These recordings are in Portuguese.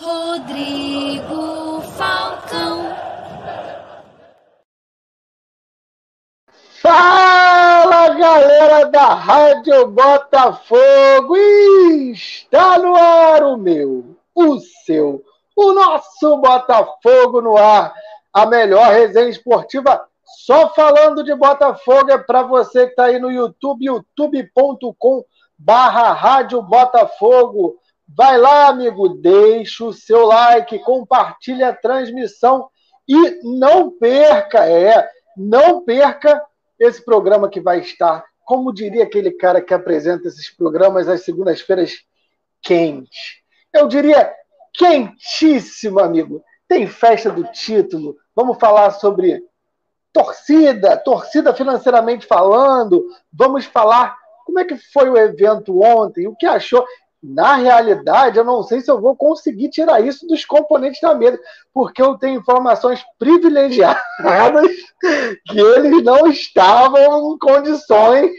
Rodrigo Falcão. Fala galera da Rádio Botafogo! Está no ar o meu, o seu, o nosso Botafogo no ar. A melhor resenha esportiva só falando de Botafogo é para você que está aí no YouTube, youtube.com barra Rádio Botafogo. Vai lá, amigo, deixa o seu like, compartilha a transmissão e não perca, é, não perca esse programa que vai estar, como diria aquele cara que apresenta esses programas às segundas-feiras, quente. Eu diria quentíssimo, amigo. Tem festa do título, vamos falar sobre torcida, torcida financeiramente falando, vamos falar como é que foi o evento ontem, o que achou. Na realidade, eu não sei se eu vou conseguir tirar isso dos componentes da mesa, porque eu tenho informações privilegiadas que eles não estavam em condições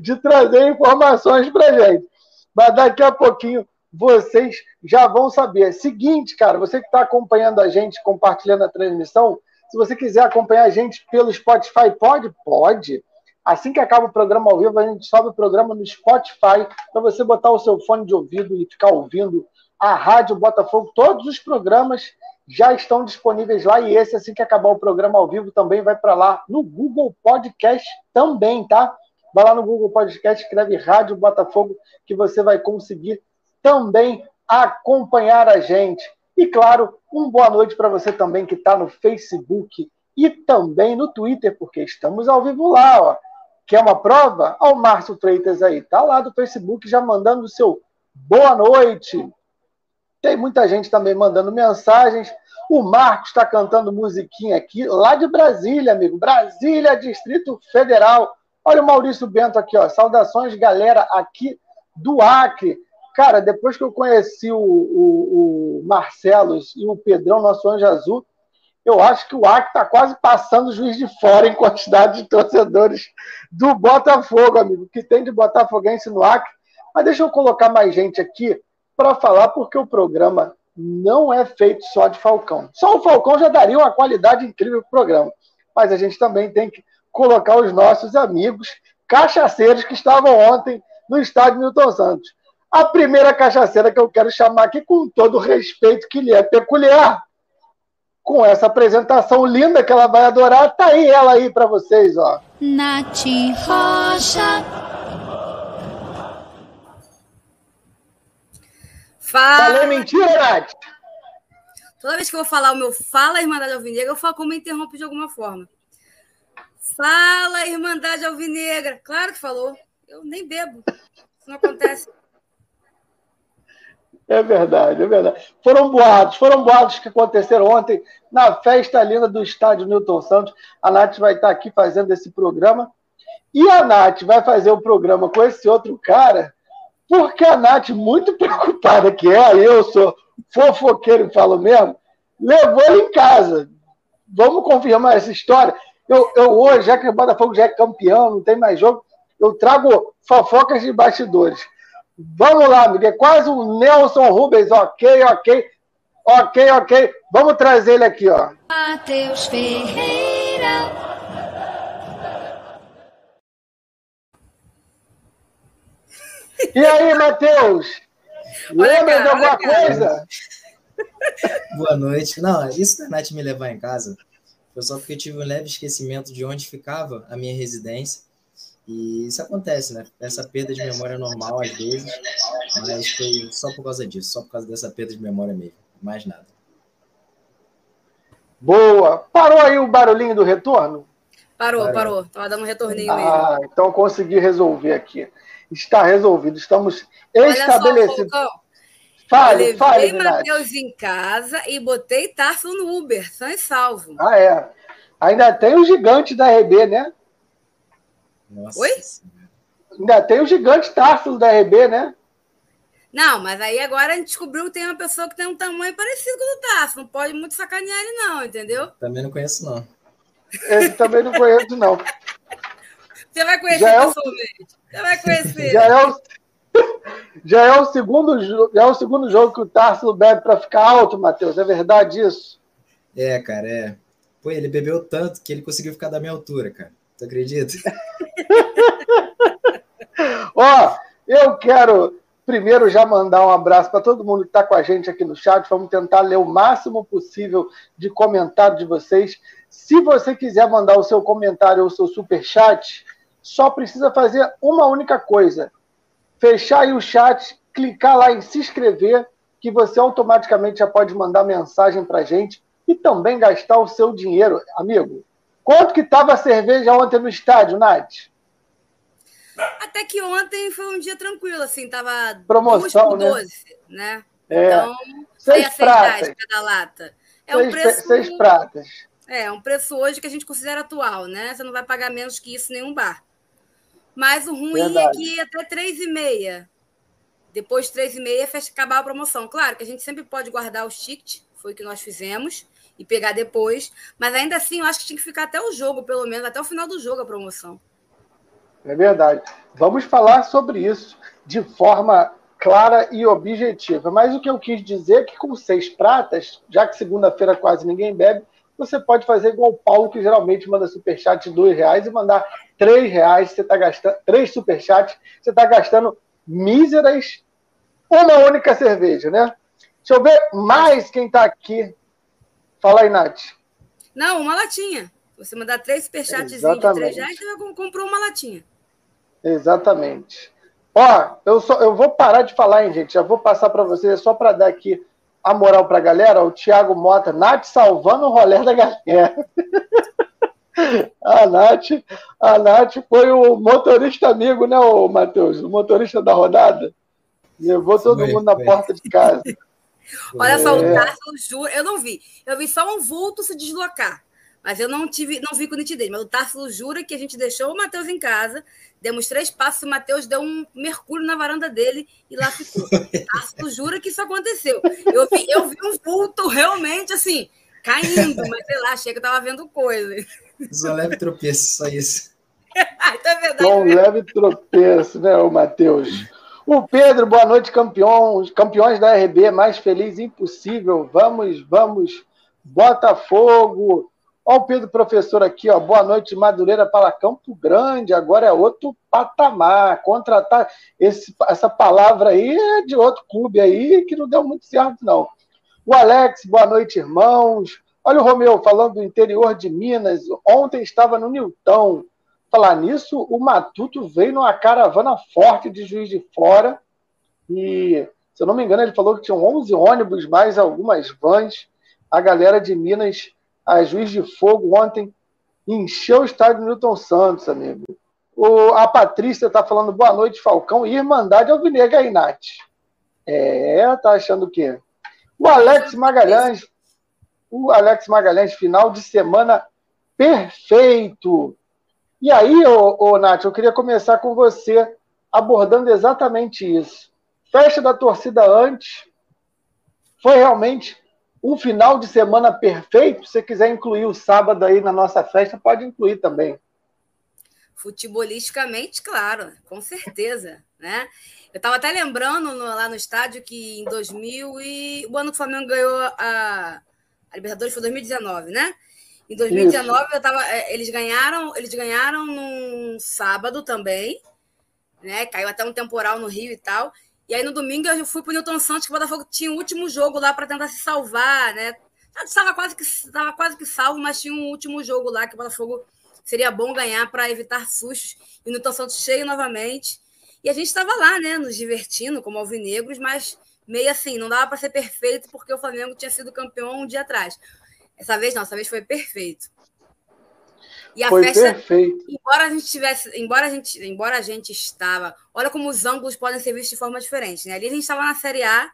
de trazer informações para gente. Mas daqui a pouquinho vocês já vão saber. Seguinte, cara, você que está acompanhando a gente, compartilhando a transmissão, se você quiser acompanhar a gente pelo Spotify, pode? Pode. Assim que acaba o programa ao vivo, a gente sobe o programa no Spotify para você botar o seu fone de ouvido e ficar ouvindo a Rádio Botafogo. Todos os programas já estão disponíveis lá e esse, assim que acabar o programa ao vivo, também vai para lá no Google Podcast também, tá? Vai lá no Google Podcast, escreve Rádio Botafogo, que você vai conseguir também acompanhar a gente. E claro, uma boa noite para você também que está no Facebook e também no Twitter, porque estamos ao vivo lá, ó. Quer uma prova? Olha o Márcio Freitas aí. Tá lá do Facebook já mandando o seu boa noite. Tem muita gente também mandando mensagens. O Marcos está cantando musiquinha aqui, lá de Brasília, amigo. Brasília, Distrito Federal. Olha o Maurício Bento aqui, ó. Saudações, galera, aqui do Acre. Cara, depois que eu conheci o, o, o Marcelos e o Pedrão, nosso anjo azul, eu acho que o Acre está quase passando o juiz de fora em quantidade de torcedores do Botafogo, amigo, que tem de botafoguense no Acre. Mas deixa eu colocar mais gente aqui para falar, porque o programa não é feito só de Falcão. Só o Falcão já daria uma qualidade incrível para o programa. Mas a gente também tem que colocar os nossos amigos cachaceiros que estavam ontem no estádio Milton Santos. A primeira cachaceira que eu quero chamar aqui, com todo o respeito que lhe é peculiar, com essa apresentação linda que ela vai adorar. Tá aí ela aí para vocês, ó. Nath Rocha. Fala. Falei mentira, Nath? Toda vez que eu vou falar o meu Fala Irmandade Alvinegra, eu falo como interrompe de alguma forma. Fala Irmandade Alvinegra. Claro que falou. Eu nem bebo. Isso não acontece. É verdade, é verdade. Foram boatos, foram boatos que aconteceram ontem na festa linda do estádio Newton Santos. A Nath vai estar aqui fazendo esse programa. E a Nath vai fazer o programa com esse outro cara, porque a Nath, muito preocupada que é, eu sou fofoqueiro e falo mesmo, levou ele em casa. Vamos confirmar essa história. Eu, eu hoje, já que o Botafogo já é campeão, não tem mais jogo, eu trago fofocas de bastidores. Vamos lá, amigo. É quase um Nelson Rubens. Ok, ok. Ok, ok. Vamos trazer ele aqui, ó. Matheus Ferreira. E aí, Matheus? Lembra de alguma coisa? Boa noite. Não, isso da Nath me levar em casa foi só porque tive um leve esquecimento de onde ficava a minha residência. E isso acontece, né? Essa perda de memória é normal às vezes, mas foi só por causa disso, só por causa dessa perda de memória mesmo, mais nada. Boa! Parou aí o barulhinho do retorno? Parou, parou. parou. Tava dando um retorninho ah, mesmo. então consegui resolver aqui. Está resolvido, estamos estabelecidos. Fale, fale. Eu levei Matheus em casa e botei Tarso no Uber, são e salvo. Ah, é. Ainda tem o gigante da RB, né? Nossa Oi? Ainda tem o gigante Tarso da RB, né? Não, mas aí agora a gente descobriu que tem uma pessoa que tem um tamanho parecido com o do Tarso. Não pode muito sacanear ele, não, entendeu? Também não conheço, não. Esse também não conheço, não. Você vai conhecer já pessoalmente. É o... Você vai conhecer. Já é, o... Já é o segundo, já é o segundo jogo que o Tarso bebe para ficar alto, Matheus. É verdade isso? É, cara, é. Pô, ele bebeu tanto que ele conseguiu ficar da minha altura, cara. Tu acredita? Ó, eu quero primeiro já mandar um abraço para todo mundo que está com a gente aqui no chat. Vamos tentar ler o máximo possível de comentário de vocês. Se você quiser mandar o seu comentário ou o seu super chat, só precisa fazer uma única coisa: fechar aí o chat, clicar lá em se inscrever, que você automaticamente já pode mandar mensagem para a gente e também gastar o seu dinheiro, amigo. Quanto que estava a cerveja ontem no estádio, Nath? Até que ontem foi um dia tranquilo, assim, tava promoção, 12, né? né? É. Então, seis pratas. cada lata. É seis, um preço seis pratas. É, um preço hoje que a gente considera atual, né? Você não vai pagar menos que isso em nenhum bar. Mas o ruim é Verdade. é que até três e meia. Depois de três e meia, fecha acabar a promoção. Claro que a gente sempre pode guardar os tickets, foi o que nós fizemos, e pegar depois. Mas ainda assim, eu acho que tinha que ficar até o jogo, pelo menos, até o final do jogo a promoção. É verdade. Vamos falar sobre isso de forma clara e objetiva. Mas o que eu quis dizer é que com seis pratas, já que segunda-feira quase ninguém bebe, você pode fazer igual o Paulo, que geralmente manda superchat de dois reais e mandar três reais, você está gastando três superchats, você está gastando míseras uma única cerveja, né? Deixa eu ver mais quem está aqui. Fala aí, Nath. Não, uma latinha. Você mandar três superchats de três reais, você comprou uma latinha. Exatamente. Ó, eu, só, eu vou parar de falar, hein, gente? Já vou passar para vocês, só para dar aqui a moral para a galera. O Thiago Mota, Nath salvando o rolê da galera. a Nath, a Nath foi o motorista amigo, né, o Matheus? O motorista da rodada. Levou todo foi, mundo na foi. porta de casa. Olha só, o Tarso, juro, eu não vi. Eu vi só um vulto se deslocar. Mas eu não tive, não vi com nitidez. Mas o Tarso jura que a gente deixou o Matheus em casa, demos três passos, o Matheus deu um mercúrio na varanda dele e lá ficou. O Tarso jura que isso aconteceu. Eu vi, eu vi um vulto realmente assim, caindo, mas sei lá, achei que eu estava vendo coisa. Só leve tropeço, só isso. então é verdade. Só um leve tropeço, né, o Matheus? O Pedro, boa noite, campeões, campeões da RB, mais feliz impossível. Vamos, vamos, Botafogo. Olha o Pedro professor aqui, ó. Boa noite, Madureira para Campo Grande. Agora é outro patamar. Contratar esse, essa palavra aí é de outro clube aí que não deu muito certo, não. O Alex, boa noite, irmãos. Olha o Romeu falando do interior de Minas. Ontem estava no Nilton. Falar nisso, o Matuto veio numa caravana forte de Juiz de Fora. E, se eu não me engano, ele falou que tinham 11 ônibus, mais algumas vans. A galera de Minas a Juiz de Fogo ontem encheu o estádio Newton Santos, amigo. O, a Patrícia está falando boa noite, Falcão, e Irmandade Alvinegra aí, Nath. É, tá achando o quê? O Alex Magalhães, o Alex Magalhães, final de semana perfeito. E aí, ô, ô, Nath, eu queria começar com você abordando exatamente isso. Festa da torcida antes foi realmente um final de semana perfeito. Se você quiser incluir o sábado aí na nossa festa, pode incluir também. Futebolisticamente, claro, com certeza, né? Eu estava até lembrando no, lá no estádio que em 2000 e o ano que o Flamengo ganhou a, a Libertadores foi 2019, né? Em 2019 eu tava, é, eles ganharam, eles ganharam num sábado também, né? Caiu até um temporal no Rio e tal. E aí no domingo eu fui pro Newton Santos, que o Botafogo tinha o último jogo lá para tentar se salvar, né? Estava quase, que, estava quase que salvo, mas tinha um último jogo lá que o Botafogo seria bom ganhar para evitar sustos. E o Newton Santos cheio novamente. E a gente estava lá, né, nos divertindo como alvinegros, mas meio assim, não dava para ser perfeito porque o Flamengo tinha sido campeão um dia atrás. Essa vez não, essa vez foi perfeito. E a Foi festa, perfeito. embora a gente tivesse, embora a gente, embora a gente estava, olha como os ângulos podem ser vistos de forma diferente, né? Ali a gente estava na Série A,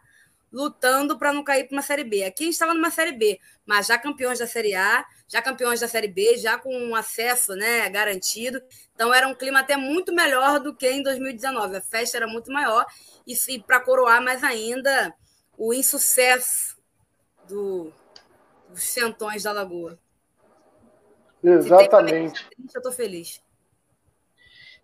lutando para não cair para uma Série B. Aqui a gente estava numa Série B, mas já campeões da Série A, já campeões da Série B, já com um acesso, né, garantido. Então era um clima até muito melhor do que em 2019. A festa era muito maior e, e para coroar mais ainda o insucesso do, dos centões da Lagoa. Exatamente. eu estou feliz.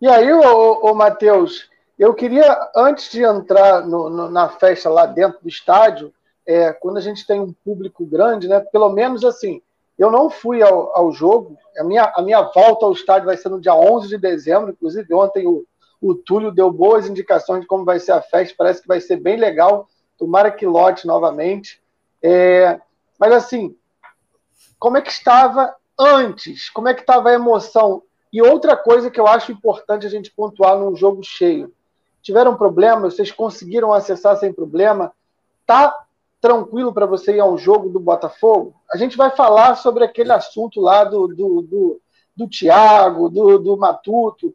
E aí, ô, ô, Matheus, Eu queria, antes de entrar no, no, na festa lá dentro do estádio, é, quando a gente tem um público grande, né? Pelo menos assim, eu não fui ao, ao, jogo, a minha, a minha volta ao estádio vai ser no dia 11 de dezembro, inclusive ontem o, o Túlio deu boas indicações de como vai ser a festa, parece que vai ser bem legal, tomara que lote novamente. É, mas assim, como é que estava antes? Como é que estava a emoção? E outra coisa que eu acho importante a gente pontuar num jogo cheio. Tiveram problema? Vocês conseguiram acessar sem problema? Tá tranquilo para você ir ao jogo do Botafogo? A gente vai falar sobre aquele assunto lá do, do, do, do Thiago, do, do Matuto,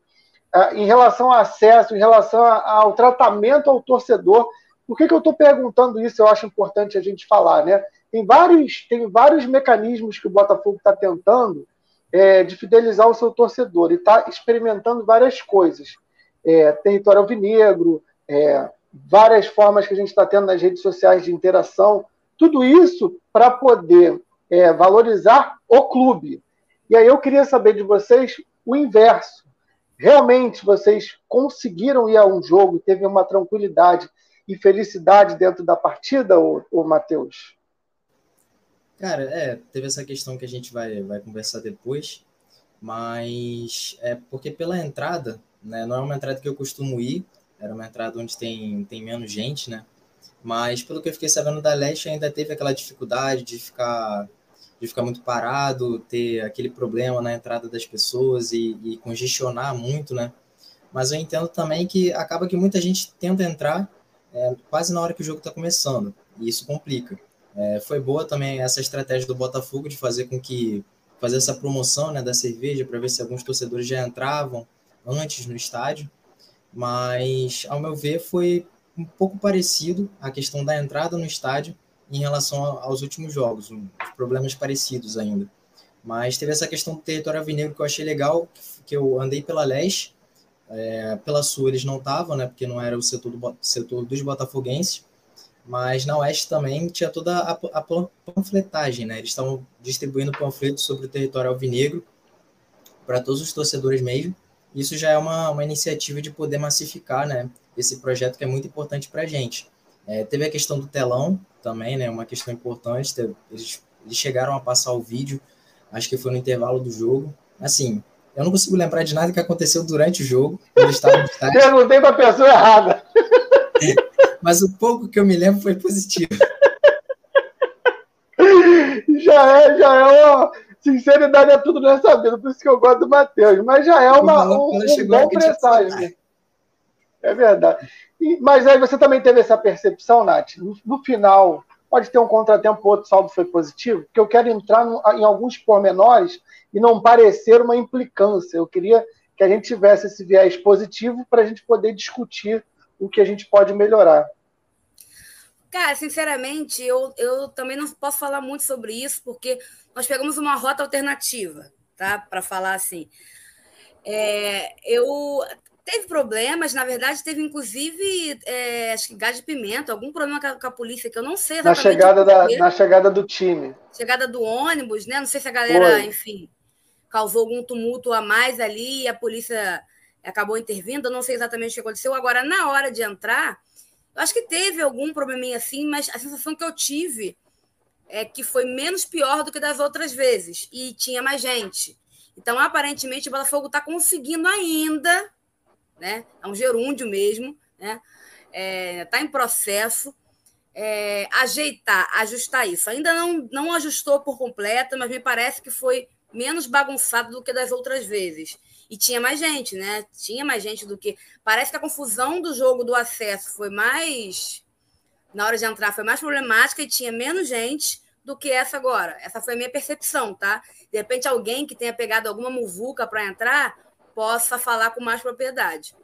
uh, em relação ao acesso, em relação ao tratamento ao torcedor. Por que, que eu estou perguntando isso? Eu acho importante a gente falar, né? Tem vários, tem vários mecanismos que o Botafogo está tentando é, de fidelizar o seu torcedor e está experimentando várias coisas. É, território alvinegro, é, várias formas que a gente está tendo nas redes sociais de interação, tudo isso para poder é, valorizar o clube. E aí eu queria saber de vocês o inverso. Realmente vocês conseguiram ir a um jogo, teve uma tranquilidade e felicidade dentro da partida, ô Matheus? Cara, é, teve essa questão que a gente vai, vai conversar depois, mas é porque pela entrada, né, não é uma entrada que eu costumo ir, era uma entrada onde tem, tem menos gente, né? Mas pelo que eu fiquei sabendo da Leste, ainda teve aquela dificuldade de ficar de ficar muito parado, ter aquele problema na entrada das pessoas e, e congestionar muito, né? Mas eu entendo também que acaba que muita gente tenta entrar é, quase na hora que o jogo está começando, e isso complica. É, foi boa também essa estratégia do Botafogo de fazer com que fazer essa promoção né, da cerveja para ver se alguns torcedores já entravam antes no estádio mas ao meu ver foi um pouco parecido a questão da entrada no estádio em relação aos últimos jogos, problemas parecidos ainda. Mas teve essa questão do território avinegro que eu achei legal, que eu andei pela leste, é, pela sul eles não estavam, né, porque não era o setor, do, setor dos botafoguenses, mas na oeste também tinha toda a, a panfletagem, né, eles estavam distribuindo panfletos sobre o território alvinegro para todos os torcedores mesmo, isso já é uma, uma iniciativa de poder massificar né, esse projeto que é muito importante para a gente. É, teve a questão do telão também, né, uma questão importante, eles, eles chegaram a passar o vídeo, acho que foi no intervalo do jogo. Assim, eu não consigo lembrar de nada que aconteceu durante o jogo. Perguntei para a pessoa errada. Mas o pouco que eu me lembro foi positivo. Já é, já é uma, Sinceridade é tudo nessa vida, por isso que eu gosto do Matheus. Mas já é uma, um, um bom presságio. É verdade. E, mas aí você também teve essa percepção, Nath? No, no, final, pode ter um contratempo, outro saldo foi positivo, porque eu quero entrar no, em alguns pormenores e não parecer uma implicância. Eu queria que a gente tivesse esse viés positivo para a gente poder discutir o que a gente pode melhorar. Cara, sinceramente, eu, eu também não posso falar muito sobre isso, porque nós pegamos uma rota alternativa, tá? Para falar assim. É, eu teve problemas, na verdade, teve inclusive é, acho que gás de pimenta, algum problema com a, com a, polícia, que eu não sei exatamente. Na chegada, da, na chegada do time. Chegada do ônibus, né? Não sei se a galera, Foi. enfim, causou algum tumulto a mais ali e a polícia acabou intervindo, eu não sei exatamente o que aconteceu. Agora, na hora de entrar eu acho que teve algum probleminha assim, mas a sensação que eu tive é que foi menos pior do que das outras vezes e tinha mais gente. Então, aparentemente, o Botafogo está conseguindo ainda, né? É um gerúndio mesmo, né? Está é, tá em processo. É, ajeitar, ajustar isso. Ainda não, não ajustou por completo, mas me parece que foi menos bagunçado do que das outras vezes. E tinha mais gente, né? Tinha mais gente do que. Parece que a confusão do jogo do acesso foi mais. Na hora de entrar, foi mais problemática e tinha menos gente do que essa agora. Essa foi a minha percepção, tá? De repente, alguém que tenha pegado alguma muvuca para entrar possa falar com mais propriedade.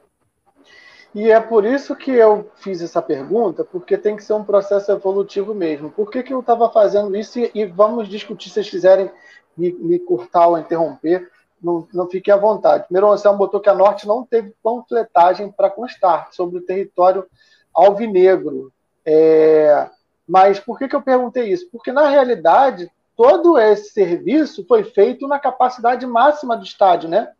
E é por isso que eu fiz essa pergunta, porque tem que ser um processo evolutivo mesmo. Por que, que eu estava fazendo isso? E, vamos discutir se vocês quiserem me, me cortar ou interromper não, não fique à vontade. Primeiro, o Anselmo botou que a Norte não teve panfletagem para constar sobre o território alvinegro. É, mas por que, que eu perguntei isso? Porque, na realidade, todo esse serviço foi feito na capacidade máxima do estádio, né?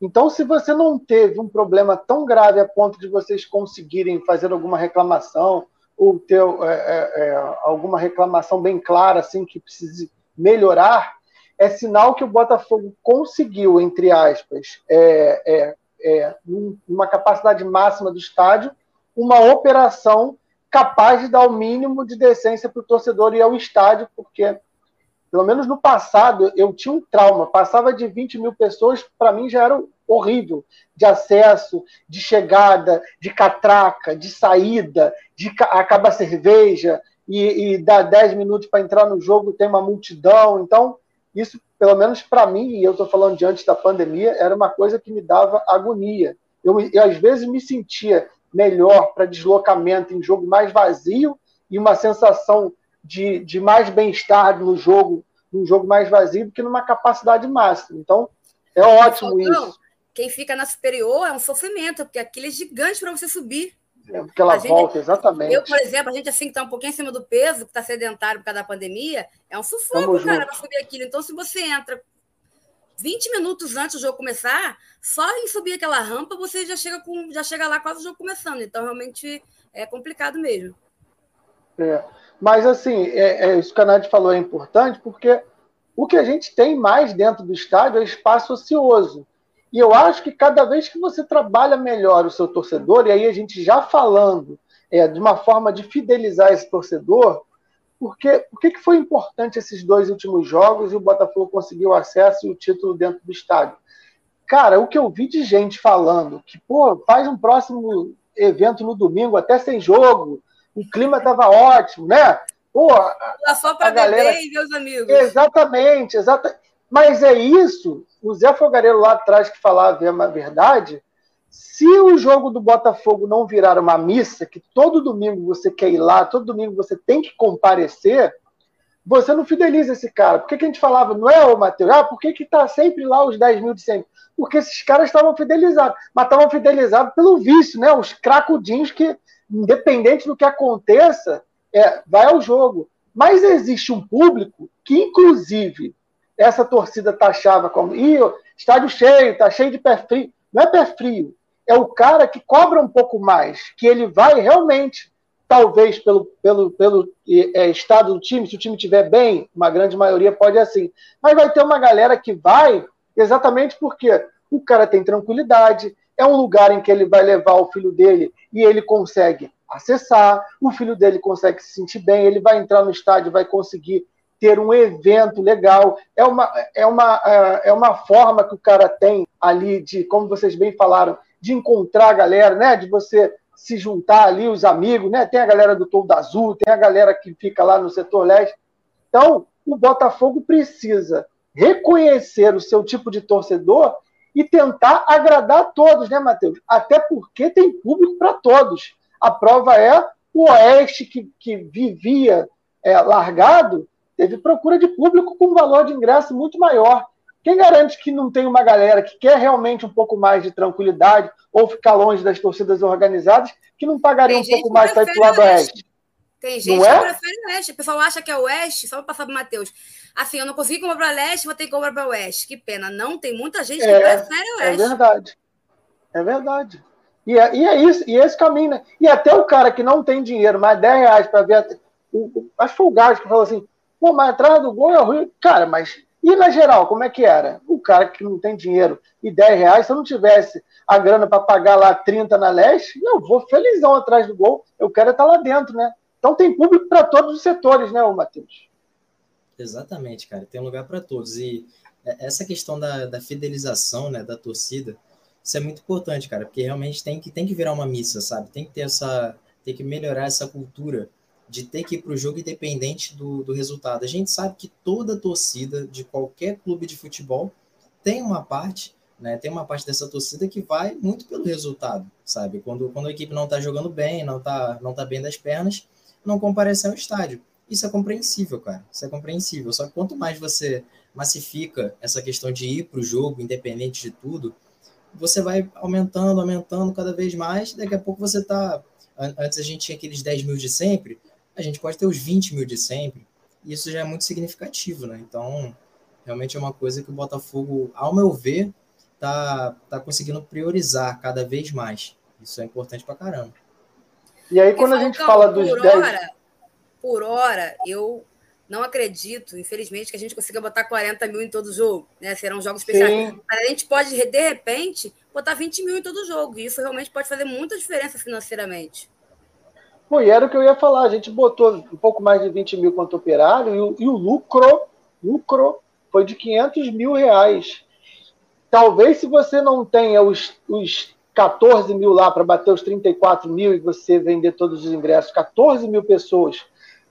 Então, se você não teve um problema tão grave a ponto de vocês conseguirem fazer alguma reclamação ou ter é, é, é, alguma reclamação bem clara, assim, que precise melhorar, é sinal que o Botafogo conseguiu, entre aspas, é, é, é, numa capacidade máxima do estádio, uma operação capaz de dar o mínimo de decência para o torcedor ir ao estádio, porque, pelo menos no passado, eu tinha um trauma. Passava de 20 mil pessoas, para mim já era horrível. De acesso, de chegada, de catraca, de saída, de acabar cerveja e, e dar 10 minutos para entrar no jogo, tem uma multidão. Então, isso, pelo menos para mim, e eu estou falando de antes da pandemia, era uma coisa que me dava agonia. Eu, eu às vezes me sentia melhor para deslocamento em jogo mais vazio e uma sensação de, de mais bem-estar no jogo, num jogo mais vazio do que numa capacidade máxima. Então, é ótimo isso. Quem fica na superior é um sofrimento, porque aquele é gigante para você subir. É, porque ela gente, volta, exatamente. Eu, por exemplo, a gente assim que está um pouquinho acima do peso, que está sedentário por causa da pandemia, é um sufoco, cara, para subir aquilo. Então, se você entra 20 minutos antes do jogo começar, só em subir aquela rampa você já chega com já chega lá quase o jogo começando. Então realmente é complicado mesmo. É. Mas assim, é, é, isso que a Nath falou é importante porque o que a gente tem mais dentro do estádio é espaço ocioso. E eu acho que cada vez que você trabalha melhor o seu torcedor, e aí a gente já falando é, de uma forma de fidelizar esse torcedor, porque, por que, que foi importante esses dois últimos jogos e o Botafogo conseguiu acesso e o título dentro do estádio? Cara, o que eu vi de gente falando que, pô, faz um próximo evento no domingo, até sem jogo, o clima estava ótimo, né? Pô, só para galera... beber e meus amigos. Exatamente, exatamente. Mas é isso, o Zé Fogareiro lá atrás que falava a verdade, se o jogo do Botafogo não virar uma missa, que todo domingo você quer ir lá, todo domingo você tem que comparecer, você não fideliza esse cara. Por que, que a gente falava, não é, o Matheus? Ah, por que, que tá sempre lá os 10 mil de sempre? Porque esses caras estavam fidelizados, mas estavam fidelizados pelo vício, né? Os cracudinhos que, independente do que aconteça, é, vai ao jogo. Mas existe um público que, inclusive, essa torcida taxava como Ih, estádio cheio, tá cheio de pé frio. Não é pé frio, é o cara que cobra um pouco mais, que ele vai realmente, talvez pelo, pelo, pelo é, estado do time, se o time estiver bem, uma grande maioria pode assim, mas vai ter uma galera que vai exatamente porque o cara tem tranquilidade, é um lugar em que ele vai levar o filho dele e ele consegue acessar, o filho dele consegue se sentir bem, ele vai entrar no estádio, vai conseguir ter um evento legal. É uma, é uma, é, é uma forma que o cara tem ali de, como vocês bem falaram, de encontrar a galera, né? De você se juntar ali, os amigos, né? Tem a galera do Todo Azul, tem a galera que fica lá no setor leste. Então, o Botafogo precisa reconhecer o seu tipo de torcedor e tentar agradar a todos, né, Matheus? Até porque tem público para todos. A prova é o Oeste, que, que vivia é, largado, teve procura de público com valor de ingresso muito maior. Quem garante que não tem uma galera que quer realmente um pouco mais de tranquilidade ou ficar longe das torcidas organizadas que não pagaria um pouco mais para ir para o lado oeste? Tem gente não que é? prefere o oeste. O pessoal acha que é o oeste, só para passar para o Matheus. Assim, eu não consegui comprar para leste, vou ter que comprar para o oeste. Que pena. Não, tem muita gente que é, prefere o é oeste. É verdade. É verdade. E é, e é isso, e esse caminho, né? E até o cara que não tem dinheiro, mais 10 reais para ver. O, acho que foi o Gás que falou assim: pô, mas atrás do gol é Rio. Cara, mas e na geral, como é que era? O cara que não tem dinheiro e 10 reais, se eu não tivesse a grana para pagar lá 30 na leste, eu vou felizão atrás do gol. Eu quero estar lá dentro, né? Então tem público para todos os setores, né, Matheus? Exatamente, cara. Tem lugar para todos. E essa questão da, da fidelização, né, da torcida, isso é muito importante, cara, porque realmente tem que, tem que virar uma missa, sabe? Tem que ter essa. Tem que melhorar essa cultura de ter que ir para o jogo independente do, do resultado. A gente sabe que toda torcida de qualquer clube de futebol tem uma parte, né, tem uma parte dessa torcida que vai muito pelo resultado, sabe? Quando, quando a equipe não está jogando bem, não está não tá bem das pernas, não comparece ao estádio. Isso é compreensível, cara. Isso é compreensível. Só que quanto mais você massifica essa questão de ir para o jogo, independente de tudo, você vai aumentando, aumentando cada vez mais. Daqui a pouco você está. Antes a gente tinha aqueles 10 mil de sempre, a gente pode ter os 20 mil de sempre, e isso já é muito significativo, né? Então, realmente é uma coisa que o Botafogo, ao meu ver, tá, tá conseguindo priorizar cada vez mais. Isso é importante pra caramba. E aí, quando a gente fala dos por 10. Hora, por hora, eu não acredito, infelizmente, que a gente consiga botar 40 mil em todo jogo. Né? Serão jogos especiais. Sim. Mas a gente pode, de repente, botar 20 mil em todo jogo. E isso realmente pode fazer muita diferença financeiramente. Pô, e era o que eu ia falar. A gente botou um pouco mais de 20 mil quanto operário e o, e o lucro, lucro foi de 500 mil reais. Talvez se você não tenha os, os 14 mil lá para bater os 34 mil e você vender todos os ingressos, 14 mil pessoas,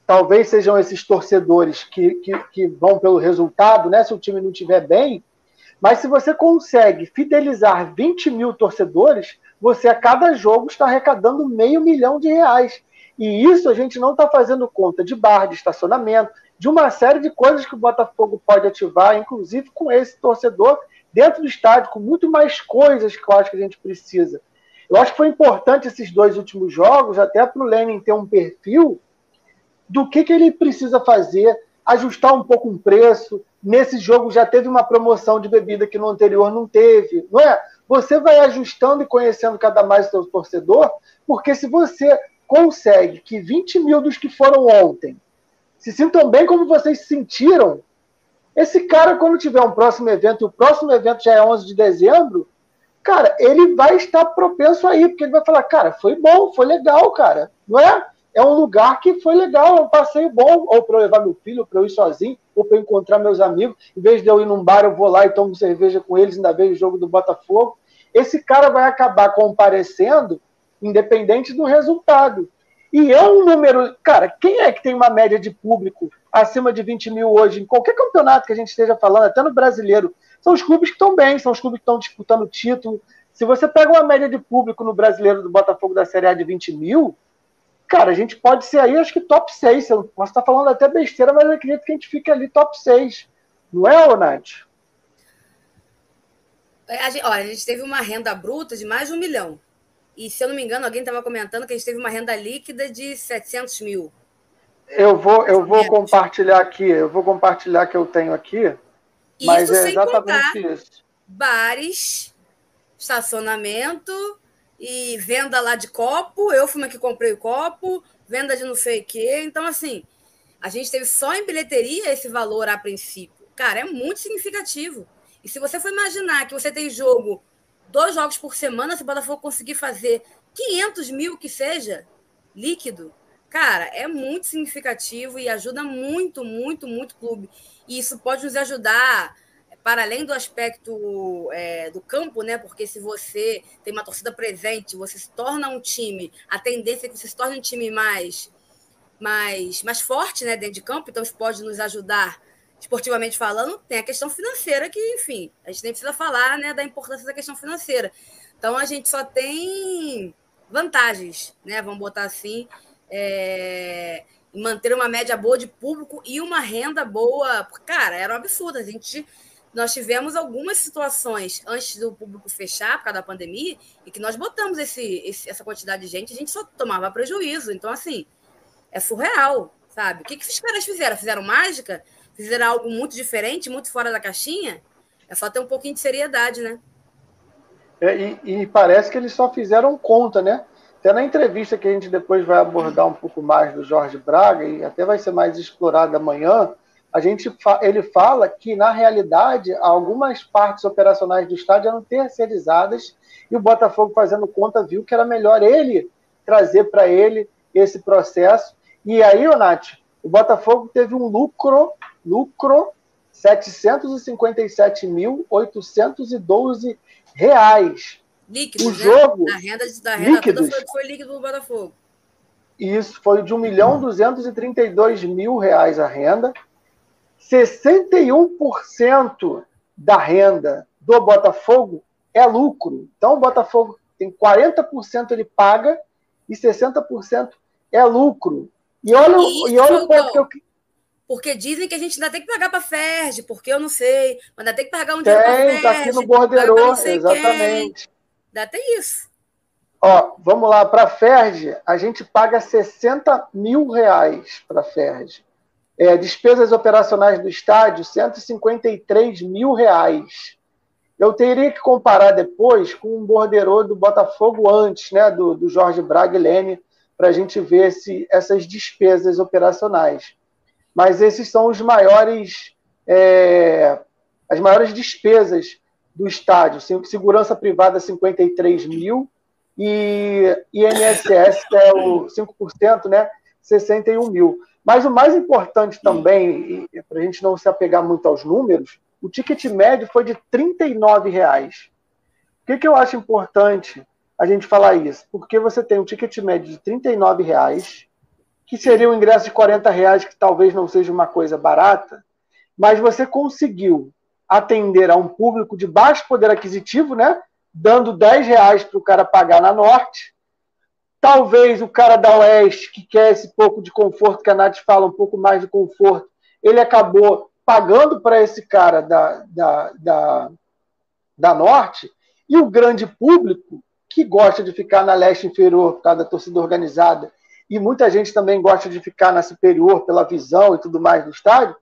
talvez sejam esses torcedores que, que, que vão pelo resultado, né? Se o time não estiver bem. Mas se você consegue fidelizar 20 mil torcedores, você a cada jogo está arrecadando meio milhão de reais. E isso a gente não está fazendo conta de bar, de estacionamento, de uma série de coisas que o Botafogo pode ativar, inclusive com esse torcedor dentro do estádio, com muito mais coisas que eu acho que a gente precisa. Eu acho que foi importante esses dois últimos jogos, até para o Lenin ter um perfil do que, que ele precisa fazer, ajustar um pouco o preço. Nesse jogo já teve uma promoção de bebida que no anterior não teve, não é? Você vai ajustando e conhecendo cada mais seu torcedor, porque se você consegue que 20 mil dos que foram ontem se sintam bem como vocês se sentiram, esse cara, quando tiver um próximo evento, e o próximo evento já é 11 de dezembro, cara, ele vai estar propenso aí, porque ele vai falar, cara, foi bom, foi legal, cara, não é? É um lugar que foi legal, é um passeio bom, ou para eu levar meu filho, para eu ir sozinho, ou para encontrar meus amigos. Em vez de eu ir num bar, eu vou lá e tomo cerveja com eles, ainda vejo o jogo do Botafogo. Esse cara vai acabar comparecendo, independente do resultado. E é um número. Cara, quem é que tem uma média de público acima de 20 mil hoje, em qualquer campeonato que a gente esteja falando, até no brasileiro? São os clubes que estão bem, são os clubes que estão disputando título. Se você pega uma média de público no brasileiro do Botafogo da Série A de 20 mil, cara, a gente pode ser aí, acho que top 6. Eu posso estar falando até besteira, mas eu acredito que a gente fique ali top 6. Não é, Nath? A gente, olha, a gente teve uma renda bruta de mais de um milhão. E, se eu não me engano, alguém estava comentando que a gente teve uma renda líquida de 700 mil. Eu vou, eu vou compartilhar aqui, eu vou compartilhar que eu tenho aqui, mas Isso é sem exatamente contar isso. bares, estacionamento e venda lá de copo. Eu fui uma que comprei o copo, venda de não sei o quê. Então, assim, a gente teve só em bilheteria esse valor a princípio. Cara, é muito significativo. E se você for imaginar que você tem jogo, dois jogos por semana, se o Botafogo conseguir fazer 500 mil que seja líquido, cara, é muito significativo e ajuda muito, muito, muito o clube. E isso pode nos ajudar para além do aspecto é, do campo, né? Porque se você tem uma torcida presente, você se torna um time, a tendência é que você se torne um time mais, mais, mais forte, né? Dentro de campo. Então isso pode nos ajudar esportivamente falando. Tem a questão financeira que, enfim, a gente nem precisa falar, né? Da importância da questão financeira. Então a gente só tem vantagens, né? Vamos botar assim. É, manter uma média boa de público e uma renda boa. Cara, era um absurdo. A gente nós tivemos algumas situações antes do público fechar por causa da pandemia e que nós botamos esse, esse, essa quantidade de gente, a gente só tomava prejuízo. Então, assim, é surreal, sabe? O que, que esses caras fizeram? Fizeram mágica? Fizeram algo muito diferente, muito fora da caixinha? É só ter um pouquinho de seriedade, né? É, e, e parece que eles só fizeram conta, né? Até na entrevista que a gente depois vai abordar um pouco mais do Jorge Braga, e até vai ser mais explorado amanhã, a gente ele fala que, na realidade, algumas partes operacionais do estádio eram terceirizadas e o Botafogo, fazendo conta, viu que era melhor ele trazer para ele esse processo. E aí, Nath, o Botafogo teve um lucro, lucro 757.812 reais. Líquido, o né? jogo, da renda, da renda líquidos, toda foi, foi líquido do Botafogo. Isso foi de 1 milhão 232 mil reais a renda. 61% da renda do Botafogo é lucro. Então, o Botafogo tem 40% ele paga e 60% é lucro. E olha, Isso, e olha o ponto que eu. Porque dizem que a gente ainda tem que pagar para a Ferg, porque eu não sei, mas ainda tem que pagar um dinheiro para a Tem, tá aqui no borderô, exatamente. Ainda tem isso. Ó, vamos lá, para a a gente paga 60 mil reais para a. É, despesas operacionais do estádio, 153 mil reais. Eu teria que comparar depois com o borderô do Botafogo antes, né, do, do Jorge Braga e para a gente ver se, essas despesas operacionais. Mas esses são os maiores, é, as maiores despesas do estádio. Segurança privada, 53 mil, e INSS, que é o 5%, né, 61 mil. Mas o mais importante também, para a gente não se apegar muito aos números, o ticket médio foi de R$ reais. Por que, que eu acho importante a gente falar isso? Porque você tem um ticket médio de R$ reais, que seria um ingresso de R$ reais, que talvez não seja uma coisa barata, mas você conseguiu atender a um público de baixo poder aquisitivo, né? Dando 10 reais para o cara pagar na Norte. Talvez o cara da Oeste, que quer esse pouco de conforto, que a Nath fala, um pouco mais de conforto, ele acabou pagando para esse cara da, da, da, da Norte. E o grande público, que gosta de ficar na leste inferior por causa da torcida organizada, e muita gente também gosta de ficar na superior pela visão e tudo mais do estádio,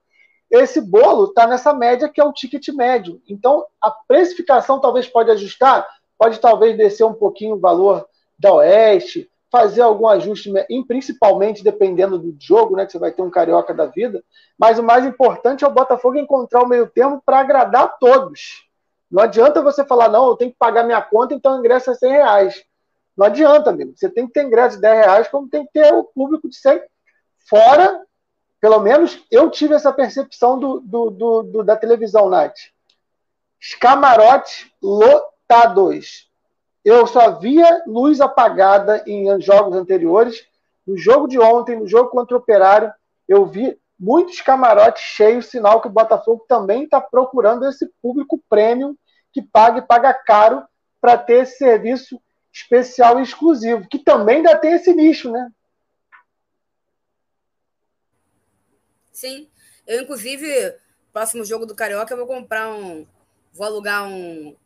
esse bolo está nessa média que é o ticket médio. Então, a precificação talvez pode ajustar, pode talvez descer um pouquinho o valor da Oeste, fazer algum ajuste, principalmente dependendo do jogo, né, que você vai ter um carioca da vida. Mas o mais importante é o Botafogo encontrar o meio termo para agradar todos. Não adianta você falar, não, eu tenho que pagar minha conta, então o ingresso é 100 reais. Não adianta, amigo. Você tem que ter ingresso de 10 reais, como tem que ter o público de 100. Fora pelo menos eu tive essa percepção do, do, do, do da televisão, Nath. Os camarotes lotados. Eu só via luz apagada em jogos anteriores. No jogo de ontem, no jogo contra o Operário, eu vi muitos camarotes cheios, sinal que o Botafogo também está procurando esse público prêmio que paga e paga caro para ter esse serviço especial e exclusivo, que também ainda tem esse nicho, né? Sim. Eu, inclusive, próximo jogo do Carioca, eu vou comprar um. Vou alugar um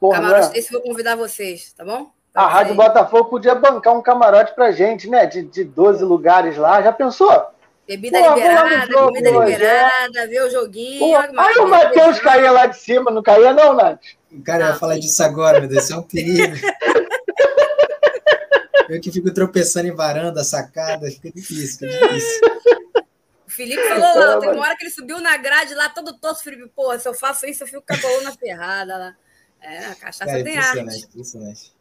Porra, camarote desse e vou convidar vocês, tá bom? Pra a Rádio Botafogo podia bancar um camarote pra gente, né? De, de 12 lugares lá. Já pensou? Bebida Pô, liberada, jogo, comida liberada, ver o joguinho. Pô, aí o Matheus caía lá de cima, não caía, não, Nath? Cara, eu ia falar disso agora, meu Deus, isso é um perigo. eu que fico tropeçando em varanda, sacada, fica difícil, fica difícil. Felipe falou lá, tem uma hora que ele subiu na grade lá, todo torto, Felipe, porra, se eu faço isso, eu fico com a coluna ferrada lá. É, a cachaça é, tem arte. Impressionante.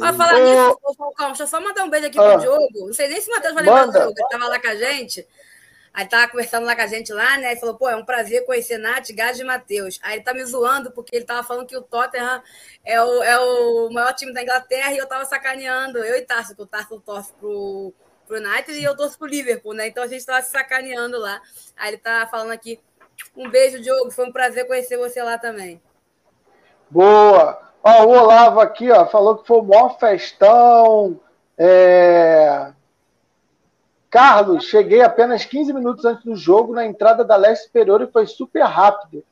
Olha, falar nisso, Falcão, deixa eu só mandar um beijo aqui ah, pro Diogo. Não sei nem se o Matheus vai lembrar do jogo, ele tava lá com a gente. Aí tava conversando lá com a gente lá, né? Ele falou, pô, é um prazer conhecer Nath, Gás e Matheus. Aí ele tá me zoando, porque ele tava falando que o Tottenham é o, é o maior time da Inglaterra e eu tava sacaneando. Eu e Tarso, que o Tarso torce pro pro United e eu torço pro Liverpool, né? Então a gente tava se sacaneando lá. Aí ele tá falando aqui. Um beijo, Diogo. Foi um prazer conhecer você lá também. Boa! Ó, o Olavo aqui, ó, falou que foi o maior festão. É... Carlos, cheguei apenas 15 minutos antes do jogo na entrada da leste superior e foi super rápido.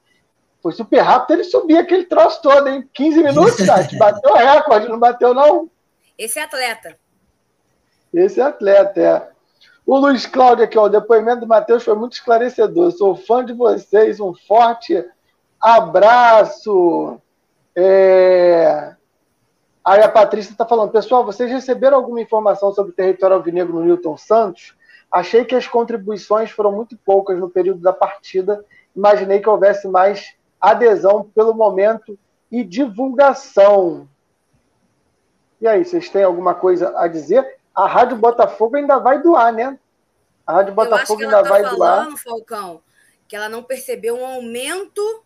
Foi super rápido ele subir aquele troço todo, hein? 15 minutos, Tati. Bateu recorde, não bateu, não? Esse é atleta. Esse é atleta, é. O Luiz Cláudio aqui, ó, o depoimento do Matheus foi muito esclarecedor. Sou fã de vocês, um forte abraço. É... Aí a Patrícia está falando, pessoal, vocês receberam alguma informação sobre o território alvinegro no Newton Santos? Achei que as contribuições foram muito poucas no período da partida. Imaginei que houvesse mais adesão pelo momento e divulgação. E aí, vocês têm alguma coisa a dizer? a Rádio Botafogo ainda vai doar, né? A Rádio Botafogo ainda tá vai falando, doar. Falcão, que ela não percebeu um aumento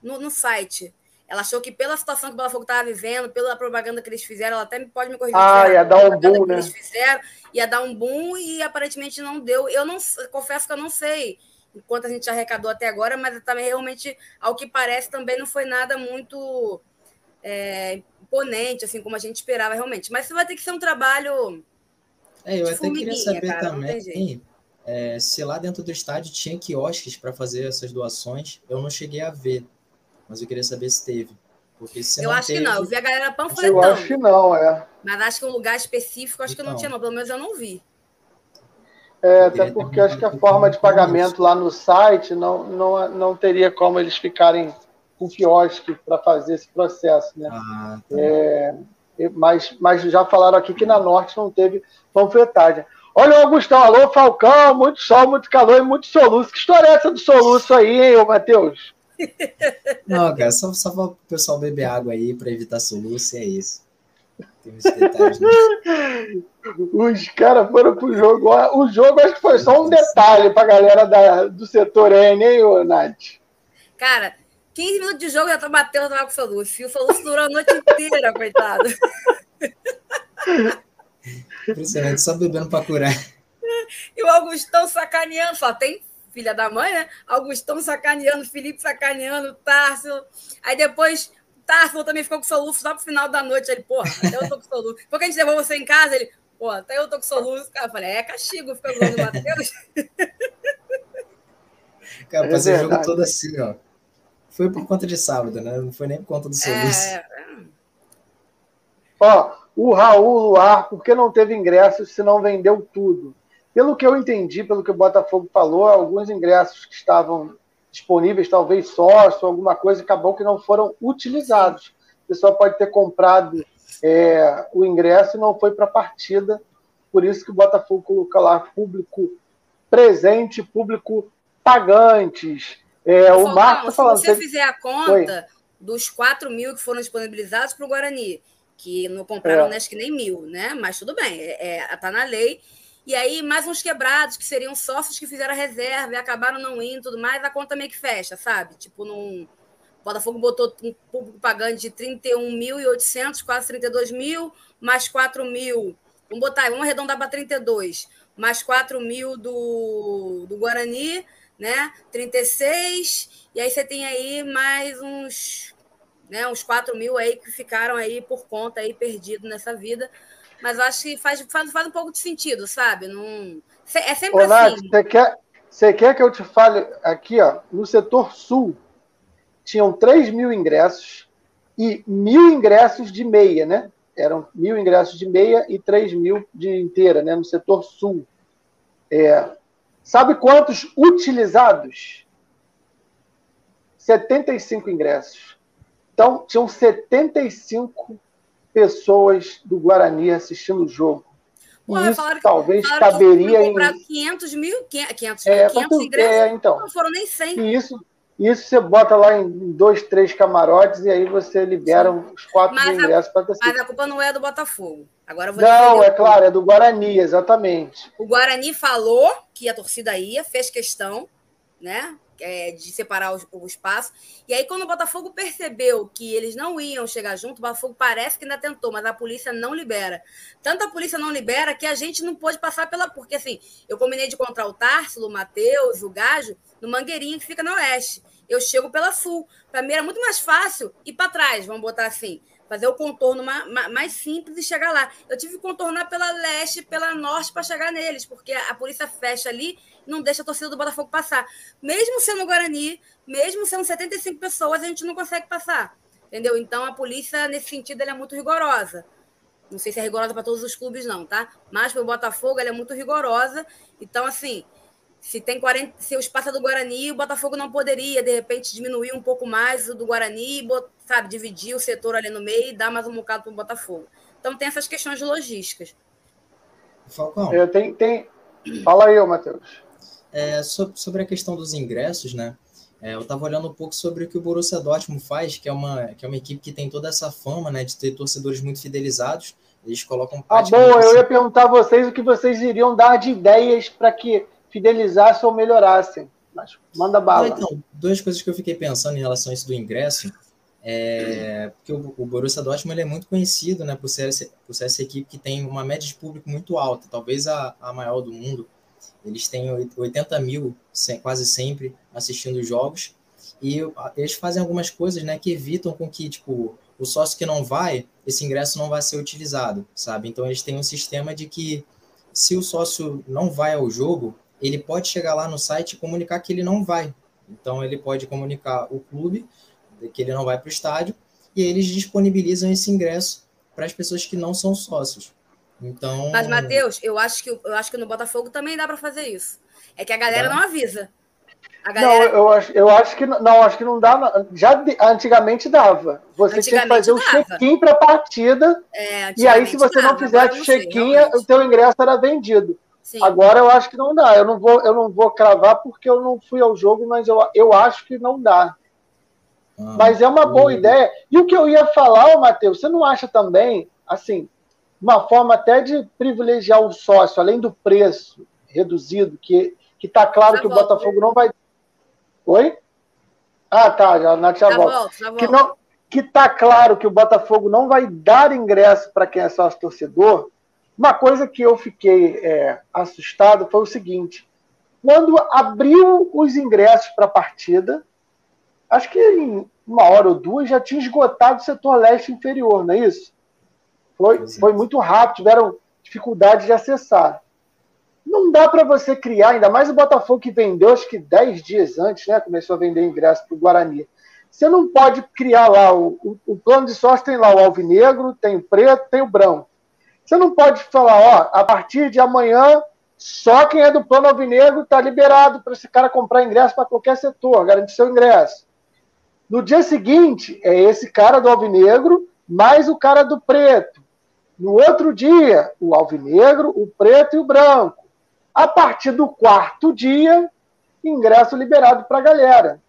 no, no site. Ela achou que pela situação que o Botafogo estava vivendo, pela propaganda que eles fizeram, ela até pode me corrigir. Ah, ia dar um boom, né? Eles fizeram, ia dar um boom e aparentemente não deu. Eu não confesso que eu não sei enquanto a gente arrecadou até agora, mas também realmente, ao que parece, também não foi nada muito é, imponente, assim como a gente esperava realmente. Mas isso vai ter que ser um trabalho é, eu até queria saber cara, também é, se lá dentro do estádio tinha quiosques para fazer essas doações. Eu não cheguei a ver, mas eu queria saber se teve. Porque se eu acho teve, que não, eu vi a galera panfletando. Eu acho que não, é. Mas acho que um lugar específico, acho então, que não então. tinha, não. Pelo menos eu não vi. É, até porque acho que a forma de pagamento lá no site não, não, não teria como eles ficarem com quiosque para fazer esse processo, né? Ah, tá. é, mas, mas já falaram aqui que na Norte não teve panfletagem. Olha o Augustão, alô Falcão, muito sol, muito calor e muito soluço. Que história é essa do soluço aí, hein, ô Matheus? Não, cara, só, só para o pessoal beber água aí para evitar soluço, e é isso. Tem uns detalhes, né? Os caras foram pro jogo. O jogo acho que foi só um detalhe pra galera da, do setor N, hein, ô, Nath? Cara, 15 minutos de jogo já tá batendo com o Soluço. E o Soluço durou a noite inteira, coitado. Impressionante, só bebendo pra curar. E o Augustão sacaneando, só tem filha da mãe, né? Augustão sacaneando, Felipe sacaneando, Tarso. Aí depois Tarso também ficou com soluço só pro final da noite. Ele, porra, até eu tô com soluço. Porque a gente levou você em casa, ele, porra, até eu tô com soluço. Cara, eu falei, é castigo, fica com o Matheus. Cara, é passei o jogo todo assim, ó. Foi por conta de sábado, né? Não foi nem por conta do soluço. É, é. Ó, o Raul Luar, por que não teve ingressos se não vendeu tudo? Pelo que eu entendi, pelo que o Botafogo falou, alguns ingressos que estavam disponíveis, talvez sócio, alguma coisa, acabou que não foram utilizados. O pessoal pode ter comprado é, o ingresso e não foi para a partida. Por isso que o Botafogo coloca lá público presente, público pagantes. É, o Marcos tá falando. Se você fizer a conta foi. dos 4 mil que foram disponibilizados para o Guarani, que não compraram é. acho que nem mil, né? Mas tudo bem, está é, é tá na lei. E aí, mais uns quebrados, que seriam sócios que fizeram a reserva e acabaram não indo tudo mais, a conta meio que fecha, sabe? Tipo, num. O Botafogo botou um público pagante de 31.800, quase 32 mil, mais 4 mil. Vamos botar, vamos arredondar para 32, mais 4 mil do, do Guarani, né? 36, e aí você tem aí mais uns, né, uns 4 mil aí que ficaram aí por conta aí perdido nessa vida. Mas eu acho que faz, faz, faz um pouco de sentido, sabe? Não... É sempre Ô, Nath, assim. Você quer, você quer que eu te fale aqui, ó, no setor sul, tinham 3 mil ingressos e mil ingressos de meia, né? Eram mil ingressos de meia e 3 mil de inteira, né? No setor sul. É, sabe quantos utilizados? 75 ingressos. Então, tinham 75 pessoas do Guarani assistindo o jogo. Pô, isso falaram, talvez caberia em. 500 mil, 500 mil, é, 500 ingressos, é, então, não foram nem 100. E isso, isso você bota lá em dois, três camarotes e aí você libera os quatro mas ingressos para Mas a culpa não é do Botafogo. Agora não, é claro, é do Guarani, exatamente. O Guarani falou que a torcida ia, fez questão, né? É, de separar o, o, espaço. E aí, quando o Botafogo percebeu que eles não iam chegar junto, o Botafogo parece que ainda tentou, mas a polícia não libera. Tanto a polícia não libera que a gente não pôde passar pela. Porque assim, eu combinei de encontrar o Társilo, o Matheus, o Gajo, no Mangueirinho, que fica no oeste. Eu chego pela sul. Para mim era muito mais fácil ir para trás, vamos botar assim fazer o contorno mais simples e chegar lá. Eu tive que contornar pela leste, pela norte para chegar neles, porque a polícia fecha ali não deixa a torcida do Botafogo passar. Mesmo sendo Guarani, mesmo sendo 75 pessoas, a gente não consegue passar. Entendeu? Então a polícia, nesse sentido, ela é muito rigorosa. Não sei se é rigorosa para todos os clubes, não, tá? Mas para o Botafogo, ela é muito rigorosa. Então, assim, se tem 40, se o espaço é do Guarani, o Botafogo não poderia, de repente, diminuir um pouco mais o do Guarani, sabe, dividir o setor ali no meio e dar mais um bocado para o Botafogo. Então tem essas questões logísticas. Falcão. É, tem, tem... Fala aí, Matheus. É, sobre a questão dos ingressos, né? É, eu estava olhando um pouco sobre o que o Borussia Dortmund faz, que é uma, que é uma equipe que tem toda essa fama, né, de ter torcedores muito fidelizados. Eles colocam. Ah, bom, eu assim... ia perguntar a vocês o que vocês iriam dar de ideias para que fidelizassem ou melhorassem. Mas manda bala. então, duas coisas que eu fiquei pensando em relação a isso do ingresso. É, porque o, o Borussia Dortmund é muito conhecido né, por, ser, por ser essa equipe que tem uma média de público muito alta, talvez a, a maior do mundo. Eles têm 80 mil quase sempre assistindo jogos e eles fazem algumas coisas né, que evitam com que tipo, o sócio que não vai, esse ingresso não vai ser utilizado, sabe? Então eles têm um sistema de que se o sócio não vai ao jogo, ele pode chegar lá no site e comunicar que ele não vai. Então ele pode comunicar o clube que ele não vai para o estádio e eles disponibilizam esse ingresso para as pessoas que não são sócios. Então. Mas, Matheus, eu acho que, eu acho que no Botafogo também dá para fazer isso. É que a galera não avisa. Galera... Não, eu acho, eu acho que não, acho que não dá. Já antigamente dava. Você tinha que fazer o check-in para a partida. É, e aí, se você dava, não fizesse check-in, o teu ingresso era vendido. Sim. Agora eu acho que não dá. Eu não vou, eu não vou cravar porque eu não fui ao jogo, mas eu, eu acho que não dá. Ah, mas é uma boa ideia. E o que eu ia falar, Matheus, você não acha também, assim, uma forma até de privilegiar o sócio, além do preço reduzido, que está claro já que volto. o Botafogo não vai Oi? Ah, tá, já, na já, volta. Volto, já. Que não, que tá claro que o Botafogo não vai dar ingresso para quem é sócio torcedor. Uma coisa que eu fiquei é, assustado foi o seguinte: quando abriu os ingressos para a partida, acho que em uma hora ou duas já tinha esgotado o setor leste inferior, não é isso? Foi, foi muito rápido, tiveram dificuldade de acessar. Não dá para você criar, ainda mais o Botafogo que vendeu, acho que 10 dias antes, né? Começou a vender ingresso para o Guarani. Você não pode criar lá, o, o, o, plano de sócio tem lá o alvinegro, tem o preto, tem o branco. Você não pode falar, ó, a partir de amanhã, só quem é do plano alvinegro está liberado para esse cara comprar ingresso para qualquer setor, garantir seu ingresso. No dia seguinte, é esse cara do alvinegro mais o cara do preto. No outro dia, o alvinegro, o preto e o branco. A partir do quarto dia, ingresso liberado para a galera.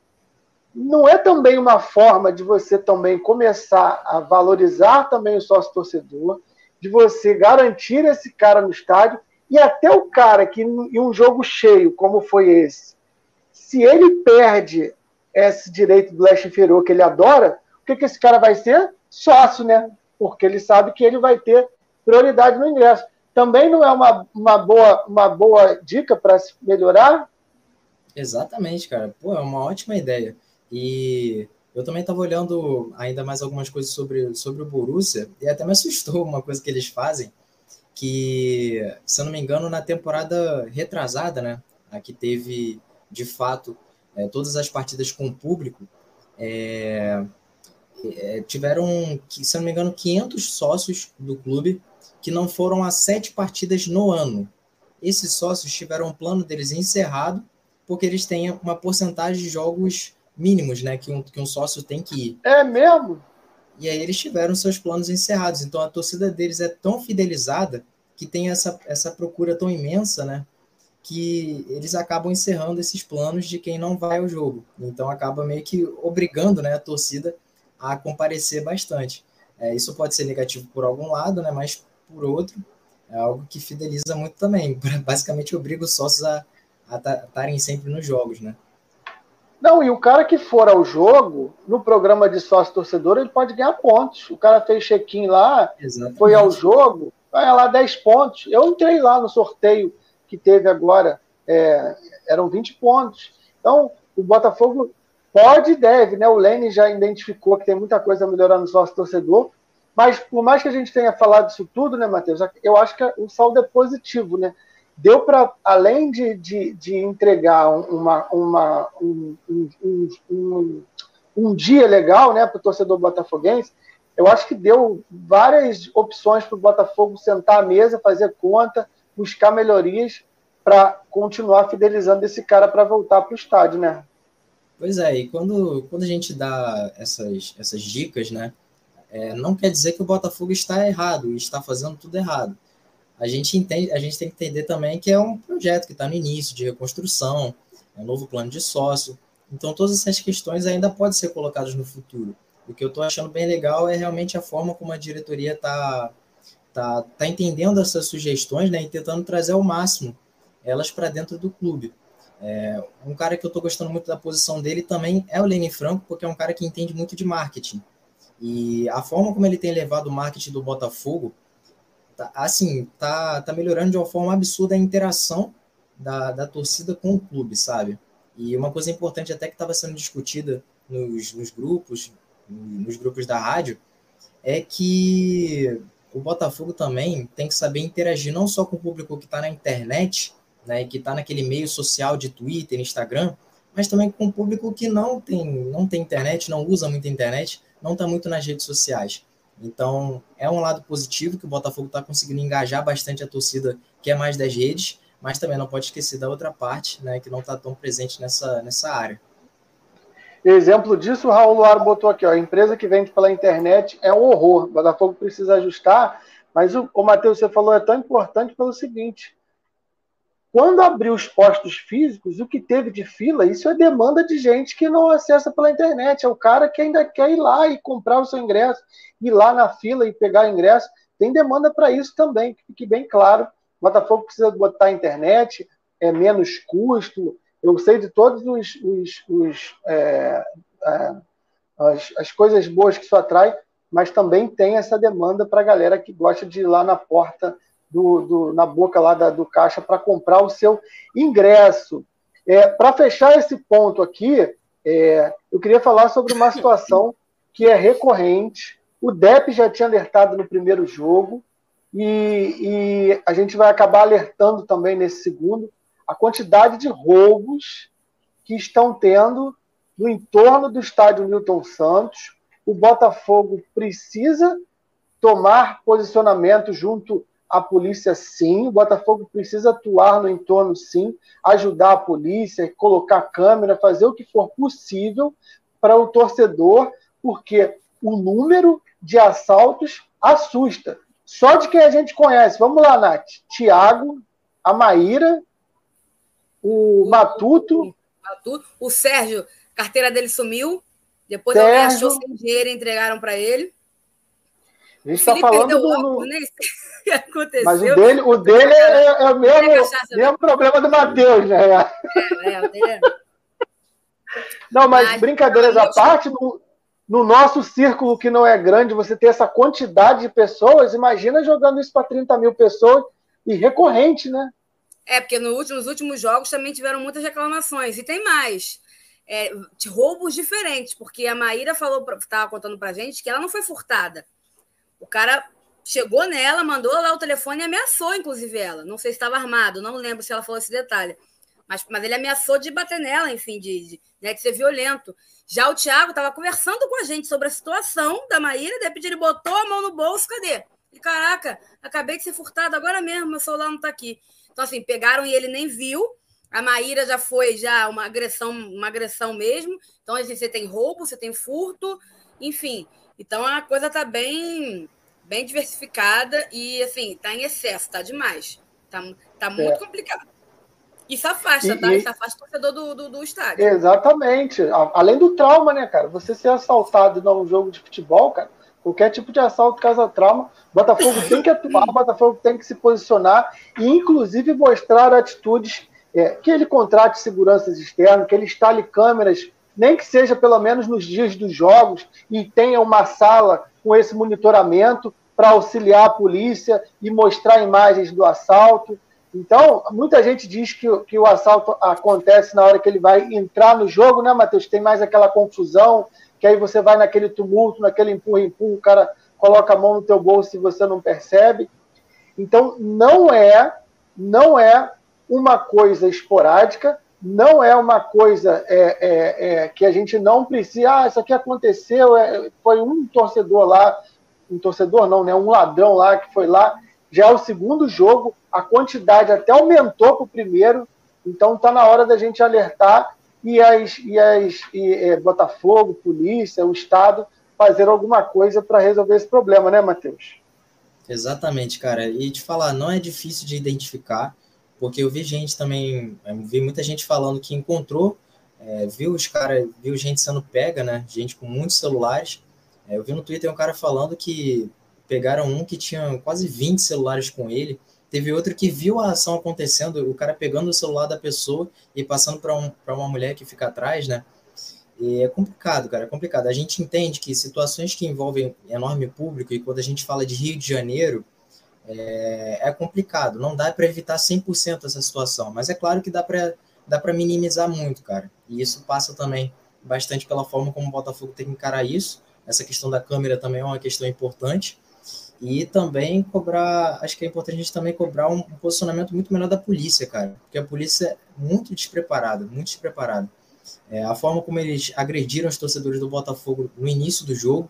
Não é também uma forma de você também começar a valorizar também o sócio torcedor, de você garantir esse cara no estádio e até o cara que em um jogo cheio como foi esse, se ele perde esse direito do leste inferior que ele adora, o que, que esse cara vai ser? Sócio, né? Porque ele sabe que ele vai ter prioridade no ingresso também não é uma, uma, boa, uma boa dica para se melhorar? Exatamente, cara. Pô, é uma ótima ideia. E eu também estava olhando ainda mais algumas coisas sobre, sobre o Borussia e até me assustou uma coisa que eles fazem, que, se eu não me engano, na temporada retrasada, né, a que teve, de fato, é, todas as partidas com o público, é, é, tiveram, se eu não me engano, 500 sócios do clube que não foram a sete partidas no ano. Esses sócios tiveram o plano deles encerrado porque eles têm uma porcentagem de jogos mínimos, né, que um, que um sócio tem que ir. É mesmo? E aí eles tiveram seus planos encerrados. Então a torcida deles é tão fidelizada que tem essa, essa procura tão imensa, né, que eles acabam encerrando esses planos de quem não vai ao jogo. Então acaba meio que obrigando, né, a torcida a comparecer bastante. É, isso pode ser negativo por algum lado, né, mas por outro, é algo que fideliza muito também. Basicamente obriga os sócios a estarem sempre nos jogos, né? Não, e o cara que for ao jogo, no programa de sócio torcedor, ele pode ganhar pontos. O cara fez check-in lá, Exatamente. foi ao jogo, vai lá 10 pontos. Eu entrei lá no sorteio que teve agora, é, eram 20 pontos. Então, o Botafogo pode e deve, né? O Lene já identificou que tem muita coisa a melhorar no sócio torcedor. Mas por mais que a gente tenha falado isso tudo, né, Matheus, eu acho que o saldo é positivo, né? Deu para, além de, de, de, entregar uma, uma, um, um, um, um dia legal né, para o torcedor botafoguense, eu acho que deu várias opções para o Botafogo sentar à mesa, fazer conta, buscar melhorias para continuar fidelizando esse cara para voltar para o estádio, né? Pois é, e quando, quando a gente dá essas, essas dicas, né? É, não quer dizer que o Botafogo está errado está fazendo tudo errado. A gente, entende, a gente tem que entender também que é um projeto que está no início de reconstrução, é um novo plano de sócio. Então, todas essas questões ainda podem ser colocadas no futuro. O que eu estou achando bem legal é realmente a forma como a diretoria está tá, tá entendendo essas sugestões né, e tentando trazer ao máximo elas para dentro do clube. É, um cara que eu estou gostando muito da posição dele também é o Lenny Franco, porque é um cara que entende muito de marketing. E a forma como ele tem levado o marketing do Botafogo, tá, assim, tá, tá melhorando de uma forma absurda a interação da, da torcida com o clube, sabe? E uma coisa importante até que estava sendo discutida nos, nos grupos, nos grupos da rádio, é que o Botafogo também tem que saber interagir não só com o público que está na internet, né, que está naquele meio social de Twitter, Instagram, mas também com o público que não tem, não tem internet, não usa muito internet, não está muito nas redes sociais. Então, é um lado positivo que o Botafogo está conseguindo engajar bastante a torcida que é mais das redes, mas também não pode esquecer da outra parte, né, que não está tão presente nessa, nessa área. Exemplo disso, o Raul Luar botou aqui, ó, a empresa que vende pela internet é um horror, o Botafogo precisa ajustar, mas o, o Matheus, você falou, é tão importante pelo seguinte, quando abriu os postos físicos, o que teve de fila, isso é demanda de gente que não acessa pela internet. É o cara que ainda quer ir lá e comprar o seu ingresso, ir lá na fila e pegar o ingresso. Tem demanda para isso também, que fique bem claro. O Botafogo precisa botar internet, é menos custo. Eu sei de todos os, os, os é, é, as, as coisas boas que isso atrai, mas também tem essa demanda para a galera que gosta de ir lá na porta do, do, na boca lá da, do caixa para comprar o seu ingresso. É, para fechar esse ponto aqui, é, eu queria falar sobre uma situação que é recorrente. O DEP já tinha alertado no primeiro jogo, e, e a gente vai acabar alertando também nesse segundo a quantidade de roubos que estão tendo no entorno do estádio Newton Santos. O Botafogo precisa tomar posicionamento junto a polícia sim, o Botafogo precisa atuar no entorno sim, ajudar a polícia, colocar câmera, fazer o que for possível para o torcedor, porque o número de assaltos assusta. Só de quem a gente conhece, vamos lá, Nath. Tiago, a Maíra, o Matuto. O Sérgio, a carteira dele sumiu. Depois Sérgio, alguém achou sem dinheiro e entregaram para ele. A gente está falando do. Óculos, né? que aconteceu. Mas o dele, o dele é, é o mesmo, mesmo problema do Matheus, né? É, é, o dele é. Não, mas, mas brincadeiras à parte, no, no, nosso círculo que não é grande, você ter essa quantidade de pessoas, imagina jogando isso para 30 mil pessoas e recorrente, né? É, porque no último, nos últimos jogos também tiveram muitas reclamações. E tem mais. É, de roubos diferentes, porque a Maíra falou, estava contando pra gente que ela não foi furtada. O cara chegou nela, mandou lá o telefone e ameaçou, inclusive, ela. Não sei se estava armado, não lembro se ela falou esse detalhe. Mas, mas ele ameaçou de bater nela, enfim, de, de, né, de ser violento. Já o Thiago estava conversando com a gente sobre a situação da Maíra, de repente ele botou a mão no bolso, cadê? E, caraca, acabei de ser furtado agora mesmo, meu celular não está aqui. Então, assim, pegaram e ele nem viu. A Maíra já foi já uma agressão, uma agressão mesmo. Então, assim, você tem roubo, você tem furto, enfim. Então a coisa está bem bem diversificada e, assim, tá em excesso, tá demais. Tá, tá muito é. complicado. Isso afasta, e, tá? Isso afasta o torcedor do, do, do, estádio. Exatamente. Além do trauma, né, cara? Você ser assaltado num jogo de futebol, cara, qualquer tipo de assalto causa trauma. Botafogo tem que atuar, Botafogo tem que se posicionar e, inclusive, mostrar atitudes é, que ele contrate seguranças externas, que ele instale câmeras, nem que seja pelo menos nos dias dos jogos, e tenha uma sala com esse monitoramento para auxiliar a polícia e mostrar imagens do assalto. Então, muita gente diz que, que o assalto acontece na hora que ele vai entrar no jogo, né, Matheus? Tem mais aquela confusão, que aí você vai naquele tumulto, naquele empurra-empurra, o cara coloca a mão no teu bolso e você não percebe. Então, não é, não é uma coisa esporádica, não é uma coisa é, é, é, que a gente não precisa. Ah, isso aqui aconteceu, é, foi um torcedor lá um torcedor não, né? Um ladrão lá que foi lá. Já é o segundo jogo, a quantidade até aumentou para o primeiro, então está na hora da gente alertar e as, e as e, é, Botafogo, polícia, o Estado fazer alguma coisa para resolver esse problema, né, Matheus? Exatamente, cara. E te falar, não é difícil de identificar, porque eu vi gente também, vi muita gente falando que encontrou, é, viu os caras, viu gente sendo pega, né? Gente com muitos celulares, é, eu vi no Twitter um cara falando que pegaram um que tinha quase 20 celulares com ele. Teve outro que viu a ação acontecendo, o cara pegando o celular da pessoa e passando para um, uma mulher que fica atrás, né? E é complicado, cara, é complicado. A gente entende que situações que envolvem enorme público, e quando a gente fala de Rio de Janeiro, é, é complicado. Não dá para evitar 100% essa situação, mas é claro que dá para dá minimizar muito, cara. E isso passa também bastante pela forma como o Botafogo tem que encarar isso essa questão da câmera também é uma questão importante. E também cobrar, acho que é importante a gente também cobrar um, posicionamento muito melhor da polícia, cara. Porque a polícia é muito despreparada, muito despreparada. É, a forma como eles agrediram os torcedores do Botafogo no início do jogo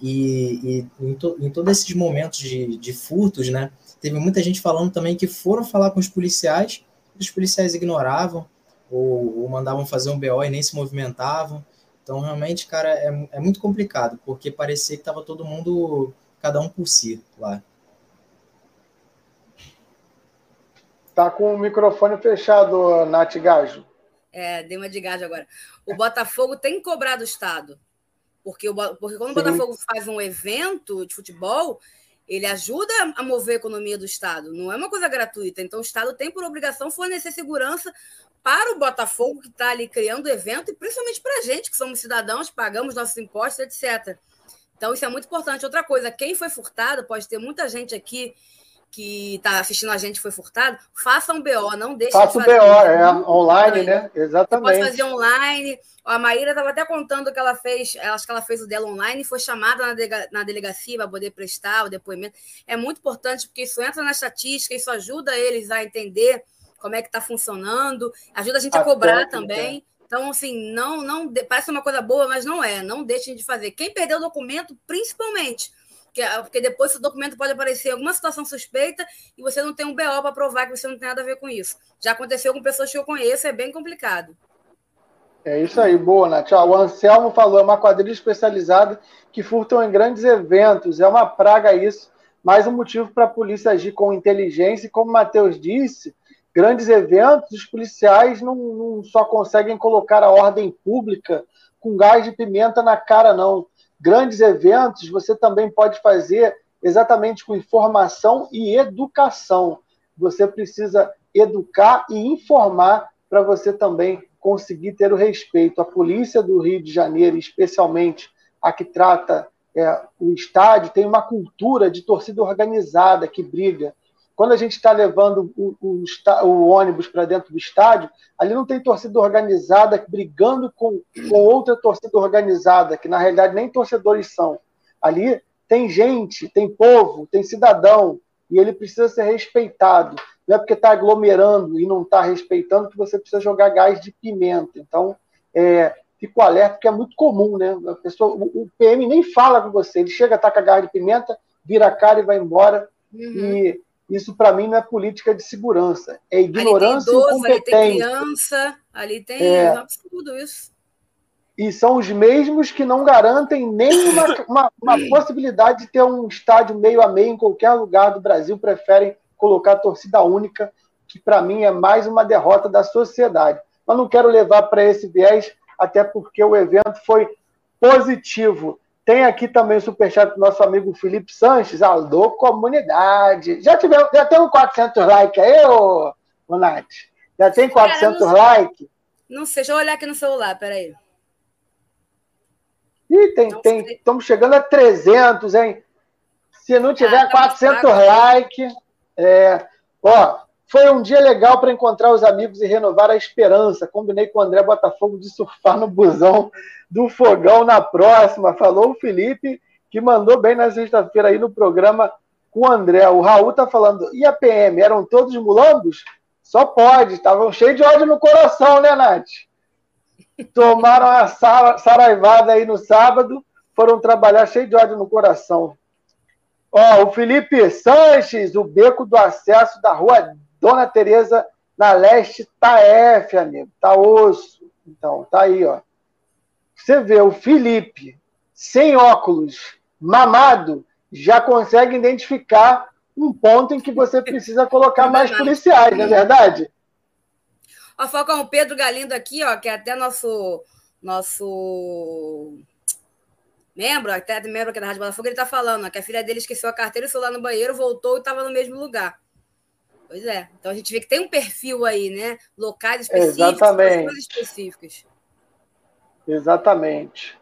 e, e em, to, em, todos esses momentos de, de furtos, né? Teve muita gente falando também que foram falar com os policiais os policiais ignoravam ou, ou mandavam fazer um BO e nem se movimentavam. Então, realmente, cara, é, é muito complicado, porque parecia que estava todo mundo, cada um por si lá. Tá com o microfone fechado, Nath Gajo. É, dei uma de gajo agora. O Botafogo tem cobrado o Estado. Porque, o, porque quando Sim. o Botafogo faz um evento de futebol, ele ajuda a mover a economia do Estado. Não é uma coisa gratuita. Então, o Estado tem por obrigação fornecer segurança para o Botafogo, que está ali criando o evento, e principalmente para a gente, que somos cidadãos, pagamos nossos impostos, etc. Então, isso é muito importante. Outra coisa, quem foi furtado, pode ter muita gente aqui que está assistindo a gente foi furtado, faça um BO, não deixe faça de fazer. Faça o BO, é, online, né? Exatamente. Você pode fazer online. A Maíra estava até contando que ela fez, acho que ela fez o dela online e foi chamada na, delega, na delegacia para poder prestar o depoimento. É muito importante porque isso entra na estatística, isso ajuda eles a entender como é que está funcionando, ajuda a gente a, a cobrar técnica. também. Então, assim, não, não parece uma coisa boa, mas não é. Não deixem de fazer. Quem perdeu o documento, principalmente, porque, porque depois o documento pode aparecer alguma situação suspeita e você não tem um BO para provar que você não tem nada a ver com isso. Já aconteceu com pessoas que eu conheço, é bem complicado. É isso aí, boa, Nath. O Anselmo falou, é uma quadrilha especializada que furtam em grandes eventos, é uma praga isso. Mais um motivo para a polícia agir com inteligência, e como o Matheus disse, grandes eventos, os policiais não, não, só conseguem colocar a ordem pública com gás de pimenta na cara, não grandes eventos, você também pode fazer exatamente com informação e educação. Você precisa educar e informar para você também conseguir ter o respeito. A polícia do Rio de Janeiro, especialmente a que trata é, o estádio, tem uma cultura de torcida organizada que briga. Quando a gente está levando o, o, o ônibus para dentro do estádio, ali não tem torcida organizada brigando com, com outra torcida organizada, que na realidade nem torcedores são. Ali tem gente, tem povo, tem cidadão, e ele precisa ser respeitado. Não é porque está aglomerando e não está respeitando que você precisa jogar gás de pimenta. Então, é, fico alerta, porque é muito comum, né? A pessoa, o, PM nem fala com você, ele chega, taca gás de pimenta, vira a cara e vai embora. Uhum. E isso, para mim, não é política de segurança. É ignorância ali tem idoso, e incompetência. Ali tem criança, ali tem é, absurdo isso. E são os mesmos que não garantem nem uma, uma, uma, possibilidade de ter um estádio meio a meio em qualquer lugar do Brasil. Preferem colocar torcida única, que para mim é mais uma derrota da sociedade. Mas não quero levar para esse viés, até porque o evento foi positivo. Tem aqui também o superchat do nosso amigo Felipe Sanches. Alô, comunidade. Já, tivemos, já tem um 400 likes aí, ô, ô Nath? Já tem 400 Cara, likes? Não sei, deixa eu olhar aqui no celular, peraí. Ih, tem, tem, estamos chegando a 300, hein? Se não tiver ah, 400 tá likes, é, ó, foi um dia legal para encontrar os amigos e renovar a esperança. Combinei com o André Botafogo de surfar no busão do fogão na próxima. Falou o Felipe, que mandou bem na sexta-feira aí no programa com o André. O Raul tá falando, e a PM? Eram todos mulambos? Só pode, estavam cheios de ódio no coração, né, Nath? Tomaram a saraivada aí no sábado, foram trabalhar cheio de ódio no coração. Ó, o Felipe Sanches, o beco do acesso da rua Dona Tereza, na leste, tá F, amigo. Tá osso. Então, tá aí, ó. Você vê o Felipe, sem óculos, mamado, já consegue identificar um ponto em que você precisa colocar mais policiais, não é verdade? Ó, Falcão, o Pedro Galindo aqui, ó, que é até nosso nosso membro, até membro aqui da Rádio Botafogo, ele tá falando ó, que a filha dele esqueceu a carteira, o celular no banheiro, voltou e estava no mesmo lugar. Pois é. Então a gente vê que tem um perfil aí, né? Locais específicos, Exatamente. específicas. Exatamente.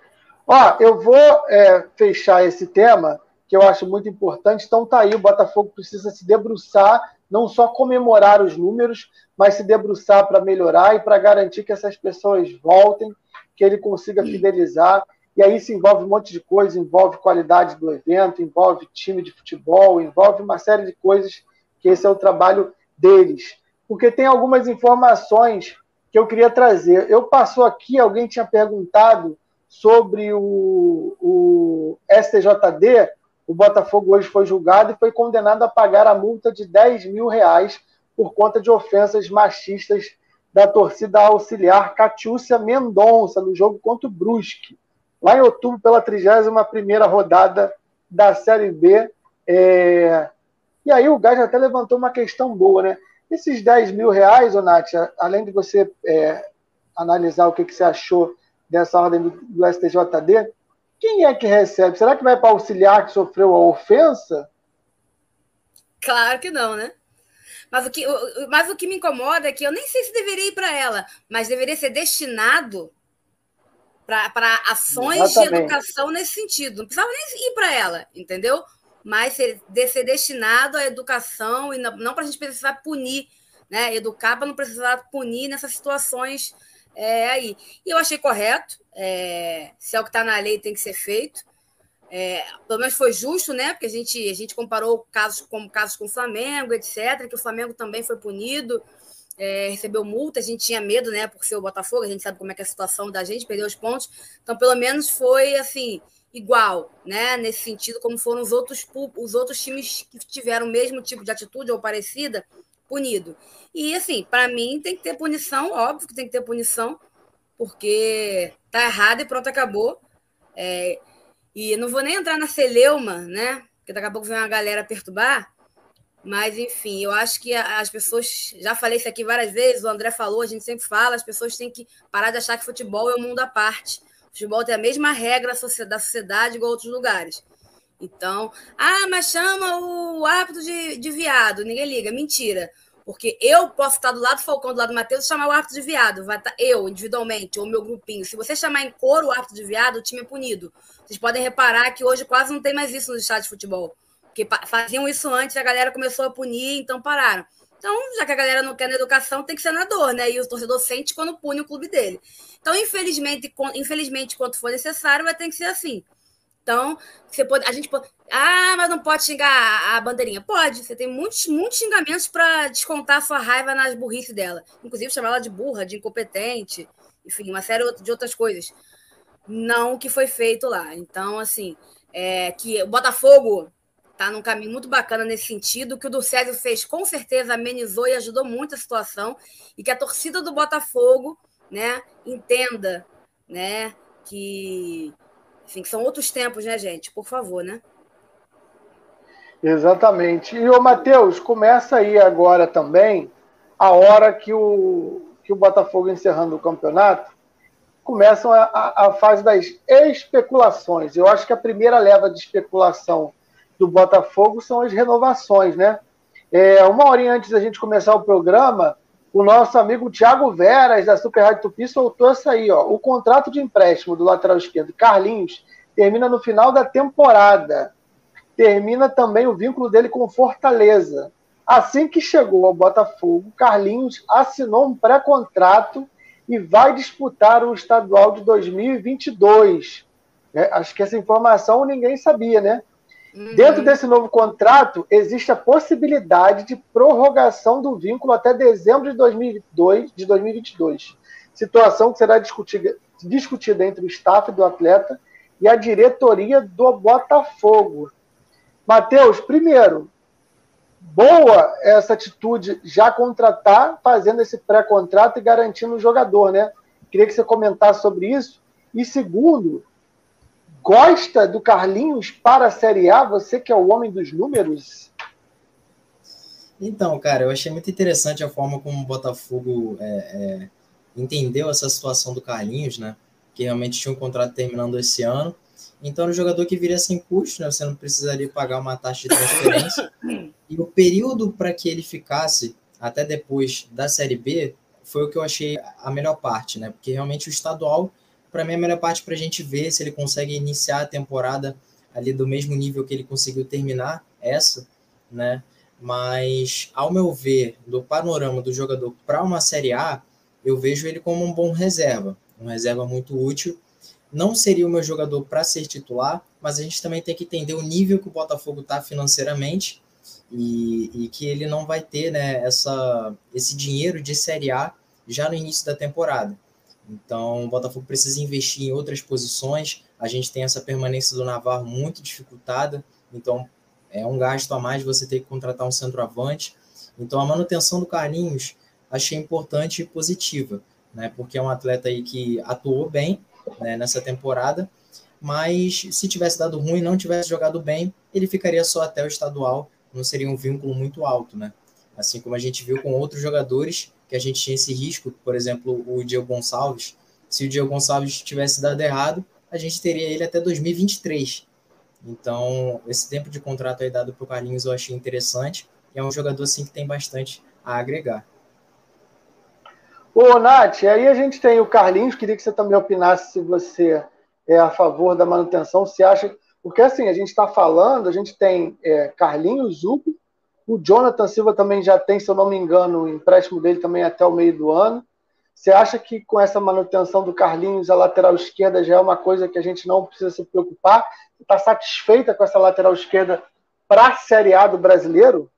Ó, eu vou é, fechar esse tema, que eu acho muito importante. Então tá aí, o Botafogo precisa se debruçar, não só comemorar os números, mas se debruçar para melhorar e para garantir que essas pessoas voltem, que ele consiga fidelizar. E aí se envolve um monte de coisa, envolve qualidade do evento, envolve time de futebol, envolve uma série de coisas que esse é o trabalho deles. Porque tem algumas informações que eu queria trazer. Eu passou aqui, alguém tinha perguntado sobre o, o STJD, o Botafogo hoje foi julgado e foi condenado a pagar a multa de 10 mil reais por conta de ofensas machistas da torcida auxiliar Catiúcia Mendonça no jogo contra o Brusque, lá em outubro, pela 31ª rodada da Série B. É... E aí o Gás até levantou uma questão boa, né? Esses 10 mil reais, ô Nath, além de você é, analisar o que, que você achou dessa ordem do, do STJD, quem é que recebe? Será que vai para auxiliar que sofreu a ofensa? Claro que não, né? Mas o que, mas o que me incomoda é que eu nem sei se deveria ir para ela, mas deveria ser destinado para ações Exatamente. de educação nesse sentido. Não precisava nem ir para ela, entendeu? Mas ser, de ser destinado à educação e não, não para a gente precisar punir, né? Educar para não precisar punir nessas situações é, aí. E eu achei correto. É, se é o que está na lei, tem que ser feito. É, pelo menos foi justo, né? Porque a gente, a gente comparou casos com casos com o Flamengo, etc., que o Flamengo também foi punido, é, recebeu multa, a gente tinha medo, né? Por ser o Botafogo, a gente sabe como é que é a situação da gente, perdeu os pontos. Então, pelo menos foi assim, igual, né? Nesse sentido, como foram os outros, os outros times que tiveram o mesmo tipo de atitude ou parecida, punido. E assim, para mim tem que ter punição, óbvio que tem que ter punição, porque tá errado e pronto, acabou. É, e não vou nem entrar na celeuma, né? Porque daqui a pouco vem uma galera perturbar. Mas, enfim, eu acho que as pessoas. Já falei isso aqui várias vezes, o André falou, a gente sempre fala, as pessoas têm que parar de achar que futebol é um mundo à parte. Futebol tem a mesma regra da sociedade igual outros lugares. Então, ah, mas chama o árbitro de, de viado, ninguém liga. Mentira. Porque eu posso estar do lado do Falcão, do lado do Matheus, chamar o árbitro de viado. Vai estar eu, individualmente, ou meu grupinho. Se você chamar em coro o árbitro de viado, o time é punido. Vocês podem reparar que hoje quase não tem mais isso nos estádios de futebol. Porque faziam isso antes, a galera começou a punir, então pararam. Então, já que a galera não quer na educação, tem que ser na dor, né? E o torcedor sente quando pune o clube dele. Então, infelizmente, infelizmente, quanto for necessário, vai ter que ser assim. Então, você pode, a gente pode. Ah, mas não pode xingar a bandeirinha. Pode, você tem muitos, muitos xingamentos para descontar sua raiva nas burrices dela. Inclusive chamar ela de burra, de incompetente, enfim, uma série de outras coisas. Não o que foi feito lá. Então, assim, é, que o Botafogo tá num caminho muito bacana nesse sentido, que o do César fez com certeza amenizou e ajudou muito a situação, e que a torcida do Botafogo né, entenda né, que enfim, que são outros tempos, né, gente? Por favor, né? Exatamente. E o Matheus, começa aí agora também a hora que o, que o Botafogo encerrando o campeonato, começam a, a, a fase das especulações. Eu acho que a primeira leva de especulação do Botafogo são as renovações, né? É, uma horinha antes da gente começar o programa, o nosso amigo Thiago Veras, da Super Rádio Tupi, soltou essa aí, ó. O contrato de empréstimo do lateral esquerdo, Carlinhos, termina no final da temporada. Termina também o vínculo dele com Fortaleza. Assim que chegou ao Botafogo, Carlinhos assinou um pré-contrato e vai disputar o estadual de 2022. É, acho que essa informação ninguém sabia, né? Uhum. Dentro desse novo contrato, existe a possibilidade de prorrogação do vínculo até dezembro de 2002, de 2022. Situação que será discutida, discutida entre o staff do atleta e a diretoria do Botafogo. Matheus, primeiro, boa essa atitude já contratar, fazendo esse pré-contrato e garantindo o jogador, né? Queria que você comentasse sobre isso. E segundo, gosta do Carlinhos para a Série A? Você que é o homem dos números? Então, cara, eu achei muito interessante a forma como o Botafogo é, é, entendeu essa situação do Carlinhos, né? Que realmente tinha um contrato terminando esse ano. Então, era um jogador que viria sem custo, né? Você não precisaria pagar uma taxa de transferência. e o período para que ele ficasse até depois da Série B foi o que eu achei a melhor parte, né? Porque realmente o estadual para mim, a melhor parte para a gente ver se ele consegue iniciar a temporada ali do mesmo nível que ele conseguiu terminar essa, né? Mas, ao meu ver, do panorama do jogador para uma Série A, eu vejo ele como um bom reserva, um reserva muito útil. Não seria o meu jogador para ser titular, mas a gente também tem que entender o nível que o Botafogo está financeiramente e, e, que ele não vai ter né, essa, esse dinheiro de Série A já no início da temporada. Então, o Botafogo precisa investir em outras posições. A gente tem essa permanência do Navarro muito dificultada, então é um gasto a mais você ter que contratar um centroavante. Então a manutenção do Carlinhos achei importante e positiva, né? Porque é um atleta aí que atuou bem né, nessa temporada, mas se tivesse dado ruim, não tivesse jogado bem, ele ficaria só até o estadual, não seria um vínculo muito alto, né? Assim como a gente viu com outros jogadores que a gente tinha esse risco, por exemplo, o Diego Gonçalves. Se o Diego Gonçalves tivesse dado errado, a gente teria ele até 2023. Então, esse tempo de contrato aí dado para o Carlinhos eu achei interessante. E é um jogador assim que tem bastante a agregar. Ô, Nath, aí a gente tem o Carlinhos, queria que você também opinasse se você é a favor da manutenção, se acha. Porque assim, a gente está falando, a gente tem é, Carlinhos, Hugo, o Jonathan Silva também já tem, se eu não me engano, o empréstimo dele também até o meio do ano. Você acha que com essa manutenção do Carlinhos, a lateral esquerda já é uma coisa que a gente não precisa se preocupar? Está satisfeita com essa lateral esquerda para a Série A do brasileiro?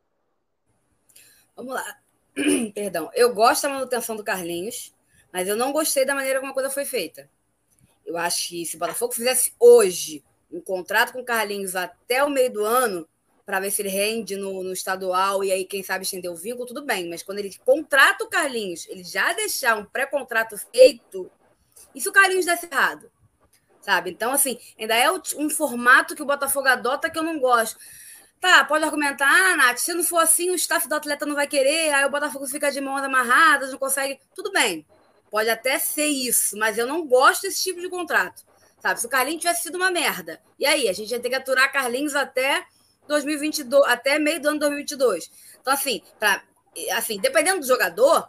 Vamos lá. Perdão. Eu gosto da manutenção do Carlinhos, mas eu não gostei da maneira como a coisa foi feita. Eu acho que se o Botafogo fizesse hoje um contrato com o Carlinhos até o meio do ano, para ver se ele rende no, no, estadual e aí, quem sabe, estender o vínculo, tudo bem. Mas quando ele contrata o Carlinhos, ele já deixar um pré-contrato feito, e se o Carlinhos desse errado? Sabe? Então, assim, ainda é um formato que o Botafogo adota que eu não gosto. Tá, pode argumentar, ah, Nath, se não for assim, o staff do atleta não vai querer, aí o Botafogo fica de mãos amarradas, não consegue. Tudo bem, pode até ser isso, mas eu não gosto desse tipo de contrato. Sabe? Se o Carlinhos tivesse sido uma merda, e aí? A gente ia ter que aturar Carlinhos até 2022, até meio do ano 2022. Então, assim, pra, assim dependendo do jogador,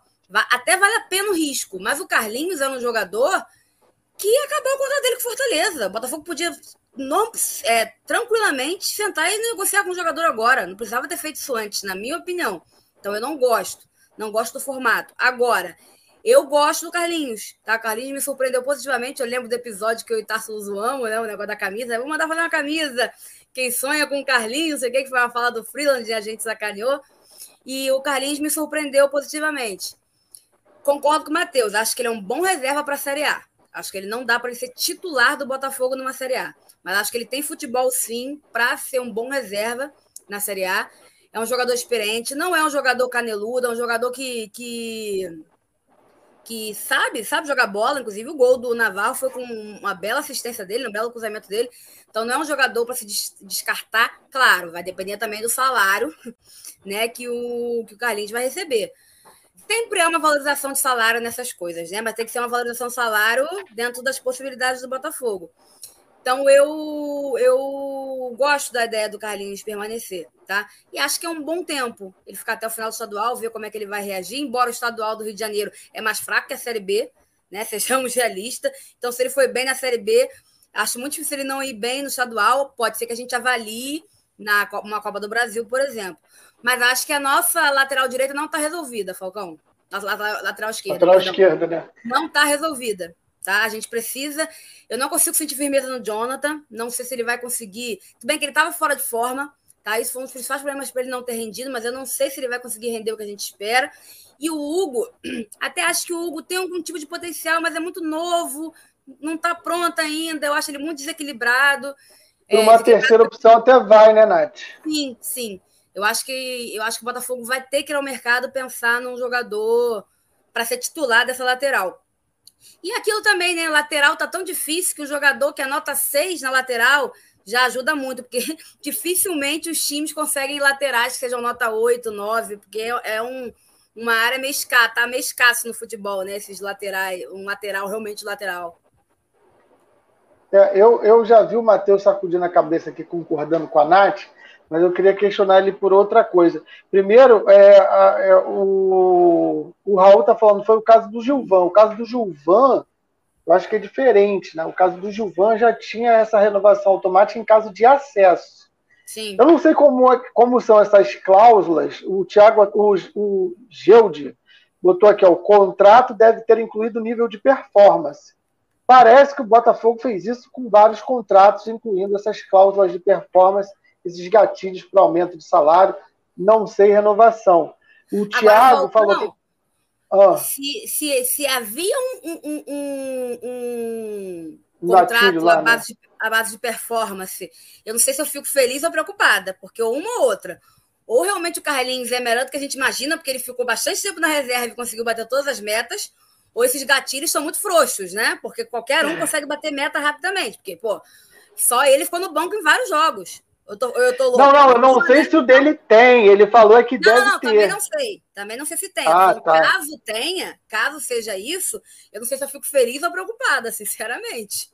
até vale a pena o risco. Mas o Carlinhos é um jogador que acabou o contrato dele com Fortaleza. O Botafogo podia não, é, tranquilamente sentar e negociar com o jogador agora. Não precisava ter feito isso antes, na minha opinião. Então, eu não gosto. Não gosto do formato. Agora, eu gosto do Carlinhos, tá? O Carlinhos me surpreendeu positivamente. Eu lembro do episódio que eu e Tarso zoamos, né? O negócio da camisa. Vou mandar fazer uma camisa. Quem sonha com o Carlinhos, sei que, foi uma fala do Freeland e a gente sacaneou. E o Carlinhos me surpreendeu positivamente. Concordo com o Matheus, acho que ele é um bom reserva para a Série A. Acho que ele não dá para ele ser titular do Botafogo numa Série A. Mas acho que ele tem futebol sim para ser um bom reserva na Série A. É um jogador experiente, não é um jogador caneludo, é um jogador que, que que sabe, sabe jogar bola, inclusive o gol do Navarro foi com uma bela assistência dele, um belo cruzamento dele. Então não é um jogador para se descartar, claro, vai depender também do salário, né, que o que o Carlinhos vai receber. Sempre é uma valorização de salário nessas coisas, né? Mas tem que ser uma valorização de salário dentro das possibilidades do Botafogo. Então eu eu gosto da ideia do Carlinhos permanecer, tá? E acho que é um bom tempo ele ficar até o final do estadual, ver como é que ele vai reagir, embora o estadual do Rio de Janeiro é mais fraco que a Série B, né? Sejamos realistas. Então, se ele foi bem na Série B, acho muito difícil ele não ir bem no estadual. Pode ser que a gente avalie na uma Copa do Brasil, por exemplo. Mas acho que a nossa lateral direita não está resolvida, Falcão. Nossa lateral esquerda. Lateral esquerda, né? Não está resolvida tá? A gente precisa. Eu não consigo sentir firmeza no Jonathan. Não sei se ele vai conseguir. Tudo bem que ele estava fora de forma, tá? Isso foi um dos principais problemas para ele não ter rendido, mas eu não sei se ele vai conseguir render o que a gente espera. E o Hugo, até acho que o Hugo tem algum tipo de potencial, mas é muito novo, não está pronto ainda. Eu acho ele muito desequilibrado. Por uma é, terceira opção até vai, né, Nath? Sim, sim. Eu acho que eu acho que o Botafogo vai ter que ir ao mercado pensar num jogador para ser titular dessa lateral. E aquilo também, né? Lateral tá tão difícil que o jogador que anota seis na lateral já ajuda muito, porque dificilmente os times conseguem laterais que sejam nota 8, 9, porque é, é um, uma área meio escassa, tá meio escasso no futebol, né? Esses laterais, um lateral realmente lateral. É, eu, eu já vi o Matheus sacudindo a cabeça aqui, concordando com a Nath, mas eu queria questionar ele por outra coisa. Primeiro, é, é o, o Raul está falando, foi o caso do Gilvan. O caso do Gilvan, eu acho que é diferente. Né? O caso do Gilvan já tinha essa renovação automática em caso de acesso. Sim. Eu não sei como, é, como são essas cláusulas. O Thiago, o, o Geude botou aqui, ó, o contrato deve ter incluído nível de performance. Parece que o Botafogo fez isso com vários contratos, incluindo essas cláusulas de performance esses gatilhos para aumento de salário, não sei renovação. O Thiago falou que. Ah. Se, se, se havia um, um, um, um contrato lá, à, né? base né? de, à base de performance, eu não sei se eu fico feliz ou preocupada, porque uma ou outra. Ou realmente o Carlinhos é melhor do que a gente imagina, porque ele ficou bastante tempo na reserva e conseguiu bater todas as metas, ou esses gatilhos são muito frouxos, né? Porque qualquer um consegue bater meta rapidamente. Porque, pô, só ele ficou no banco em vários jogos. Eu tô, eu tô louco. Não, não, eu não sei se o dele tem. Ele falou que não, deve não, ter. Também não sei. Também não sei se tem. Ah, então, tá. Caso tenha, caso seja isso, eu não sei se eu fico feliz ou preocupada, sinceramente.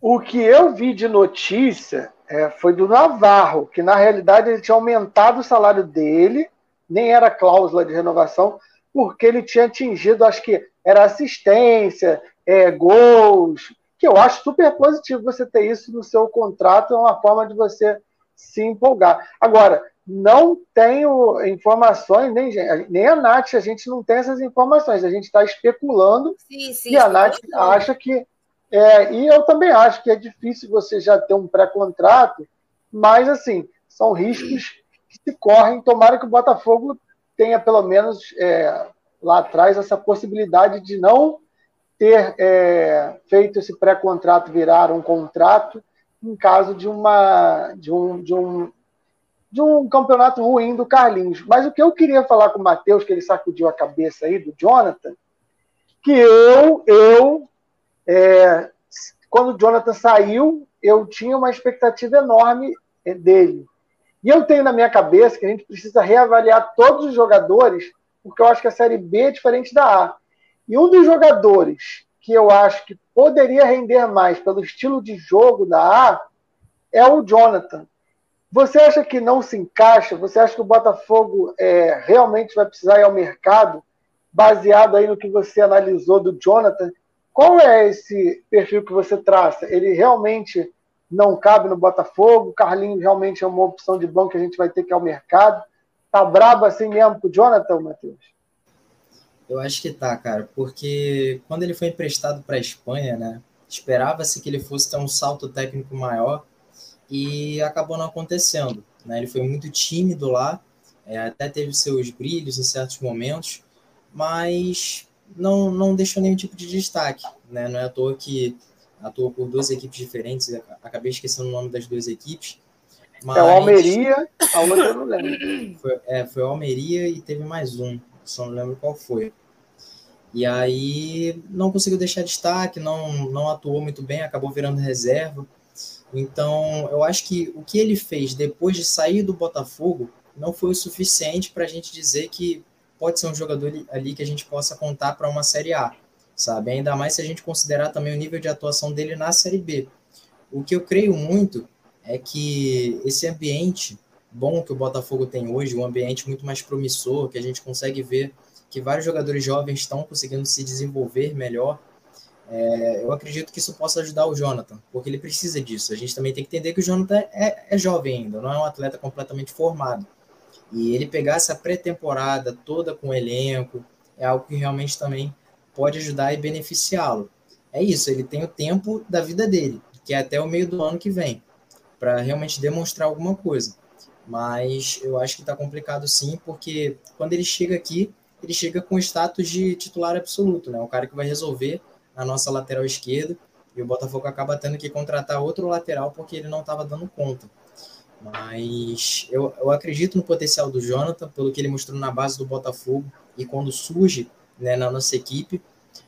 O que eu vi de notícia é, foi do Navarro, que na realidade ele tinha aumentado o salário dele, nem era cláusula de renovação, porque ele tinha atingido, acho que era assistência, é, gols, que eu acho super positivo você ter isso no seu contrato, é uma forma de você se empolgar. Agora, não tenho informações, nem, nem a Nath, a gente não tem essas informações, a gente está especulando Sim, sim. e a Nath acha que. É, e eu também acho que é difícil você já ter um pré-contrato, mas assim, são riscos que se correm. Tomara que o Botafogo tenha pelo menos é, lá atrás essa possibilidade de não ter é, feito esse pré-contrato virar um contrato em caso de uma de um, de um de um campeonato ruim do Carlinhos. Mas o que eu queria falar com o Matheus, que ele sacudiu a cabeça aí do Jonathan, que eu eu é, quando o Jonathan saiu, eu tinha uma expectativa enorme é, dele. E eu tenho na minha cabeça que a gente precisa reavaliar todos os jogadores, porque eu acho que a Série B é diferente da A. E um dos jogadores que eu acho que poderia render mais pelo estilo de jogo da A é o Jonathan. Você acha que não se encaixa? Você acha que o Botafogo é, realmente vai precisar ir ao mercado, baseado aí no que você analisou do Jonathan? Qual é esse perfil que você traça? Ele realmente não cabe no Botafogo? O Carlinhos realmente é uma opção de banco que a gente vai ter que ir ao mercado? Tá brabo assim mesmo com o Jonathan, Matheus? Eu acho que tá, cara, porque quando ele foi emprestado para a Espanha, né, esperava-se que ele fosse ter um salto técnico maior e acabou não acontecendo. Né? Ele foi muito tímido lá, é, até teve seus brilhos em certos momentos, mas não, não deixou nenhum tipo de destaque. Né? Não é à toa que atuou por duas equipes diferentes, acabei esquecendo o nome das duas equipes. Mas... É o Almeria, a outra eu não lembro. Foi, é, foi o Almeria e teve mais um, só não lembro qual foi. E aí não conseguiu deixar destaque, não, não atuou muito bem, acabou virando reserva. Então, eu acho que o que ele fez depois de sair do Botafogo não foi o suficiente para a gente dizer que pode ser um jogador ali que a gente possa contar para uma Série A, sabe? Ainda mais se a gente considerar também o nível de atuação dele na Série B. O que eu creio muito é que esse ambiente bom que o Botafogo tem hoje, um ambiente muito mais promissor, que a gente consegue ver que vários jogadores jovens estão conseguindo se desenvolver melhor, é, eu acredito que isso possa ajudar o Jonathan, porque ele precisa disso. A gente também tem que entender que o Jonathan é, é jovem ainda, não é um atleta completamente formado. E ele pegar essa pré-temporada toda com o elenco é algo que realmente também pode ajudar e beneficiá-lo. É isso, ele tem o tempo da vida dele, que é até o meio do ano que vem, para realmente demonstrar alguma coisa. Mas eu acho que está complicado sim, porque quando ele chega aqui, ele chega com status de titular absoluto, né? O cara que vai resolver a nossa lateral esquerda e o Botafogo acaba tendo que contratar outro lateral porque ele não estava dando conta. Mas eu, eu acredito no potencial do Jonathan, pelo que ele mostrou na base do Botafogo e quando surge né, na nossa equipe,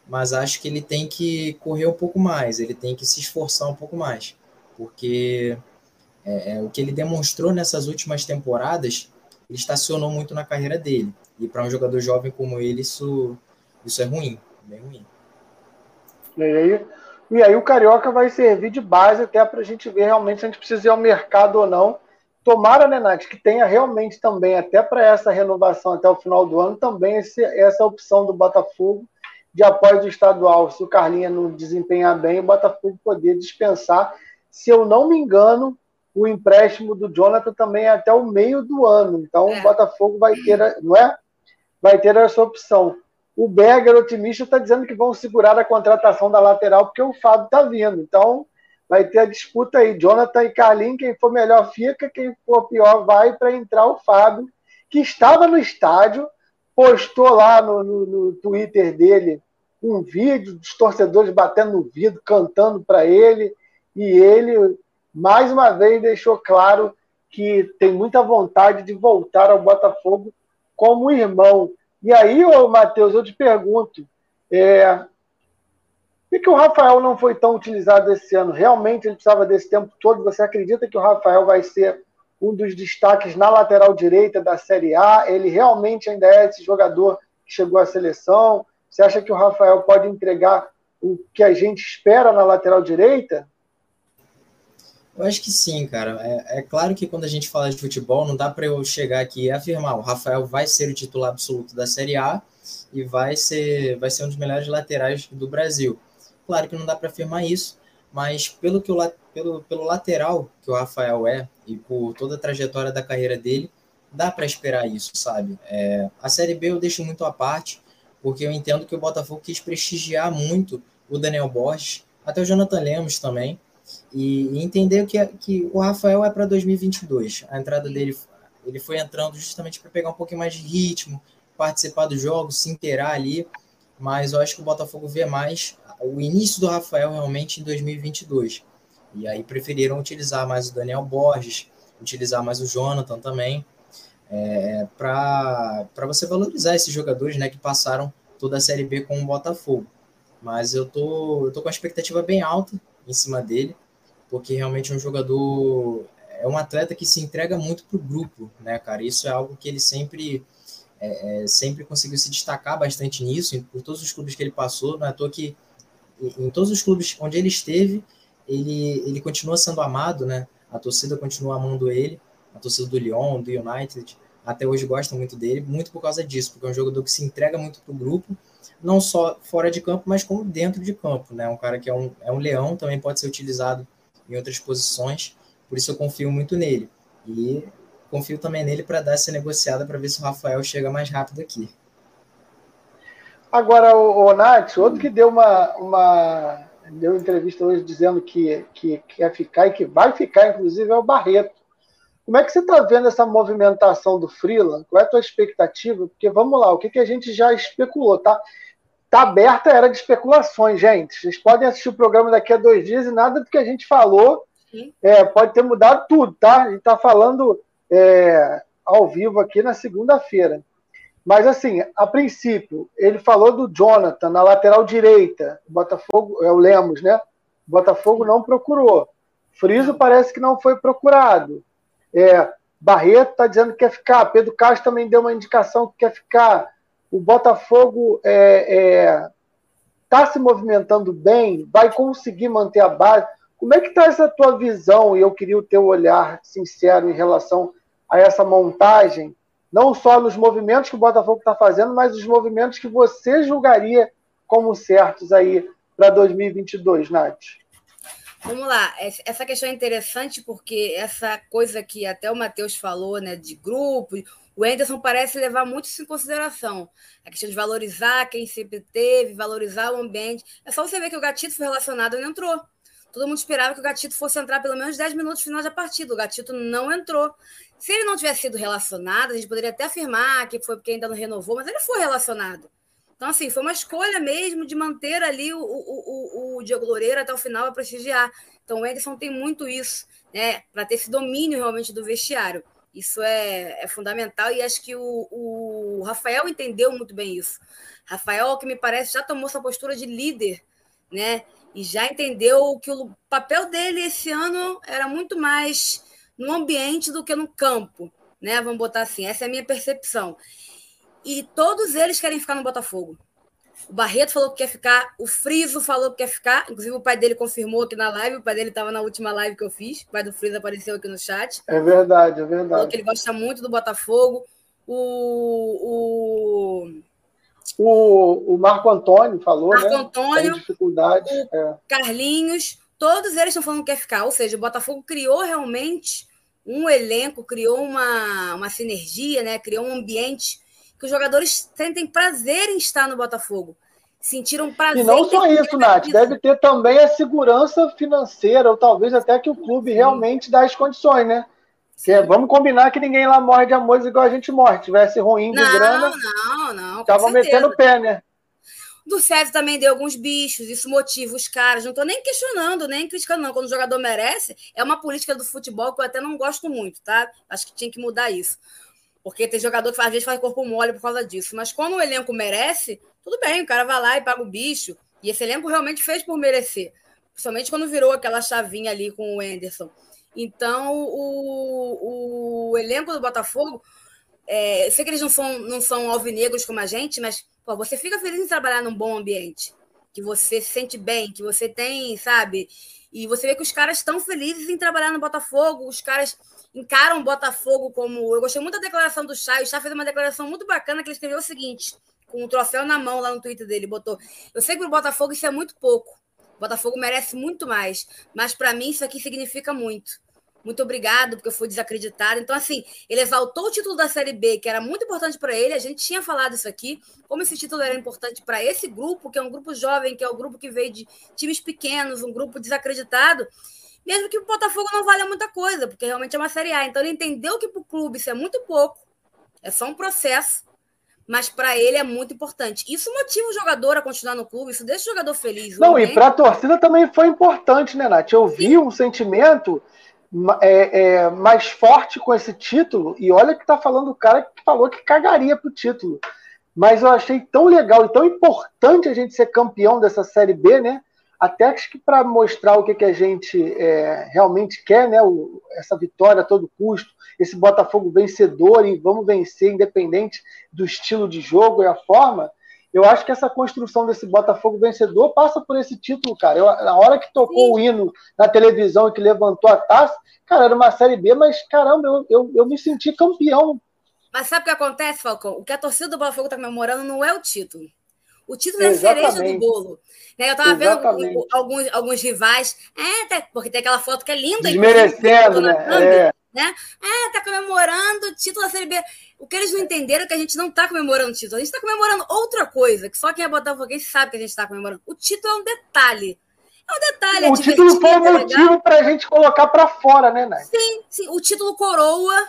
mas acho que ele tem que correr um pouco mais, ele tem que se esforçar um pouco mais, porque é, é, o que ele demonstrou nessas últimas temporadas, ele estacionou muito na carreira dele. E para um jogador jovem como ele, isso, isso é ruim, bem ruim. E aí, e aí o Carioca vai servir de base até para a gente ver realmente se a gente precisa ir ao mercado ou não. Tomara, né, Nath, que tenha realmente também, até para essa renovação até o final do ano, também esse, essa opção do Botafogo de apoio do estadual. Se o Carlinha não desempenhar bem, o Botafogo poder dispensar. Se eu não me engano, o empréstimo do Jonathan também é até o meio do ano. Então é. o Botafogo vai ter, não é? Vai ter essa opção. O Berger, otimista, está dizendo que vão segurar a contratação da lateral porque o Fábio está vindo. Então, vai ter a disputa aí. Jonathan e Carlinhos, quem for melhor fica, quem for pior vai para entrar o Fábio, que estava no estádio, postou lá no, no, no Twitter dele um vídeo dos torcedores batendo no vidro, cantando para ele, e ele, mais uma vez, deixou claro que tem muita vontade de voltar ao Botafogo como irmão. E aí, ô Matheus, eu te pergunto, é, por que, que o Rafael não foi tão utilizado esse ano? Realmente ele precisava desse tempo todo? Você acredita que o Rafael vai ser um dos destaques na lateral direita da Série A? Ele realmente ainda é esse jogador que chegou à seleção? Você acha que o Rafael pode entregar o que a gente espera na lateral direita? Eu acho que sim, cara. É, é, claro que quando a gente fala de futebol, não dá para eu chegar aqui e afirmar o Rafael vai ser o titular absoluto da Série A e vai ser, vai ser um dos melhores laterais do Brasil. Claro que não dá para afirmar isso, mas pelo, que o, pelo, pelo lateral que o Rafael é e por toda a trajetória da carreira dele, dá para esperar isso, sabe? É, a Série B eu deixo muito à parte, porque eu entendo que o Botafogo quis prestigiar muito o Daniel Borges, até o Jonathan Lemos também, e, entender que, que o Rafael é para 2022. A entrada dele, ele foi entrando justamente para pegar um pouquinho mais de ritmo, participar dos jogos, se inteirar ali, mas eu acho que o Botafogo vê mais o início do Rafael realmente em 2022. E aí preferiram utilizar mais o Daniel Borges, utilizar mais o Jonathan também, é, para você valorizar esses jogadores né, que passaram toda a Série B com o Botafogo. Mas eu tô, eu tô com a expectativa bem alta em cima dele, porque realmente é um jogador, é um atleta que se entrega muito para o grupo, né, cara? Isso é algo que ele sempre, é, é, sempre conseguiu se destacar bastante nisso, por todos os clubes que ele passou, não é à toa que em todos os clubes onde ele esteve, ele, ele continua sendo amado, né? A torcida continua amando ele, a torcida do Lyon, do United, até hoje gosta muito dele, muito por causa disso, porque é um jogador que se entrega muito para o grupo, não só fora de campo, mas como dentro de campo, né? Um cara que é um, é um leão, também pode ser utilizado em outras posições, por isso eu confio muito nele. E confio também nele para dar essa negociada para ver se o Rafael chega mais rápido aqui. Agora, o, o Nath, outro que deu uma, uma deu entrevista hoje dizendo que, que quer ficar e que vai ficar, inclusive, é o Barreto. Como é que você está vendo essa movimentação do Freeland? Qual é a tua expectativa? Porque vamos lá, o que, que a gente já especulou, tá? Tá aberta a era de especulações, gente. Vocês podem assistir o programa daqui a dois dias e nada do que a gente falou é, pode ter mudado tudo, tá? A gente está falando é, ao vivo aqui na segunda-feira. Mas, assim, a princípio, ele falou do Jonathan na lateral direita. O Botafogo, é o Lemos, né? O Botafogo não procurou. Friso parece que não foi procurado. É, Barreto está dizendo que quer ficar. Pedro Castro também deu uma indicação que quer ficar. O Botafogo está é, é, tá se movimentando bem, vai conseguir manter a base. Como é que está essa tua visão? E eu queria o teu olhar sincero em relação a essa montagem, não só nos movimentos que o Botafogo está fazendo, mas os movimentos que você julgaria como certos aí para 2022, Nath. Vamos lá, essa questão é interessante porque essa coisa que até o Matheus falou, né, de grupo, o Anderson parece levar muito isso em consideração. A questão de valorizar quem sempre teve, valorizar o ambiente. É só você ver que o Gatito foi relacionado e não entrou. Todo mundo esperava que o Gatito fosse entrar pelo menos 10 minutos no final da partida. O Gatito não entrou. Se ele não tivesse sido relacionado, a gente poderia até afirmar que foi porque ainda não renovou, mas ele foi relacionado. Então, assim, foi uma escolha mesmo de manter ali o, o, o, o Diego Loureiro até o final para prestigiar. Então, o Anderson tem muito isso, né? Para ter esse domínio realmente do vestiário. Isso é, é fundamental e acho que o, o Rafael entendeu muito bem isso. Rafael, que me parece, já tomou essa postura de líder, né? E já entendeu que o papel dele esse ano era muito mais no ambiente do que no campo, né? Vamos botar assim, essa é a minha percepção. E todos eles querem ficar no Botafogo. O Barreto falou que quer ficar, o Friso falou que quer ficar, inclusive o pai dele confirmou aqui na live, o pai dele estava na última live que eu fiz, o pai do Friso apareceu aqui no chat. É verdade, é verdade. Falou que ele gosta muito do Botafogo. O, o, o, o Marco Antônio falou, Marco né? Antônio, dificuldade. É. Carlinhos, todos eles estão falando que quer ficar. Ou seja, o Botafogo criou realmente um elenco, criou uma, uma sinergia, né? criou um ambiente que os jogadores sentem prazer em estar no Botafogo. Sentiram prazer. E não só isso, Nath, deve ter também a segurança financeira, ou talvez até que o clube Sim. realmente dá as condições, né? Que, vamos combinar que ninguém lá morre de amor igual a gente morre. Tivesse ruim de não, grana. Não, não, Estavam metendo o pé, né? Do César também deu alguns bichos, isso motiva os caras. Não estou nem questionando, nem criticando, não. Quando o jogador merece, é uma política do futebol que eu até não gosto muito, tá? Acho que tinha que mudar isso. Porque tem jogador que às vezes faz corpo mole por causa disso. Mas quando o elenco merece, tudo bem, o cara vai lá e paga o bicho. E esse elenco realmente fez por merecer. Principalmente quando virou aquela chavinha ali com o Anderson. Então, o, o elenco do Botafogo, é, eu sei que eles não são, não são alvinegros como a gente, mas pô, você fica feliz em trabalhar num bom ambiente, que você se sente bem, que você tem, sabe? E você vê que os caras estão felizes em trabalhar no Botafogo, os caras encaram o Botafogo como. Eu gostei muito da declaração do Chá, o Chá fez uma declaração muito bacana que ele escreveu o seguinte, com o troféu na mão lá no Twitter dele, botou: Eu sei que o Botafogo isso é muito pouco. O Botafogo merece muito mais, mas para mim isso aqui significa muito. Muito obrigado, porque eu fui desacreditado. Então, assim, ele exaltou o título da Série B, que era muito importante para ele. A gente tinha falado isso aqui, como esse título era importante para esse grupo, que é um grupo jovem, que é o um grupo que veio de times pequenos, um grupo desacreditado. Mesmo que o Botafogo não valha muita coisa, porque realmente é uma Série A. Então, ele entendeu que para o clube isso é muito pouco, é só um processo mas para ele é muito importante. Isso motiva o jogador a continuar no clube, isso deixa o jogador feliz. Não, e para a torcida também foi importante, né, Nath? Eu vi um sentimento é, é, mais forte com esse título, e olha que tá falando o cara que falou que cagaria pro título. Mas eu achei tão legal e tão importante a gente ser campeão dessa Série B, né? Até acho que para mostrar o que, que a gente é, realmente quer, né? O, essa vitória a todo custo, esse Botafogo vencedor e vamos vencer, independente do estilo de jogo e a forma. Eu acho que essa construção desse Botafogo vencedor passa por esse título, cara. Eu, na hora que tocou Sim. o hino na televisão e que levantou a taça, cara, era uma Série B, mas caramba, eu, eu, eu me senti campeão. Mas sabe o que acontece, Falcão? O que a torcida do Botafogo está comemorando não é o título. O título é cereja do bolo. Né? Eu estava vendo alguns, alguns rivais, é, porque tem aquela foto que é linda. Desmerecendo, né? É. né? É, tá comemorando o título da Série B. O que eles não entenderam é que a gente não está comemorando o título. A gente está comemorando outra coisa, que só quem é Botafoguense sabe que a gente está comemorando. O título é um detalhe. É um detalhe. É o título foi um é motivo para a gente colocar para fora, né, Nath? Sim, sim. O título coroa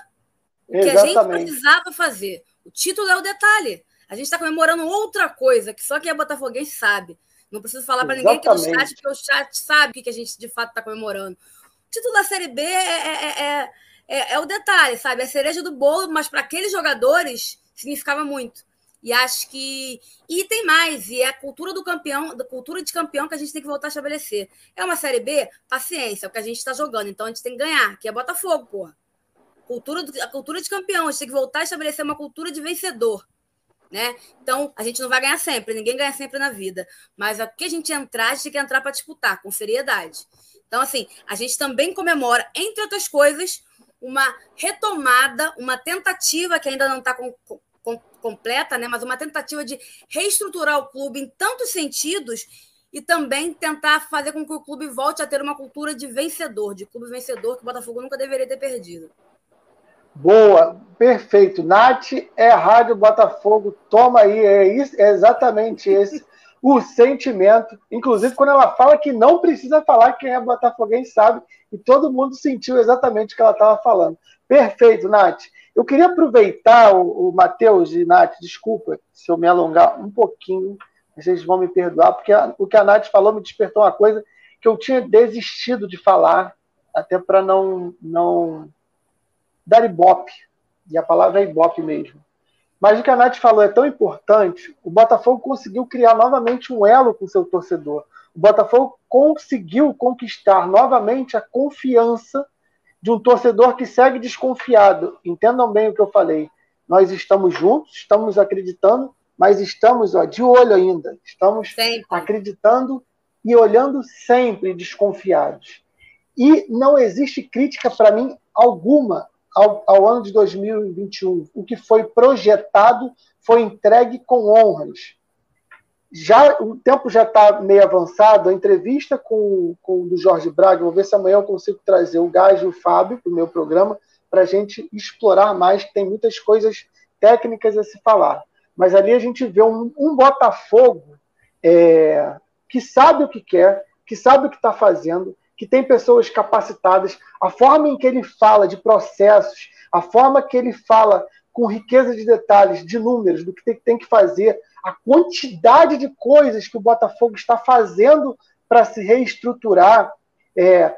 o que Exatamente. a gente precisava fazer. O título é o detalhe. A gente está comemorando outra coisa que só quem é botafoguense sabe. Não preciso falar para ninguém aqui do chat, porque o chat sabe o que a gente de fato está comemorando. O título da Série B é, é, é, é, o detalhe, sabe? É a cereja do bolo, mas para aqueles jogadores significava muito. E acho que. E tem mais, e é a cultura do campeão, da cultura de campeão que a gente tem que voltar a estabelecer. É uma Série B? Paciência, é o que a gente está jogando. Então a gente tem que ganhar, que é Botafogo, porra. Cultura, a cultura de campeão, a gente tem que voltar a estabelecer uma cultura de vencedor né? Então, a gente não vai ganhar sempre, ninguém ganha sempre na vida. Mas o que a gente entrar, a gente tem que entrar para disputar, com seriedade. Então, assim, a gente também comemora, entre outras coisas, uma retomada, uma tentativa que ainda não está com, com, completa, né? Mas uma tentativa de reestruturar o clube em tantos sentidos e também tentar fazer com que o clube volte a ter uma cultura de vencedor, de clube vencedor que o Botafogo nunca deveria ter perdido. Boa, perfeito. Nath é Rádio Botafogo, toma aí, é, isso, é exatamente esse o sentimento. Inclusive, quando ela fala que não precisa falar, quem é botafoguense sabe, e todo mundo sentiu exatamente o que ela estava falando. Perfeito, Nath. Eu queria aproveitar o, o Matheus e Nath, desculpa se eu me alongar um pouquinho, vocês vão me perdoar, porque a, o que a Nath falou me despertou uma coisa que eu tinha desistido de falar, até para não, não dar ibope. E a palavra é ibope mesmo. Mas o que a Nath falou é tão importante. O Botafogo conseguiu criar novamente um elo com seu torcedor. O Botafogo conseguiu conquistar novamente a confiança de um torcedor que segue desconfiado. Entendam bem o que eu falei. Nós estamos juntos, estamos acreditando, mas estamos ó, de olho ainda. Estamos sempre. acreditando e olhando sempre desconfiados. E não existe crítica para mim alguma ao, ao ano de 2021. O que foi projetado foi entregue com honras. Já o tempo já está meio avançado. A entrevista com, com o do Jorge Braga, vou ver se amanhã eu consigo trazer o Gás e o Fábio para o meu programa para a gente explorar mais, que tem muitas coisas técnicas a se falar. Mas ali a gente vê um, um Botafogo é, que sabe o que quer, que sabe o que está fazendo, que tem pessoas capacitadas, a forma em que ele fala de processos, a forma que ele fala com riqueza de detalhes, de números, do que tem, que fazer, a quantidade de coisas que o Botafogo está fazendo para se reestruturar, é,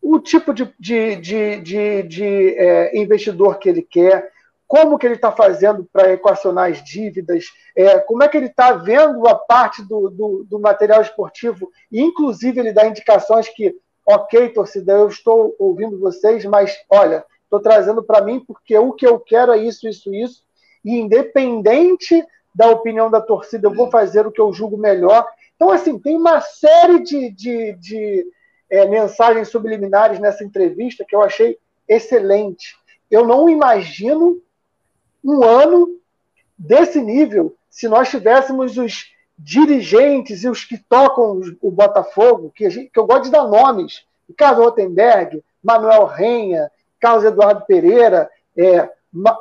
o tipo de, de, de, de, de é, investidor que ele quer, como que ele está fazendo para equacionar as dívidas, é, como é que ele está vendo a parte do, do, do, material esportivo, e inclusive ele dá indicações que, ok, torcida, eu estou ouvindo vocês, mas olha, estou trazendo para mim porque o que eu quero é isso, isso, isso, e independente da opinião da torcida, eu vou fazer o que eu julgo melhor. Então, assim, tem uma série de, de, de é, mensagens subliminares nessa entrevista que eu achei excelente. Eu não imagino um ano desse nível se nós tivéssemos os dirigentes e os que tocam o Botafogo, que, gente, que eu gosto de dar nomes, Carlos Rotenberg, Manuel Renha, Carlos Eduardo Pereira, é,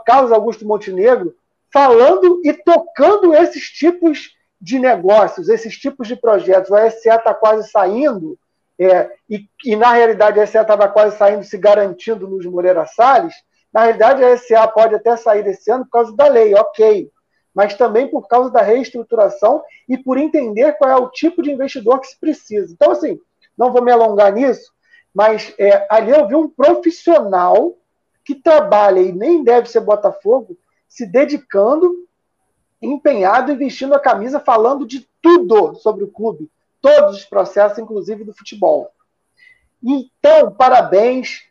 Carlos Augusto Montenegro, falando e tocando esses tipos de negócios, esses tipos de projetos. O SA está quase saindo, é, e, e, na realidade a SA estava quase saindo, se garantindo nos Moreira Salles. Na realidade, a SA pode até sair desse ano por causa da lei, ok, mas também por causa da reestruturação e por entender qual é o tipo de investidor que se precisa. Então, assim, não vou me alongar nisso, mas é, ali eu vi um profissional que trabalha e nem deve ser Botafogo, se dedicando, empenhado e vestindo a camisa, falando de tudo sobre o clube, todos os processos, inclusive do futebol. Então, parabéns.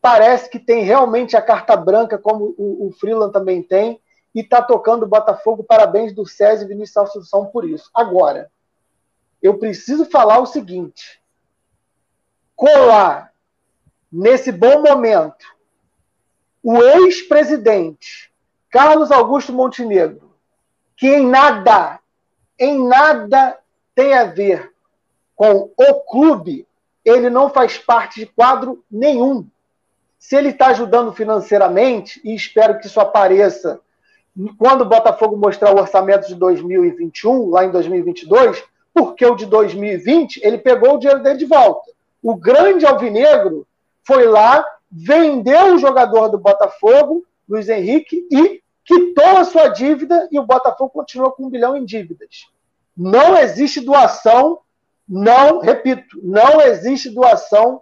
Parece que tem realmente a carta branca, como o, o Freeland também tem, e está tocando o Botafogo. Parabéns do César e Vinícius Assunção por isso. Agora, eu preciso falar o seguinte: colar nesse bom momento o ex-presidente Carlos Augusto Montenegro, que em nada, em nada tem a ver com o clube, ele não faz parte de quadro nenhum. Se ele está ajudando financeiramente, e espero que isso apareça quando o Botafogo mostrar o orçamento de 2021, lá em 2022, porque o de 2020 ele pegou o dinheiro dele de volta. O grande alvinegro foi lá, vendeu o jogador do Botafogo, Luiz Henrique, e quitou a sua dívida e o Botafogo continua com um bilhão em dívidas. Não existe doação, não, repito, não existe doação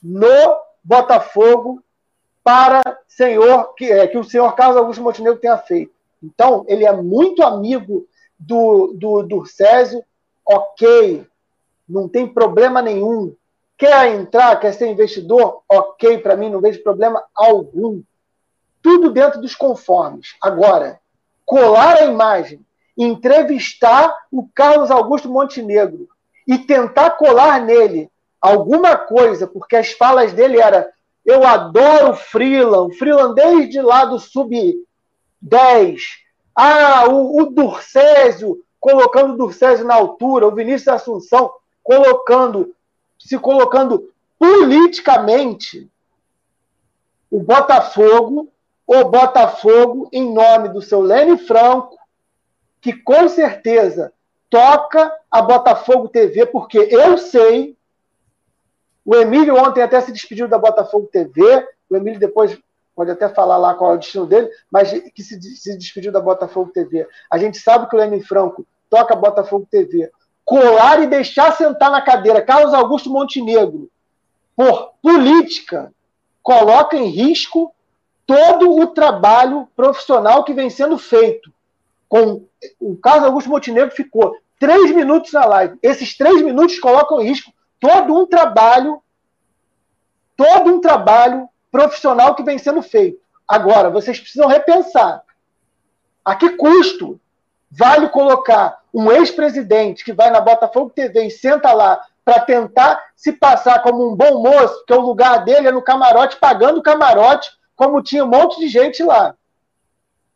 no Botafogo para senhor que, é, que o senhor Carlos Augusto Montenegro tenha feito. Então, ele é muito amigo do, do, do Césio, ok, não tem problema nenhum. Quer entrar, quer ser investidor? Ok, para mim não vejo problema algum. Tudo dentro dos conformes. Agora, colar a imagem, entrevistar o Carlos Augusto Montenegro e tentar colar nele alguma coisa, porque as falas dele eram eu adoro o Freeland, Freeland desde lá do sub-10. Ah, o, o Durcésio, colocando o Durcésio na altura, o Vinícius Assunção colocando se colocando politicamente o Botafogo, o Botafogo, em nome do seu Lene Franco, que com certeza toca a Botafogo TV, porque eu sei. O Emílio ontem até se despediu da Botafogo TV. O Emílio depois pode até falar lá qual é o destino dele, mas que se, se despediu da Botafogo TV. A gente sabe que o Lene Franco toca Botafogo TV colar e deixar sentar na cadeira Carlos Augusto Montenegro por política coloca em risco todo o trabalho profissional que vem sendo feito. Com o Carlos Augusto Montenegro ficou três minutos na live. Esses três minutos colocam em risco todo um trabalho, todo um trabalho profissional que vem sendo feito. Agora, vocês precisam repensar. A que custo vale colocar um ex-presidente que vai na Botafogo TV e senta lá para tentar se passar como um bom moço, que o lugar dele é no camarote, pagando camarote, como tinha um monte de gente lá.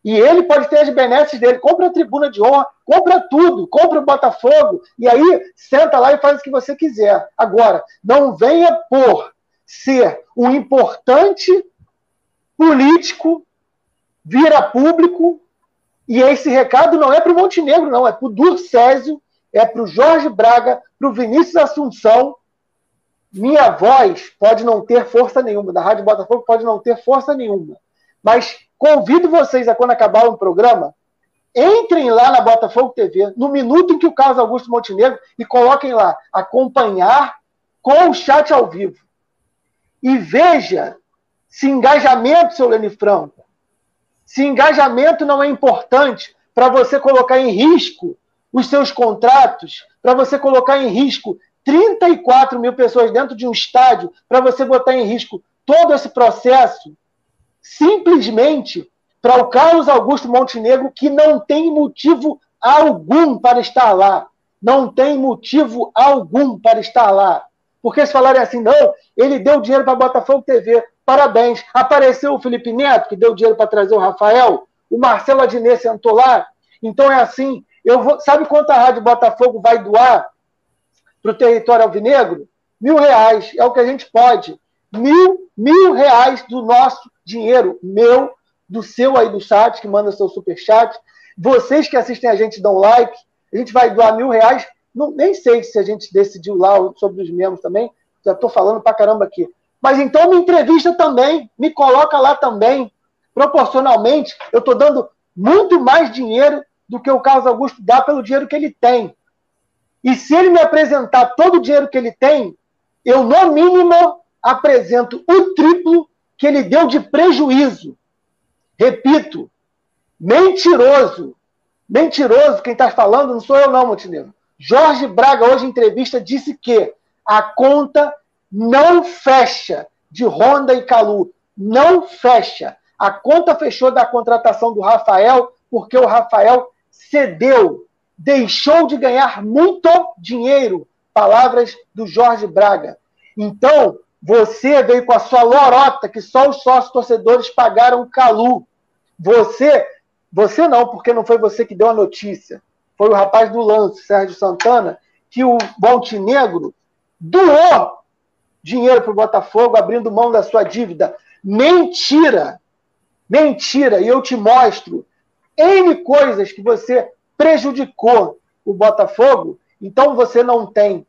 E ele pode ter as benesses dele, compra a tribuna de honra, compra tudo, compra o Botafogo, e aí senta lá e faz o que você quiser. Agora, não venha por ser um importante político, vira público, e esse recado não é para o Montenegro, não, é para o Durcésio, é para o Jorge Braga, para o Vinícius Assunção. Minha voz pode não ter força nenhuma, da Rádio Botafogo pode não ter força nenhuma. Mas convido vocês a, quando acabar o programa, Entrem lá na Botafogo TV, no minuto em que o Carlos Augusto Montenegro, e coloquem lá, acompanhar com o chat ao vivo. E veja se engajamento, seu Leni Franco, se engajamento não é importante para você colocar em risco os seus contratos, para você colocar em risco 34 mil pessoas dentro de um estádio, para você botar em risco todo esse processo, simplesmente para o Carlos Augusto Montenegro, que não tem motivo algum para estar lá. Não tem motivo algum para estar lá. Porque se falarem assim, não, ele deu dinheiro para Botafogo TV, parabéns. Apareceu o Felipe Neto, que deu dinheiro para trazer o Rafael, o Marcelo Adnet sentou lá. Então é assim, eu vou, sabe quanto a Rádio Botafogo vai doar para o território alvinegro? Mil reais, é o que a gente pode. Mil, mil reais do nosso dinheiro, meu, do seu aí do chat, que manda seu super chat. Vocês que assistem a gente dão like, a gente vai doar mil reais. Não, nem sei se a gente decidiu lá sobre os membros também, já estou falando para caramba aqui. Mas então me entrevista também, me coloca lá também. Proporcionalmente, eu estou dando muito mais dinheiro do que o Carlos Augusto dá pelo dinheiro que ele tem. E se ele me apresentar todo o dinheiro que ele tem, eu, no mínimo, apresento o triplo que ele deu de prejuízo. Repito, mentiroso. Mentiroso, quem está falando não sou eu, não, Montenegro. Jorge Braga, hoje em entrevista, disse que a conta não fecha de Honda e Calu. Não fecha. A conta fechou da contratação do Rafael, porque o Rafael cedeu, deixou de ganhar muito dinheiro. Palavras do Jorge Braga. Então, você veio com a sua lorota, que só os sócios torcedores pagaram o Calu. Você, você não, porque não foi você que deu a notícia. Foi o rapaz do lance, Sérgio Santana, que o Montenegro doou dinheiro para o Botafogo, abrindo mão da sua dívida. Mentira! Mentira! E eu te mostro N coisas que você prejudicou o Botafogo, então você não tem,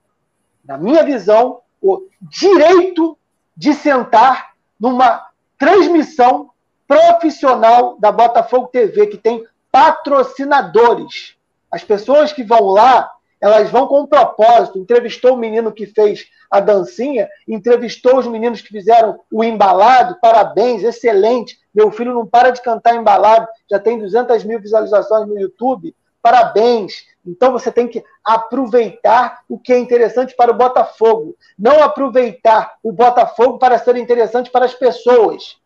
na minha visão, o direito de sentar numa transmissão profissional da Botafogo TV, que tem patrocinadores. As pessoas que vão lá, elas vão com um propósito. Entrevistou o menino que fez a dancinha, entrevistou os meninos que fizeram o embalado, parabéns, excelente. Meu filho não para de cantar embalado, já tem 200 mil visualizações no YouTube, parabéns. Então você tem que aproveitar o que é interessante para o Botafogo, não aproveitar o Botafogo para ser interessante para as pessoas.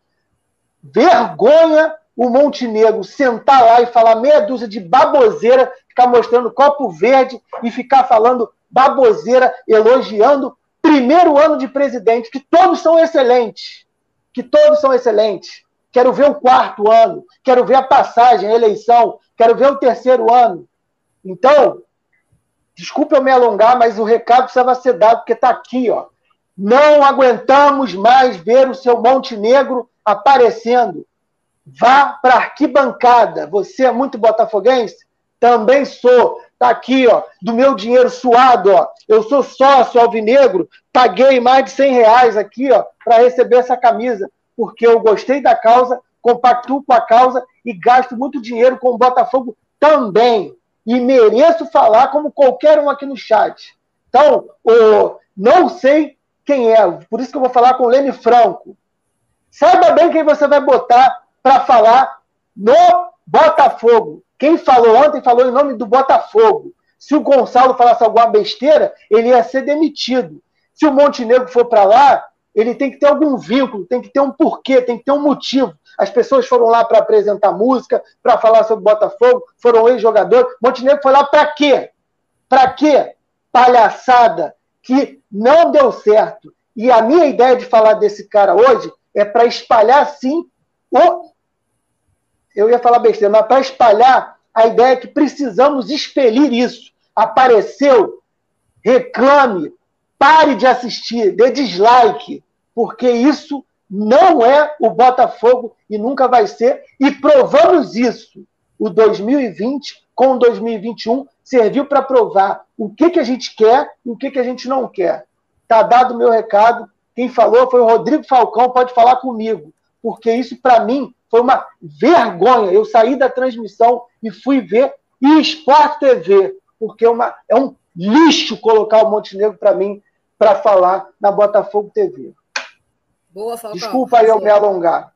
Vergonha o Montenegro sentar lá e falar meia dúzia de baboseira, ficar mostrando copo verde e ficar falando baboseira, elogiando primeiro ano de presidente, que todos são excelentes. Que todos são excelentes. Quero ver o quarto ano, quero ver a passagem, a eleição, quero ver o terceiro ano. Então, desculpe eu me alongar, mas o recado precisava ser dado, porque está aqui, ó. Não aguentamos mais ver o seu Montenegro aparecendo. Vá para arquibancada. Você é muito botafoguense? Também sou. Tá aqui, ó, do meu dinheiro suado, ó. Eu sou sócio alvinegro, paguei mais de 100 reais aqui, ó, para receber essa camisa, porque eu gostei da causa, compactuo com a causa e gasto muito dinheiro com o Botafogo também. E mereço falar como qualquer um aqui no chat. Então, oh, não sei quem é, por isso que eu vou falar com o Lene Franco. Saiba bem quem você vai botar para falar no Botafogo. Quem falou ontem falou em nome do Botafogo. Se o Gonçalo falasse alguma besteira, ele ia ser demitido. Se o Montenegro for para lá, ele tem que ter algum vínculo, tem que ter um porquê, tem que ter um motivo. As pessoas foram lá para apresentar música, para falar sobre Botafogo, foram ex-jogadores. Montenegro foi lá para quê? Para quê? Palhaçada que não deu certo. E a minha ideia de falar desse cara hoje é para espalhar, sim, o eu ia falar besteira, mas para espalhar a ideia que precisamos expelir isso. Apareceu, reclame, pare de assistir, dê dislike, porque isso não é o Botafogo e nunca vai ser, e provamos isso. O 2020 com o 2021 serviu para provar o que, que a gente quer e o que, que a gente não quer. Está dado o meu recado. Quem falou foi o Rodrigo Falcão, pode falar comigo. porque isso para mim foi uma vergonha. Eu saí da transmissão e fui ver Sport TV, porque é, uma, é um lixo colocar o Montenegro para mim para falar na Botafogo TV. Boa, Falcão. Desculpa aí eu me alongar.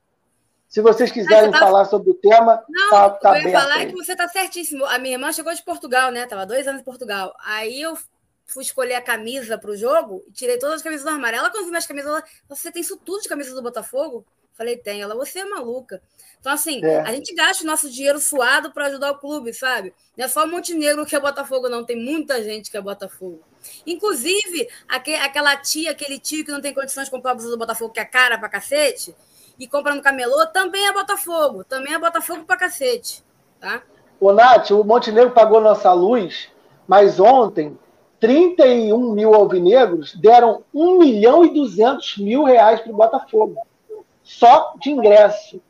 Se vocês quiserem tá... falar sobre o tema, não, tá, tá eu ia falar aí. que você está certíssimo. A minha irmã chegou de Portugal, né? Tava dois anos em Portugal. Aí eu fui escolher a camisa para o jogo e tirei todas as camisas do armário. Ela, quando viu minhas camisas, ela, você tem isso tudo de camisa do Botafogo? Falei, tem. Ela, você é maluca. Então, assim, é. a gente gasta o nosso dinheiro suado para ajudar o clube, sabe? Não é só o Montenegro que é Botafogo, não. Tem muita gente que é Botafogo. Inclusive, aquela tia, aquele tio que não tem condições de comprar a blusa do Botafogo, que é cara pra cacete, e compra no camelô, também é Botafogo. Também é Botafogo pra cacete. Tá? Ô, Nath, o Montenegro pagou nossa luz, mas ontem 31 mil alvinegros deram 1 milhão e 200 mil reais para o Botafogo só de ingresso.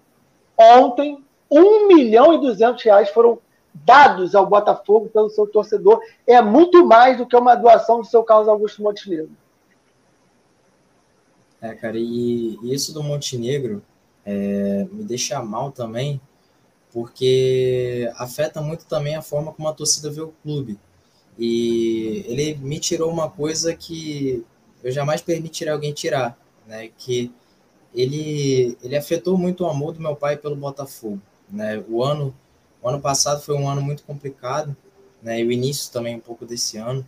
Ontem, 1 milhão e 200 reais foram dados ao Botafogo pelo seu torcedor. É muito mais do que uma doação do seu Carlos Augusto Montenegro. É, cara, e, isso do Montenegro é, me deixa mal também, porque afeta muito também a forma como a torcida vê o clube. E ele me tirou uma coisa que eu jamais permitiria alguém tirar, né? Que ele, ele afetou muito o amor do meu pai pelo Botafogo. Né? O, ano, o ano passado foi um ano muito complicado, né? e o início também um pouco desse ano.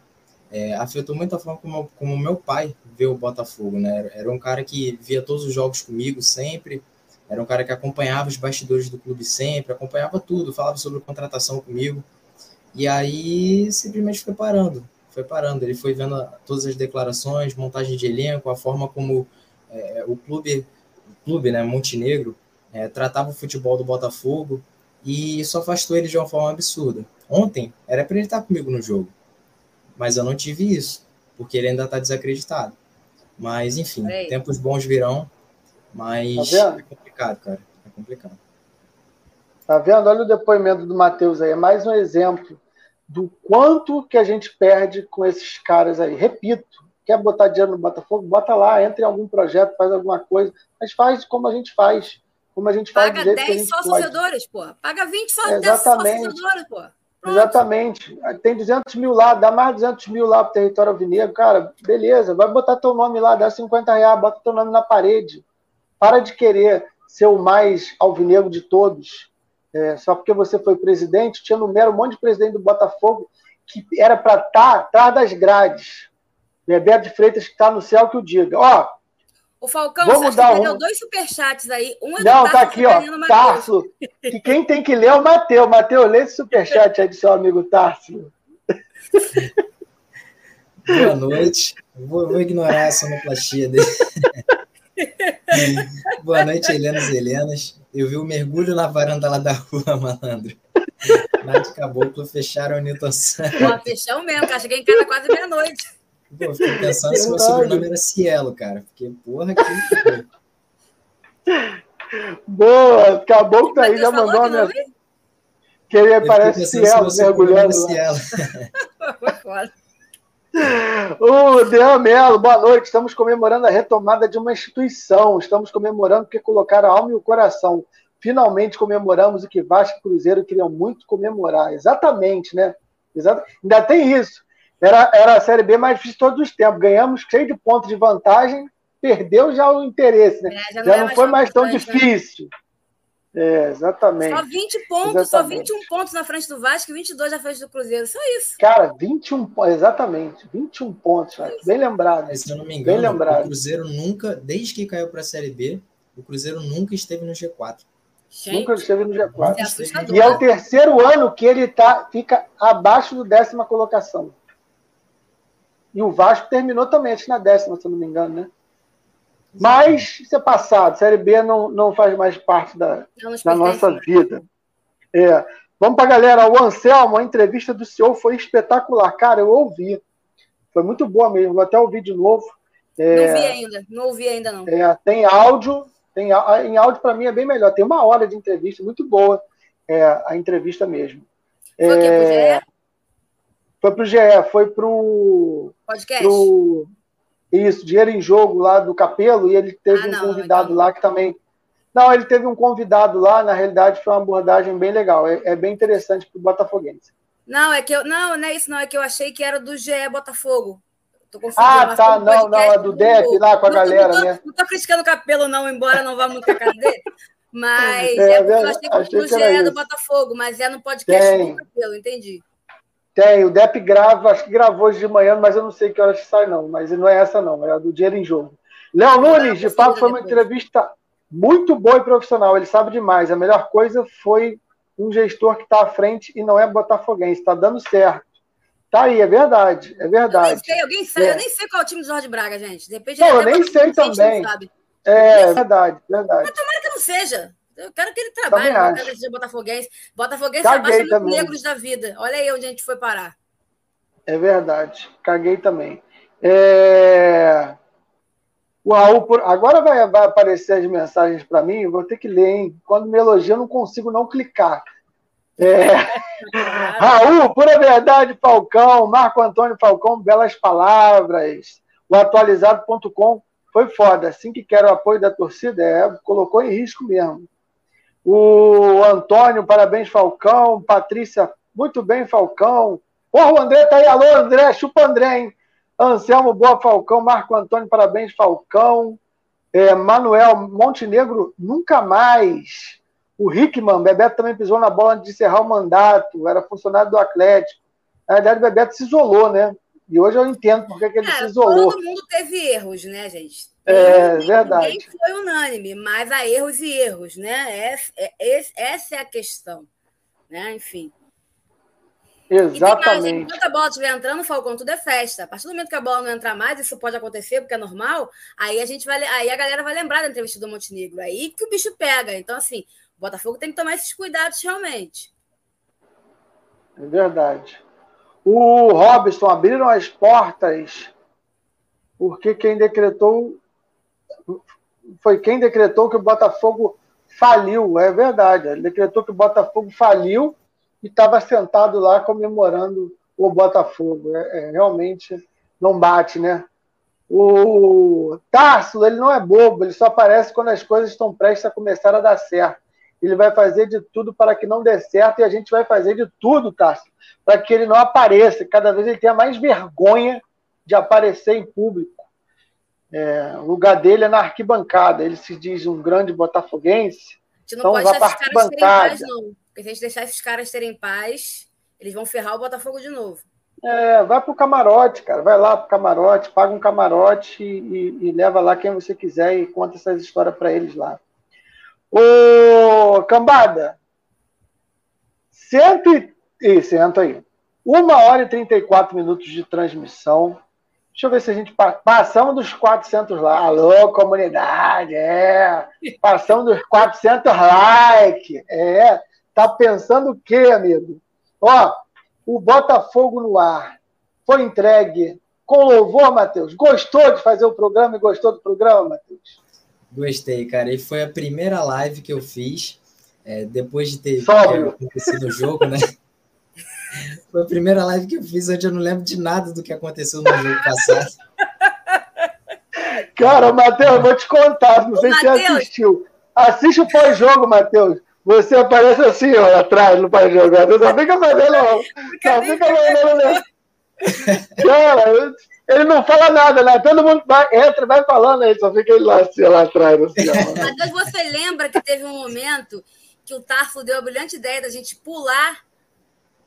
É, afetou muito a forma como, como meu pai vê o Botafogo. Né? Era um cara que via todos os jogos comigo sempre, era um cara que acompanhava os bastidores do clube sempre, acompanhava tudo, falava sobre contratação comigo. E aí simplesmente foi parando, foi parando. Ele foi vendo todas as declarações, montagem de elenco, a forma como é, o clube clube, né, Montenegro, é, tratava o futebol do Botafogo e isso afastou ele de uma forma absurda. Ontem era para ele estar comigo no jogo, mas eu não tive isso, porque ele ainda está desacreditado. Mas, enfim, Ei. tempos bons virão, mas tá é complicado, cara. É complicado. Tá vendo? Olha o depoimento do Matheus aí. É mais um exemplo do quanto que a gente perde com esses caras aí. Repito, quer botar dinheiro no Botafogo, bota lá, entra em algum projeto, faz alguma coisa, mas faz como a gente faz. Como a gente faz Paga 10 sócios pô. Paga 20 sócios, sócios pô. Pronto. Exatamente. Tem 200 mil lá, dá mais 200 mil lá para o território alvinegro, cara, beleza, vai botar teu nome lá, dá 50 reais, bota teu nome na parede. Para de querer ser o mais alvinegro de todos. É, só porque você foi presidente, tinha no mero um monte de presidente do Botafogo que era para estar tá atrás das grades. Bebeto de Freitas que está no céu que o diga. Ó, o Falcão, Vamos dar um... deu dois superchats aí. Um é Não, tá aqui, ó. Tarso. Que quem tem que ler é o Matheus. Matheus, lê esse superchat aí do seu amigo Tarso. Boa noite. Vou, vou ignorar a sonoplastia dele. Boa noite, Helenas e Helenas. Eu vi o mergulho na varanda lá da rua, malandro. Nath Caboclo fecharam o Newton Santos. Fechamos mesmo, cara. Cheguei em casa quase meia-noite. Pô, fiquei pensando se meu sobrenome era Cielo, cara. Porque, porra, que. Boa, acabou que tá aí, já mandou uma mensagem. Que ele parece Cielo, mergulhando. Cielo. Foi foda. O Dean Melo, boa noite. Estamos comemorando a retomada de uma instituição. Estamos comemorando porque colocaram a alma e o coração. Finalmente comemoramos o que Vasco e Cruzeiro queriam muito comemorar. Exatamente, né? Exato. Ainda tem isso. Era, era a Série B mais difícil de todos os tempos. Ganhamos cheio de pontos de vantagem, perdeu já o interesse, né? É, já não, já não foi mais tão né? difícil. É, exatamente. Só 20 pontos, exatamente. só 21 pontos na frente do Vasco e 22 na frente do Cruzeiro, só isso. Cara, 21 exatamente, 21 pontos, é bem lembrado. se eu não me engano, bem lembrado. o Cruzeiro nunca, desde que caiu para a Série B, o Cruzeiro nunca esteve no G4. Gente, nunca esteve no G4. É e é o terceiro ano que ele tá, fica abaixo do décima colocação. E o Vasco terminou também, acho que na décima, se eu não me engano, né? Mas isso é passado. Série B não, não faz mais parte da, da nossa vida. É. Vamos para a galera. O Anselmo, a entrevista do senhor foi espetacular. Cara, eu ouvi. Foi muito boa mesmo. Vou até ouvir de novo. É, não ouvi ainda. Não ouvi ainda, não. É, tem áudio. Tem, em áudio, para mim, é bem melhor. Tem uma hora de entrevista muito boa. É, a entrevista mesmo. Foi o quê? Foi pro GE, foi pro. Podcast? Pro, isso, Dinheiro em Jogo lá do Capelo, e ele teve ah, um convidado então... lá que também. Não, ele teve um convidado lá, na realidade foi uma abordagem bem legal, é, é bem interessante para o Botafoguense. Não, é que eu. Não, não é isso, não. É que eu achei que era do GE Botafogo. ah, tá. Não, não, é do DEP lá com a não, galera, não tô, né? Não tô criticando o Capelo, não, embora não vá muito a cara dele. Mas é, é eu achei que achei do GE é do Botafogo, mas é no podcast Tem. do Capelo, entendi. Tem, o DEP grava, acho que gravou hoje de manhã, mas eu não sei que horas que sai, não. Mas não é essa, não, é a do Dinheiro em Jogo. Léo Nunes, de fato, foi uma entrevista muito boa e profissional. Ele sabe demais. A melhor coisa foi um gestor que está à frente e não é botafoguense. Está dando certo. Tá aí, é verdade. É verdade. Eu nem sei, alguém sabe. É. Eu nem sei qual é o time do Jorge Braga, gente. De repente, não, eu nem sei também. É, é verdade, verdade. Mas tomara que não seja. Eu quero que ele trabalhe, quero que seja botafoguense. Botafoguense Caguei abaixa também. negros da vida. Olha aí onde a gente foi parar. É verdade. Caguei também. É... O Raul, por... agora vai, vai aparecer as mensagens para mim, vou ter que ler, hein? Quando me elogia, eu não consigo não clicar. É... Raul, pura verdade, Falcão, Marco Antônio Falcão, belas palavras. O atualizado.com foi foda. Assim que quer o apoio da torcida, é, colocou em risco mesmo. O Antônio, parabéns, Falcão. Patrícia, muito bem, Falcão. Porra, o André tá aí. Alô, André, chupa André, hein? Anselmo Boa Falcão, Marco Antônio, parabéns, Falcão. É, Manuel Montenegro, nunca mais. O Rickman, Bebeto também pisou na bola antes de encerrar o mandato, era funcionário do Atlético. Na verdade, o Bebeto se isolou, né? E hoje eu entendo porque que ele é, se isolou. Todo mundo teve erros, né, gente? É, ninguém, verdade. Ninguém foi unânime, mas há erros e erros, né? Essa é, essa é a questão. Né? Enfim. Exatamente. Mais, enquanto a bola estiver entrando, Falcão, tudo é festa. A partir do momento que a bola não entrar mais, isso pode acontecer, porque é normal, aí a gente vai, aí a galera vai lembrar da entrevista do Montenegro. Aí que o bicho pega. Então, assim, o Botafogo tem que tomar esses cuidados realmente. É verdade. O Robson abriram as portas porque quem decretou foi quem decretou que o Botafogo faliu. É verdade. Ele decretou que o Botafogo faliu e estava sentado lá comemorando o Botafogo. É, é, realmente não bate, né? O Tarso, ele não é bobo, ele só aparece quando as coisas estão prestes a começar a dar certo. Ele vai fazer de tudo para que não dê certo e a gente vai fazer de tudo, Tarso, para que ele não apareça. Cada vez ele tenha mais vergonha de aparecer em público. É, o lugar dele é na arquibancada. Ele se diz um grande botafoguense. A gente não então pode deixar esses caras terem paz, não. Porque se a gente deixar esses caras terem paz, eles vão ferrar o Botafogo de novo. É, vai pro camarote, cara. Vai lá pro camarote, paga um camarote e, e, e leva lá quem você quiser e conta essas histórias para eles lá. Ô, cambada, cento e... senta aí. Uma hora e 34 minutos de transmissão. Deixa eu ver se a gente passamos dos 400 lá. Alô, comunidade, é. Passamos dos 400 likes, é. Tá pensando o quê, amigo? Ó, o Botafogo no ar foi entregue com louvor, Matheus. Gostou de fazer o programa e gostou do programa, Matheus? Gostei, cara. E foi a primeira live que eu fiz é, depois de ter, ter acontecido o jogo, né? Foi a primeira live que eu fiz onde eu não lembro de nada do que aconteceu no jogo passado. Cara, Matheus, vou te contar, não sei se você assistiu. Assiste o pós-jogo, Matheus. Você aparece assim, ó, atrás no pós-jogo. Você só fica fazendo. Só fica fazendo. Cara, ele não fala nada, né? Todo mundo vai, entra, vai falando aí, só fica ele lá, assim, lá atrás. Assim, Mas você lembra que teve um momento que o Tarfo deu a brilhante ideia da gente pular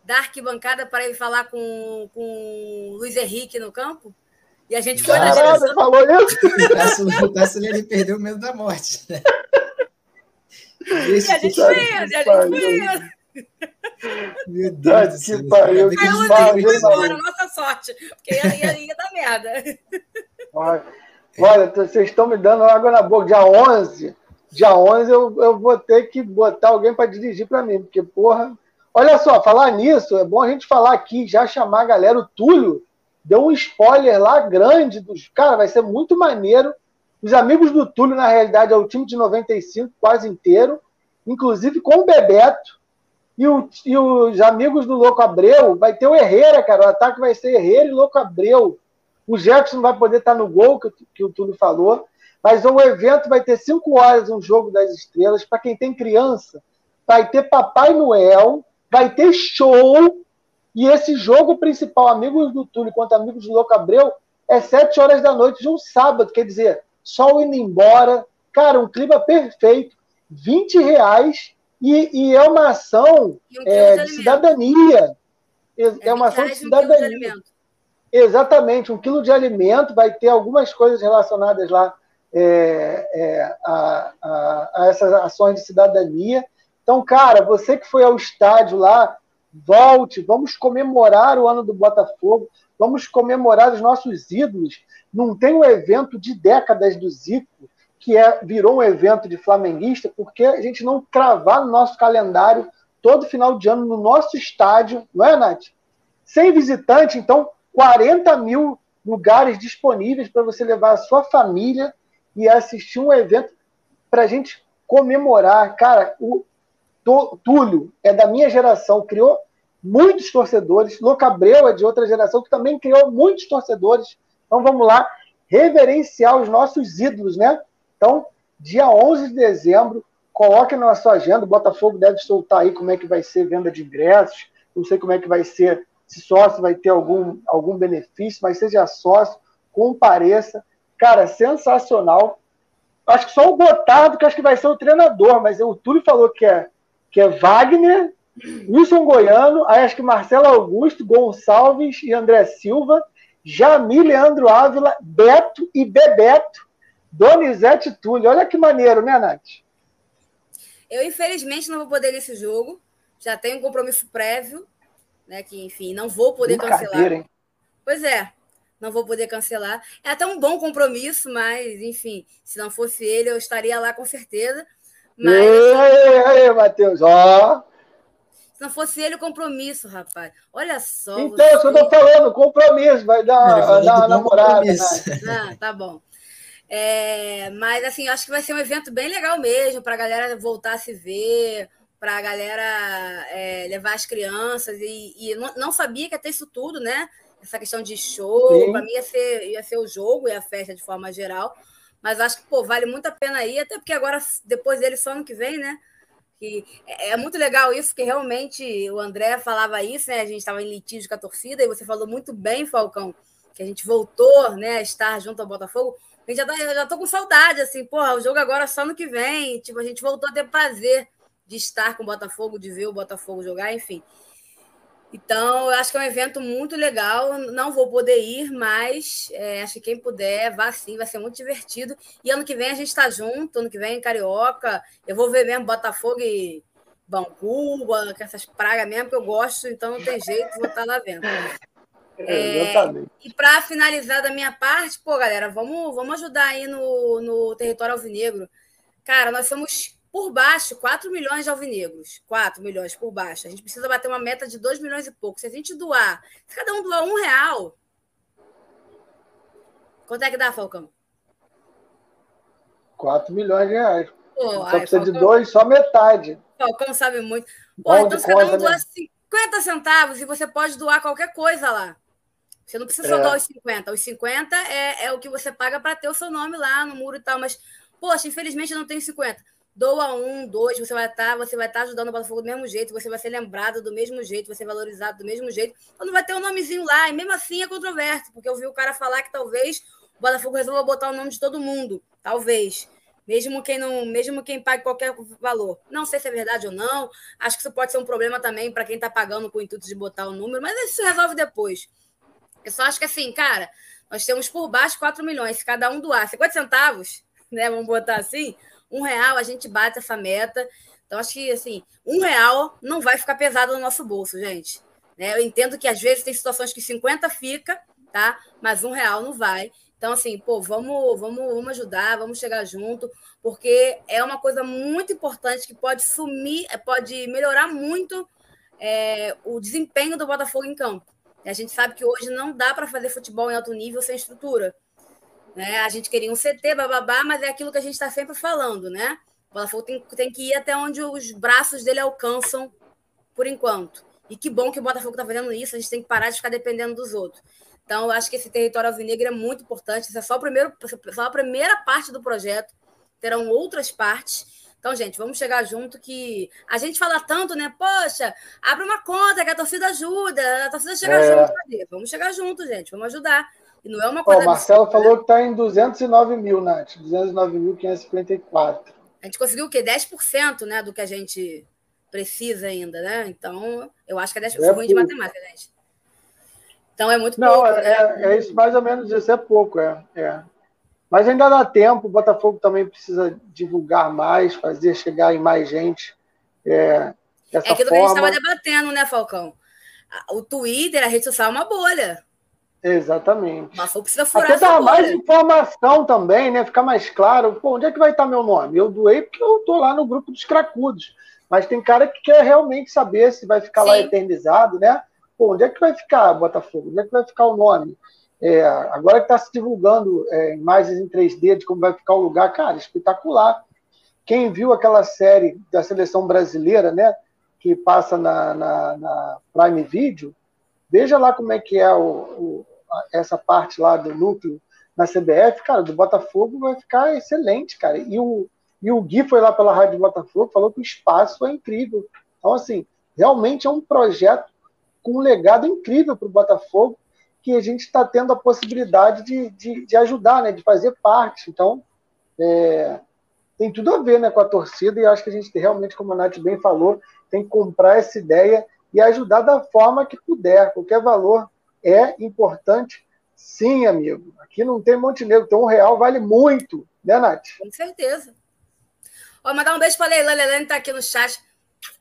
da arquibancada para ir falar com, com o Luiz Henrique no campo? E a gente foi Caramba, na direção. falou isso? O Cássio, ele perdeu o medo da morte. Né? E a gente foi, a gente foi. Meu Deus. Que pariu, que pariu. Agora, nossa sorte, porque ia, ia, ia dar merda. Olha, olha, vocês estão me dando água na boca. Dia 11, dia 11 eu, eu vou ter que botar alguém para dirigir para mim, porque, porra, Olha só, falar nisso, é bom a gente falar aqui, já chamar a galera. O Túlio deu um spoiler lá grande dos. Cara, vai ser muito maneiro. Os amigos do Túlio, na realidade, é o time de 95 quase inteiro, inclusive com o Bebeto. E, o, e os amigos do Louco Abreu, vai ter o Herrera, cara. O ataque vai ser Herrera e Louco Abreu. O Jefferson vai poder estar no gol, que, que o Túlio falou. Mas o evento vai ter cinco horas um jogo das estrelas. Para quem tem criança, vai ter Papai Noel, vai ter show. E esse jogo principal, Amigos do Túlio contra Amigos do Louco Abreu, é sete horas da noite de um sábado. Quer dizer, sol indo embora. Cara, um clima perfeito. 20 reais. E, e é uma ação um é, quilo de cidadania. É, É uma 20 ação de um de cidadania. alimento. Exatamente, um quilo de alimento, vai ter algumas coisas relacionadas lá é, é, a, a- a essas ações de cidadania. Então, cara, você que foi ao estádio lá, volte, vamos comemorar o ano do Botafogo, vamos comemorar os nossos ídolos. Não tem um evento de décadas do Zico, que é, virou um evento de flamenguista, porque a gente não cravar no nosso calendário todo final de ano no nosso estádio, não é, Nath? Sem visitante, então 40 mil lugares disponíveis para você levar a sua família e assistir um evento para a gente comemorar. Cara, o Túlio é da minha geração, criou muitos torcedores. Locabreu é de outra geração que também criou muitos torcedores. Então vamos lá reverenciar os nossos ídolos, né? Então, dia 11 de dezembro, coloque na sua agenda. O Botafogo deve soltar aí como é que vai ser venda de ingressos. Não sei como é que vai ser, se sócio vai ter algum, algum benefício, mas seja sócio, compareça. Cara, sensacional. Acho que só o Gotardo que acho que vai ser o treinador, mas o Túlio falou que é, que é Wagner, Wilson Goiano, aí acho que Marcelo Augusto, Gonçalves e André Silva, Jamil, Leandro Ávila, Beto e Bebeto, Donizete Túlio. Olha que maneiro, né, Nath? Eu, infelizmente, não vou poder nesse jogo. Já tenho um compromisso prévio, né? Que, enfim, não vou poder cancelar. Hein? Pois é, não vou poder cancelar. É até um bom compromisso, mas, enfim, se não fosse ele, eu estaria lá com certeza. Mas Ei, ei, Matheus, ó. se não fosse ele, o compromisso, rapaz. Olha só. Então, isso que eu tô falando, compromisso, vai dar, dar uma namorada. Nath. Ah, tá bom. É, mas assim, eu acho que vai ser um evento bem legal mesmo, para a galera voltar a se ver, para a galera é, levar as crianças. E, e não, não sabia que ia ter isso tudo, né? Essa questão de show, para mim ia ser, ia ser o jogo e a festa de forma geral. Mas acho que pô, vale muito a pena ir, até porque agora, depois dele, só ano que vem, né? Que é é muito legal isso, que realmente o André falava isso, né? A gente estava em litígio com a torcida, e você falou muito bem, Falcão, que a gente voltou né, a estar junto ao Botafogo. A gente já tá, já tô com saudade, assim, porra, o jogo agora é só no que vem. Tipo, a gente voltou a ter prazer de estar com o Botafogo, de ver o Botafogo jogar, enfim. Então, eu acho que é um evento muito legal. Não vou poder ir, mas é, acho que quem puder, vá sim, vai ser muito divertido. E ano que vem a gente está junto, ano que vem em Carioca. Eu vou ver mesmo Botafogo e Bancuba, com essas pragas mesmo que eu gosto, então não tem jeito, vou estar lá vendo. É, Exatamente. E para finalizar da minha parte, pô, galera, vamos, vamos ajudar aí no, no território alvinegro. Cara, nós somos por baixo 4 milhões de alvinegros. 4 milhões por baixo. A gente precisa bater uma meta de 2 milhões e pouco. Se a gente doar, se cada um doar um real. Quanto é que dá, Falcão? 4 milhões de reais. Pô, Só ai, precisa de Falcão, dois, só metade. Falcão sabe muito. Pô, Bom então de se cada um doar né? 50 centavos e você pode doar qualquer coisa lá. Você não precisa só É. doar os 50. Os 50 é, é o que você paga para ter o seu nome lá no muro e tal. Mas, poxa, infelizmente eu não tenho 50. Doa um, dois, você vai estar, você vai estar ajudando o Botafogo do mesmo jeito, você vai ser lembrado do mesmo jeito, vai ser valorizado do mesmo jeito. Então não vai ter um nomezinho lá, e mesmo assim é controverso, porque eu vi o cara falar que talvez o Botafogo resolva botar o nome de todo mundo. Talvez. Mesmo quem não, mesmo quem pague qualquer valor. Não sei se é verdade ou não. Acho que isso pode ser um problema também para quem está pagando com o intuito de botar o número, mas isso resolve depois. Eu só acho que assim, cara, nós temos por baixo 4 milhões. Cada um doar 50 centavos, né? Vamos botar assim, um real, a gente bate essa meta. Então, acho que assim, um real não vai ficar pesado no nosso bolso, gente. Né? Eu entendo que às vezes tem situações que 50 fica, tá? Mas um real não vai. Então, assim, pô, vamos, vamos, vamos ajudar, vamos chegar junto, porque é uma coisa muito importante que pode sumir, pode melhorar muito é, o desempenho do Botafogo em campo. A gente sabe que hoje não dá para fazer futebol em alto nível sem estrutura. Né? A gente queria um CT, bababá, mas é aquilo que a gente está sempre falando, né? O Botafogo tem, tem que ir até onde os braços dele alcançam por enquanto. E que bom que o Botafogo está fazendo isso, a gente tem que parar de ficar dependendo dos outros. Então, eu acho que esse território alvinegro é muito importante. Isso é só, o primeiro, só a primeira parte do projeto. Terão outras partes. Então, gente, vamos chegar junto que a gente fala tanto, né? Poxa, abre uma conta que a torcida ajuda, a torcida chega é. junto. Vamos chegar junto, gente, vamos ajudar. E não é uma coisa. O Marcelo absurda, falou né? que está em 209 mil, Nath. 209.554. A gente conseguiu o quê? 10% né, do que a gente precisa ainda, né? Então, eu acho que é 10% é ruim de matemática, gente. Então é muito não, pouco. Não, é, né? é, isso, mais ou menos isso, é pouco, é. é. Mas ainda dá tempo, o Botafogo também precisa divulgar mais, fazer chegar em mais gente. É, dessa é aquilo forma. que a gente estava debatendo, né, Falcão? O Twitter, a rede social é uma bolha. Exatamente. Mas precisa furar Até dar mais informação também, né? Ficar mais claro. Pô, onde é que vai estar meu nome? Eu doei porque eu tô lá no grupo dos cracudos. Mas tem cara que quer realmente saber se vai ficar Sim. lá eternizado, né? Pô, onde é que vai ficar Botafogo? Onde é que vai ficar o nome? É, agora que está se divulgando é, imagens em 3D de como vai ficar o lugar, cara, espetacular. Quem viu aquela série da seleção brasileira, né, que passa na, na, na Prime Video, veja lá como é que é o, o, essa parte lá do núcleo na CBF, cara, do Botafogo vai ficar excelente, cara. E o, e o Gui foi lá pela Rádio Botafogo, falou que o espaço é incrível. Então, assim, realmente é um projeto com um legado incrível para o Botafogo que a gente está tendo a possibilidade de, de, de, ajudar, né, de fazer parte. Então, é, tem tudo a ver né, com a torcida e acho que a gente realmente, como a Nath bem falou, tem que comprar essa ideia e ajudar da forma que puder. Qualquer valor é importante, sim, amigo. Aqui não tem Montenegro, então um real vale muito, né, Nath? Com certeza. Ó, mandar um beijo para a Leilani. Leilani está aqui no chat.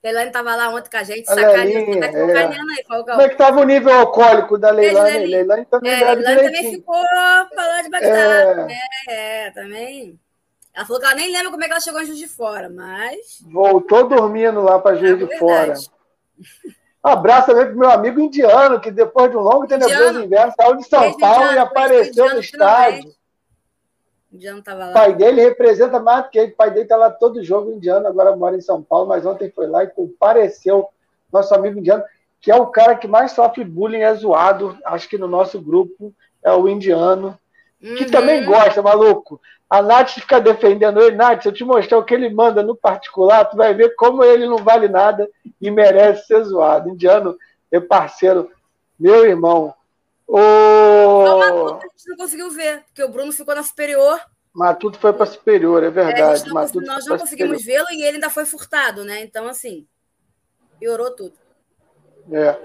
Leilani estava lá ontem com a gente, sacaneando. Tá é. aí, Como é que estava o nível alcoólico da Leilani? Leilani também, é, Leilani também ficou falando de backstage. É. é, também. Ela falou que ela nem lembra como é que ela chegou em Juiz de Fora, mas. Voltou dormindo lá para Juiz é, de Fora. Um abraço também para meu amigo indiano, que depois de um longo tenebroso inverno saiu de São Paulo e apareceu no estádio. O indiano estava lá. O pai dele representa mais do que ele. O pai dele está lá todo jogo indiano, agora mora em São Paulo, mas ontem foi lá e compareceu nosso amigo indiano, que é o cara que mais sofre bullying, é zoado. Acho que no nosso grupo é o indiano, que uhum. também gosta, maluco. A Nath fica defendendo ele. Nath, se eu te mostrar o que ele manda no particular, tu vai ver como ele não vale nada e merece ser zoado. Indiano é parceiro, meu irmão. O... Não, a gente não conseguiu ver, porque o Bruno ficou na superior. Matuto foi para superior, é verdade. É, não, nós não conseguimos vê-lo e ele ainda foi furtado, né? Então, assim, piorou tudo. É.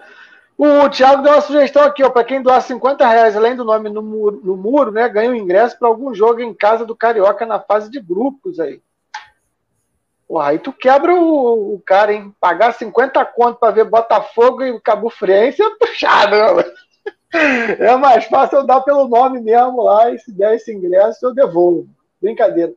O Thiago deu uma sugestão aqui, ó, para quem doar 50 reais, além do nome no muro, no muro né, ganha um ingresso para algum jogo em casa do Carioca na fase de grupos aí. Porra, aí tu quebra o, o cara, hein? Pagar 50 conto para ver Botafogo e Cabo Friense é puxado, né? É mais fácil eu dar pelo nome mesmo lá, e se der esse ingresso, eu devolvo. Brincadeira.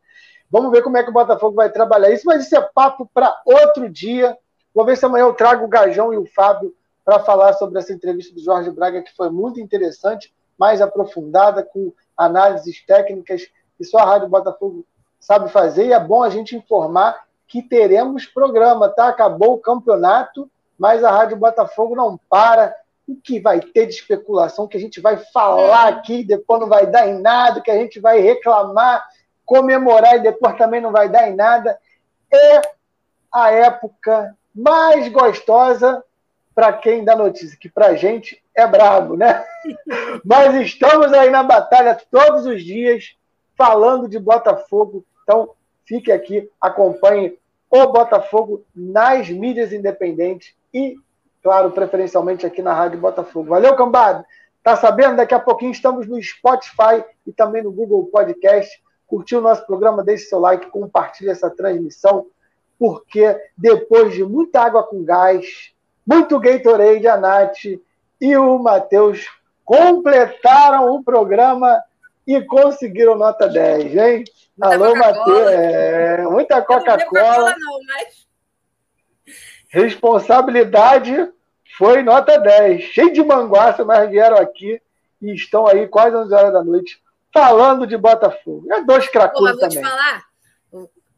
Vamos ver como é que o Botafogo vai trabalhar isso, mas isso é papo para outro dia. Vou ver se amanhã eu trago o Gajão e o Fábio para falar sobre essa entrevista do Jorge Braga, que foi muito interessante, mais aprofundada, com análises técnicas que só a Rádio Botafogo sabe fazer. E é bom a gente informar que teremos programa, tá? Acabou o campeonato, mas a Rádio Botafogo não para. O que vai ter de especulação, que a gente vai falar aqui, depois não vai dar em nada, que a gente vai reclamar, comemorar e depois também não vai dar em nada. É a época mais gostosa para quem dá notícia, que para a gente é brabo, né? Mas estamos aí na batalha todos os dias, falando de Botafogo. Então, fique aqui, acompanhe o Botafogo nas mídias independentes e, claro, preferencialmente aqui na Rádio Botafogo. Valeu, cambada! Tá sabendo? Daqui a pouquinho estamos no Spotify e também no Google Podcast. Curtiu o nosso programa? Deixe seu like, compartilhe essa transmissão, porque depois de muita água com gás, muito Gatorade, a Nath e o Matheus completaram o programa e conseguiram nota 10, hein? Muita Alô, Matheus. É, muita Coca-Cola. Mas... Responsabilidade foi nota 10. Cheio de manguaça, mas vieram aqui e estão aí quase 11 horas da noite falando de Botafogo. É dois cracudos também. Vou te falar,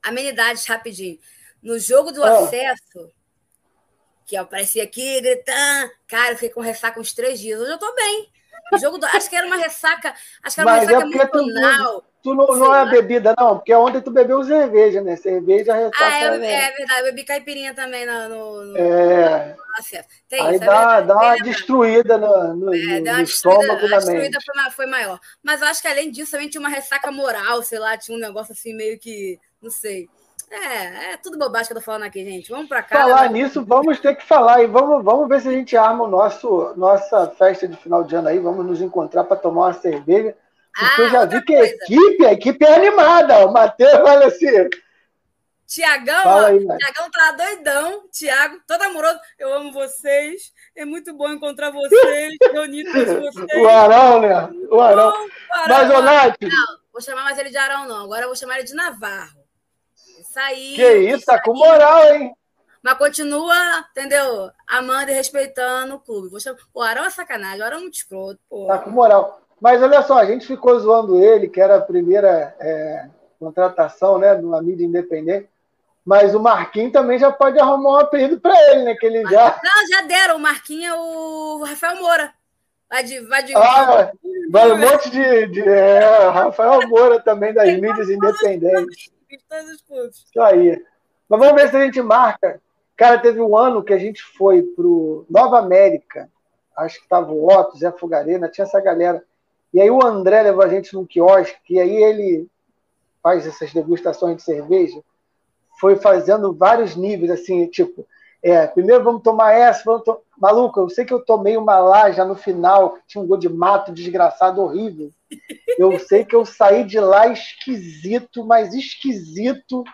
amenidades rapidinho. No jogo do ah. acesso, que eu apareci aqui gritando. Cara, eu fiquei com ressaca uns três dias. Hoje eu tô bem. O jogo do, acho que era uma ressaca, acho que era uma Mas é ressaca tu, emocional. tu não, não é bebida, não, porque ontem tu bebeu cerveja, né? Cerveja ressaca. Ah, é, né? é verdade, eu bebi caipirinha também no, no, no É. Tem aí é dá, dá uma destruída no, no, É, no estômago a destruída foi, foi maior. Mas eu acho que além disso também tinha uma ressaca moral, sei lá, tinha um negócio assim meio que, não sei. É, é tudo bobagem que eu tô falando aqui, gente. Vamos pra cá. Falar né? nisso, vamos ter que falar e vamos, vamos ver se a gente arma o nosso nossa festa de final de ano aí. Vamos nos encontrar para tomar uma cerveja. Porque Ah, eu já vi que a equipe, a equipe é animada. O Matheus, olha assim. Tiagão, ó. Tiagão tá doidão. Tiago, todo amoroso. Eu amo vocês. É muito bom encontrar vocês, reunir todos vocês. O Arão, né? O Arão. Bom, Arão, Mas, Nath, Vou chamar mais ele de Arão, não. Agora eu vou chamar ele de Navarro. Aí. que isso, tá com moral, hein? Mas continua, entendeu? Amando e respeitando o clube. O Arão é sacanagem, o Arão é muito escroto. Pô. Tá com moral. Mas olha só, a gente ficou zoando ele, que era a primeira é, contratação, né, de uma mídia independente. Mas o Marquinhos também já pode arrumar um apelido para ele, né? Que ele já. Não, já deram. O Marquinhos é o Rafael Moura. Vai de. Vai de Ah, vai um monte de. de é, Rafael Moura também das mídias independentes. De todos os clubes. Isso aí. Mas vamos ver se a gente marca. Cara, teve um ano que a gente foi pro Nova América. Acho que tava o Otto, Zé Fogarena, tinha essa galera. E aí o André levou a gente num quiosque, e aí ele faz essas degustações de cerveja, foi fazendo vários níveis, assim, tipo, é, primeiro vamos tomar essa, vamos to... maluco, eu sei que eu tomei uma lá já no final, tinha um gol de mato desgraçado, horrível. Eu sei que eu saí de lá esquisito, mas esquisito.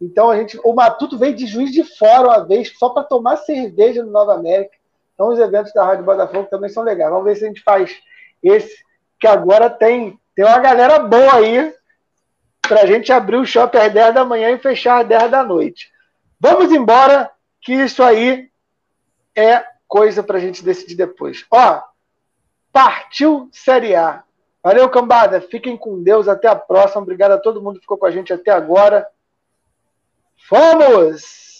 Então a gente, o Matuto veio de Juiz de Fora uma vez só para tomar cerveja no Nova América. Então os eventos da Rádio Botafogo também são legais. Vamos ver se a gente faz esse que agora tem tem uma galera boa aí para a gente abrir o shopping às 10 da manhã e fechar às 10 da noite. Vamos embora, que isso aí é coisa para a gente decidir depois. Ó, partiu Série A. Valeu, cambada. Fiquem com Deus. Até a próxima. Obrigado a todo mundo que ficou com a gente até agora. Fomos!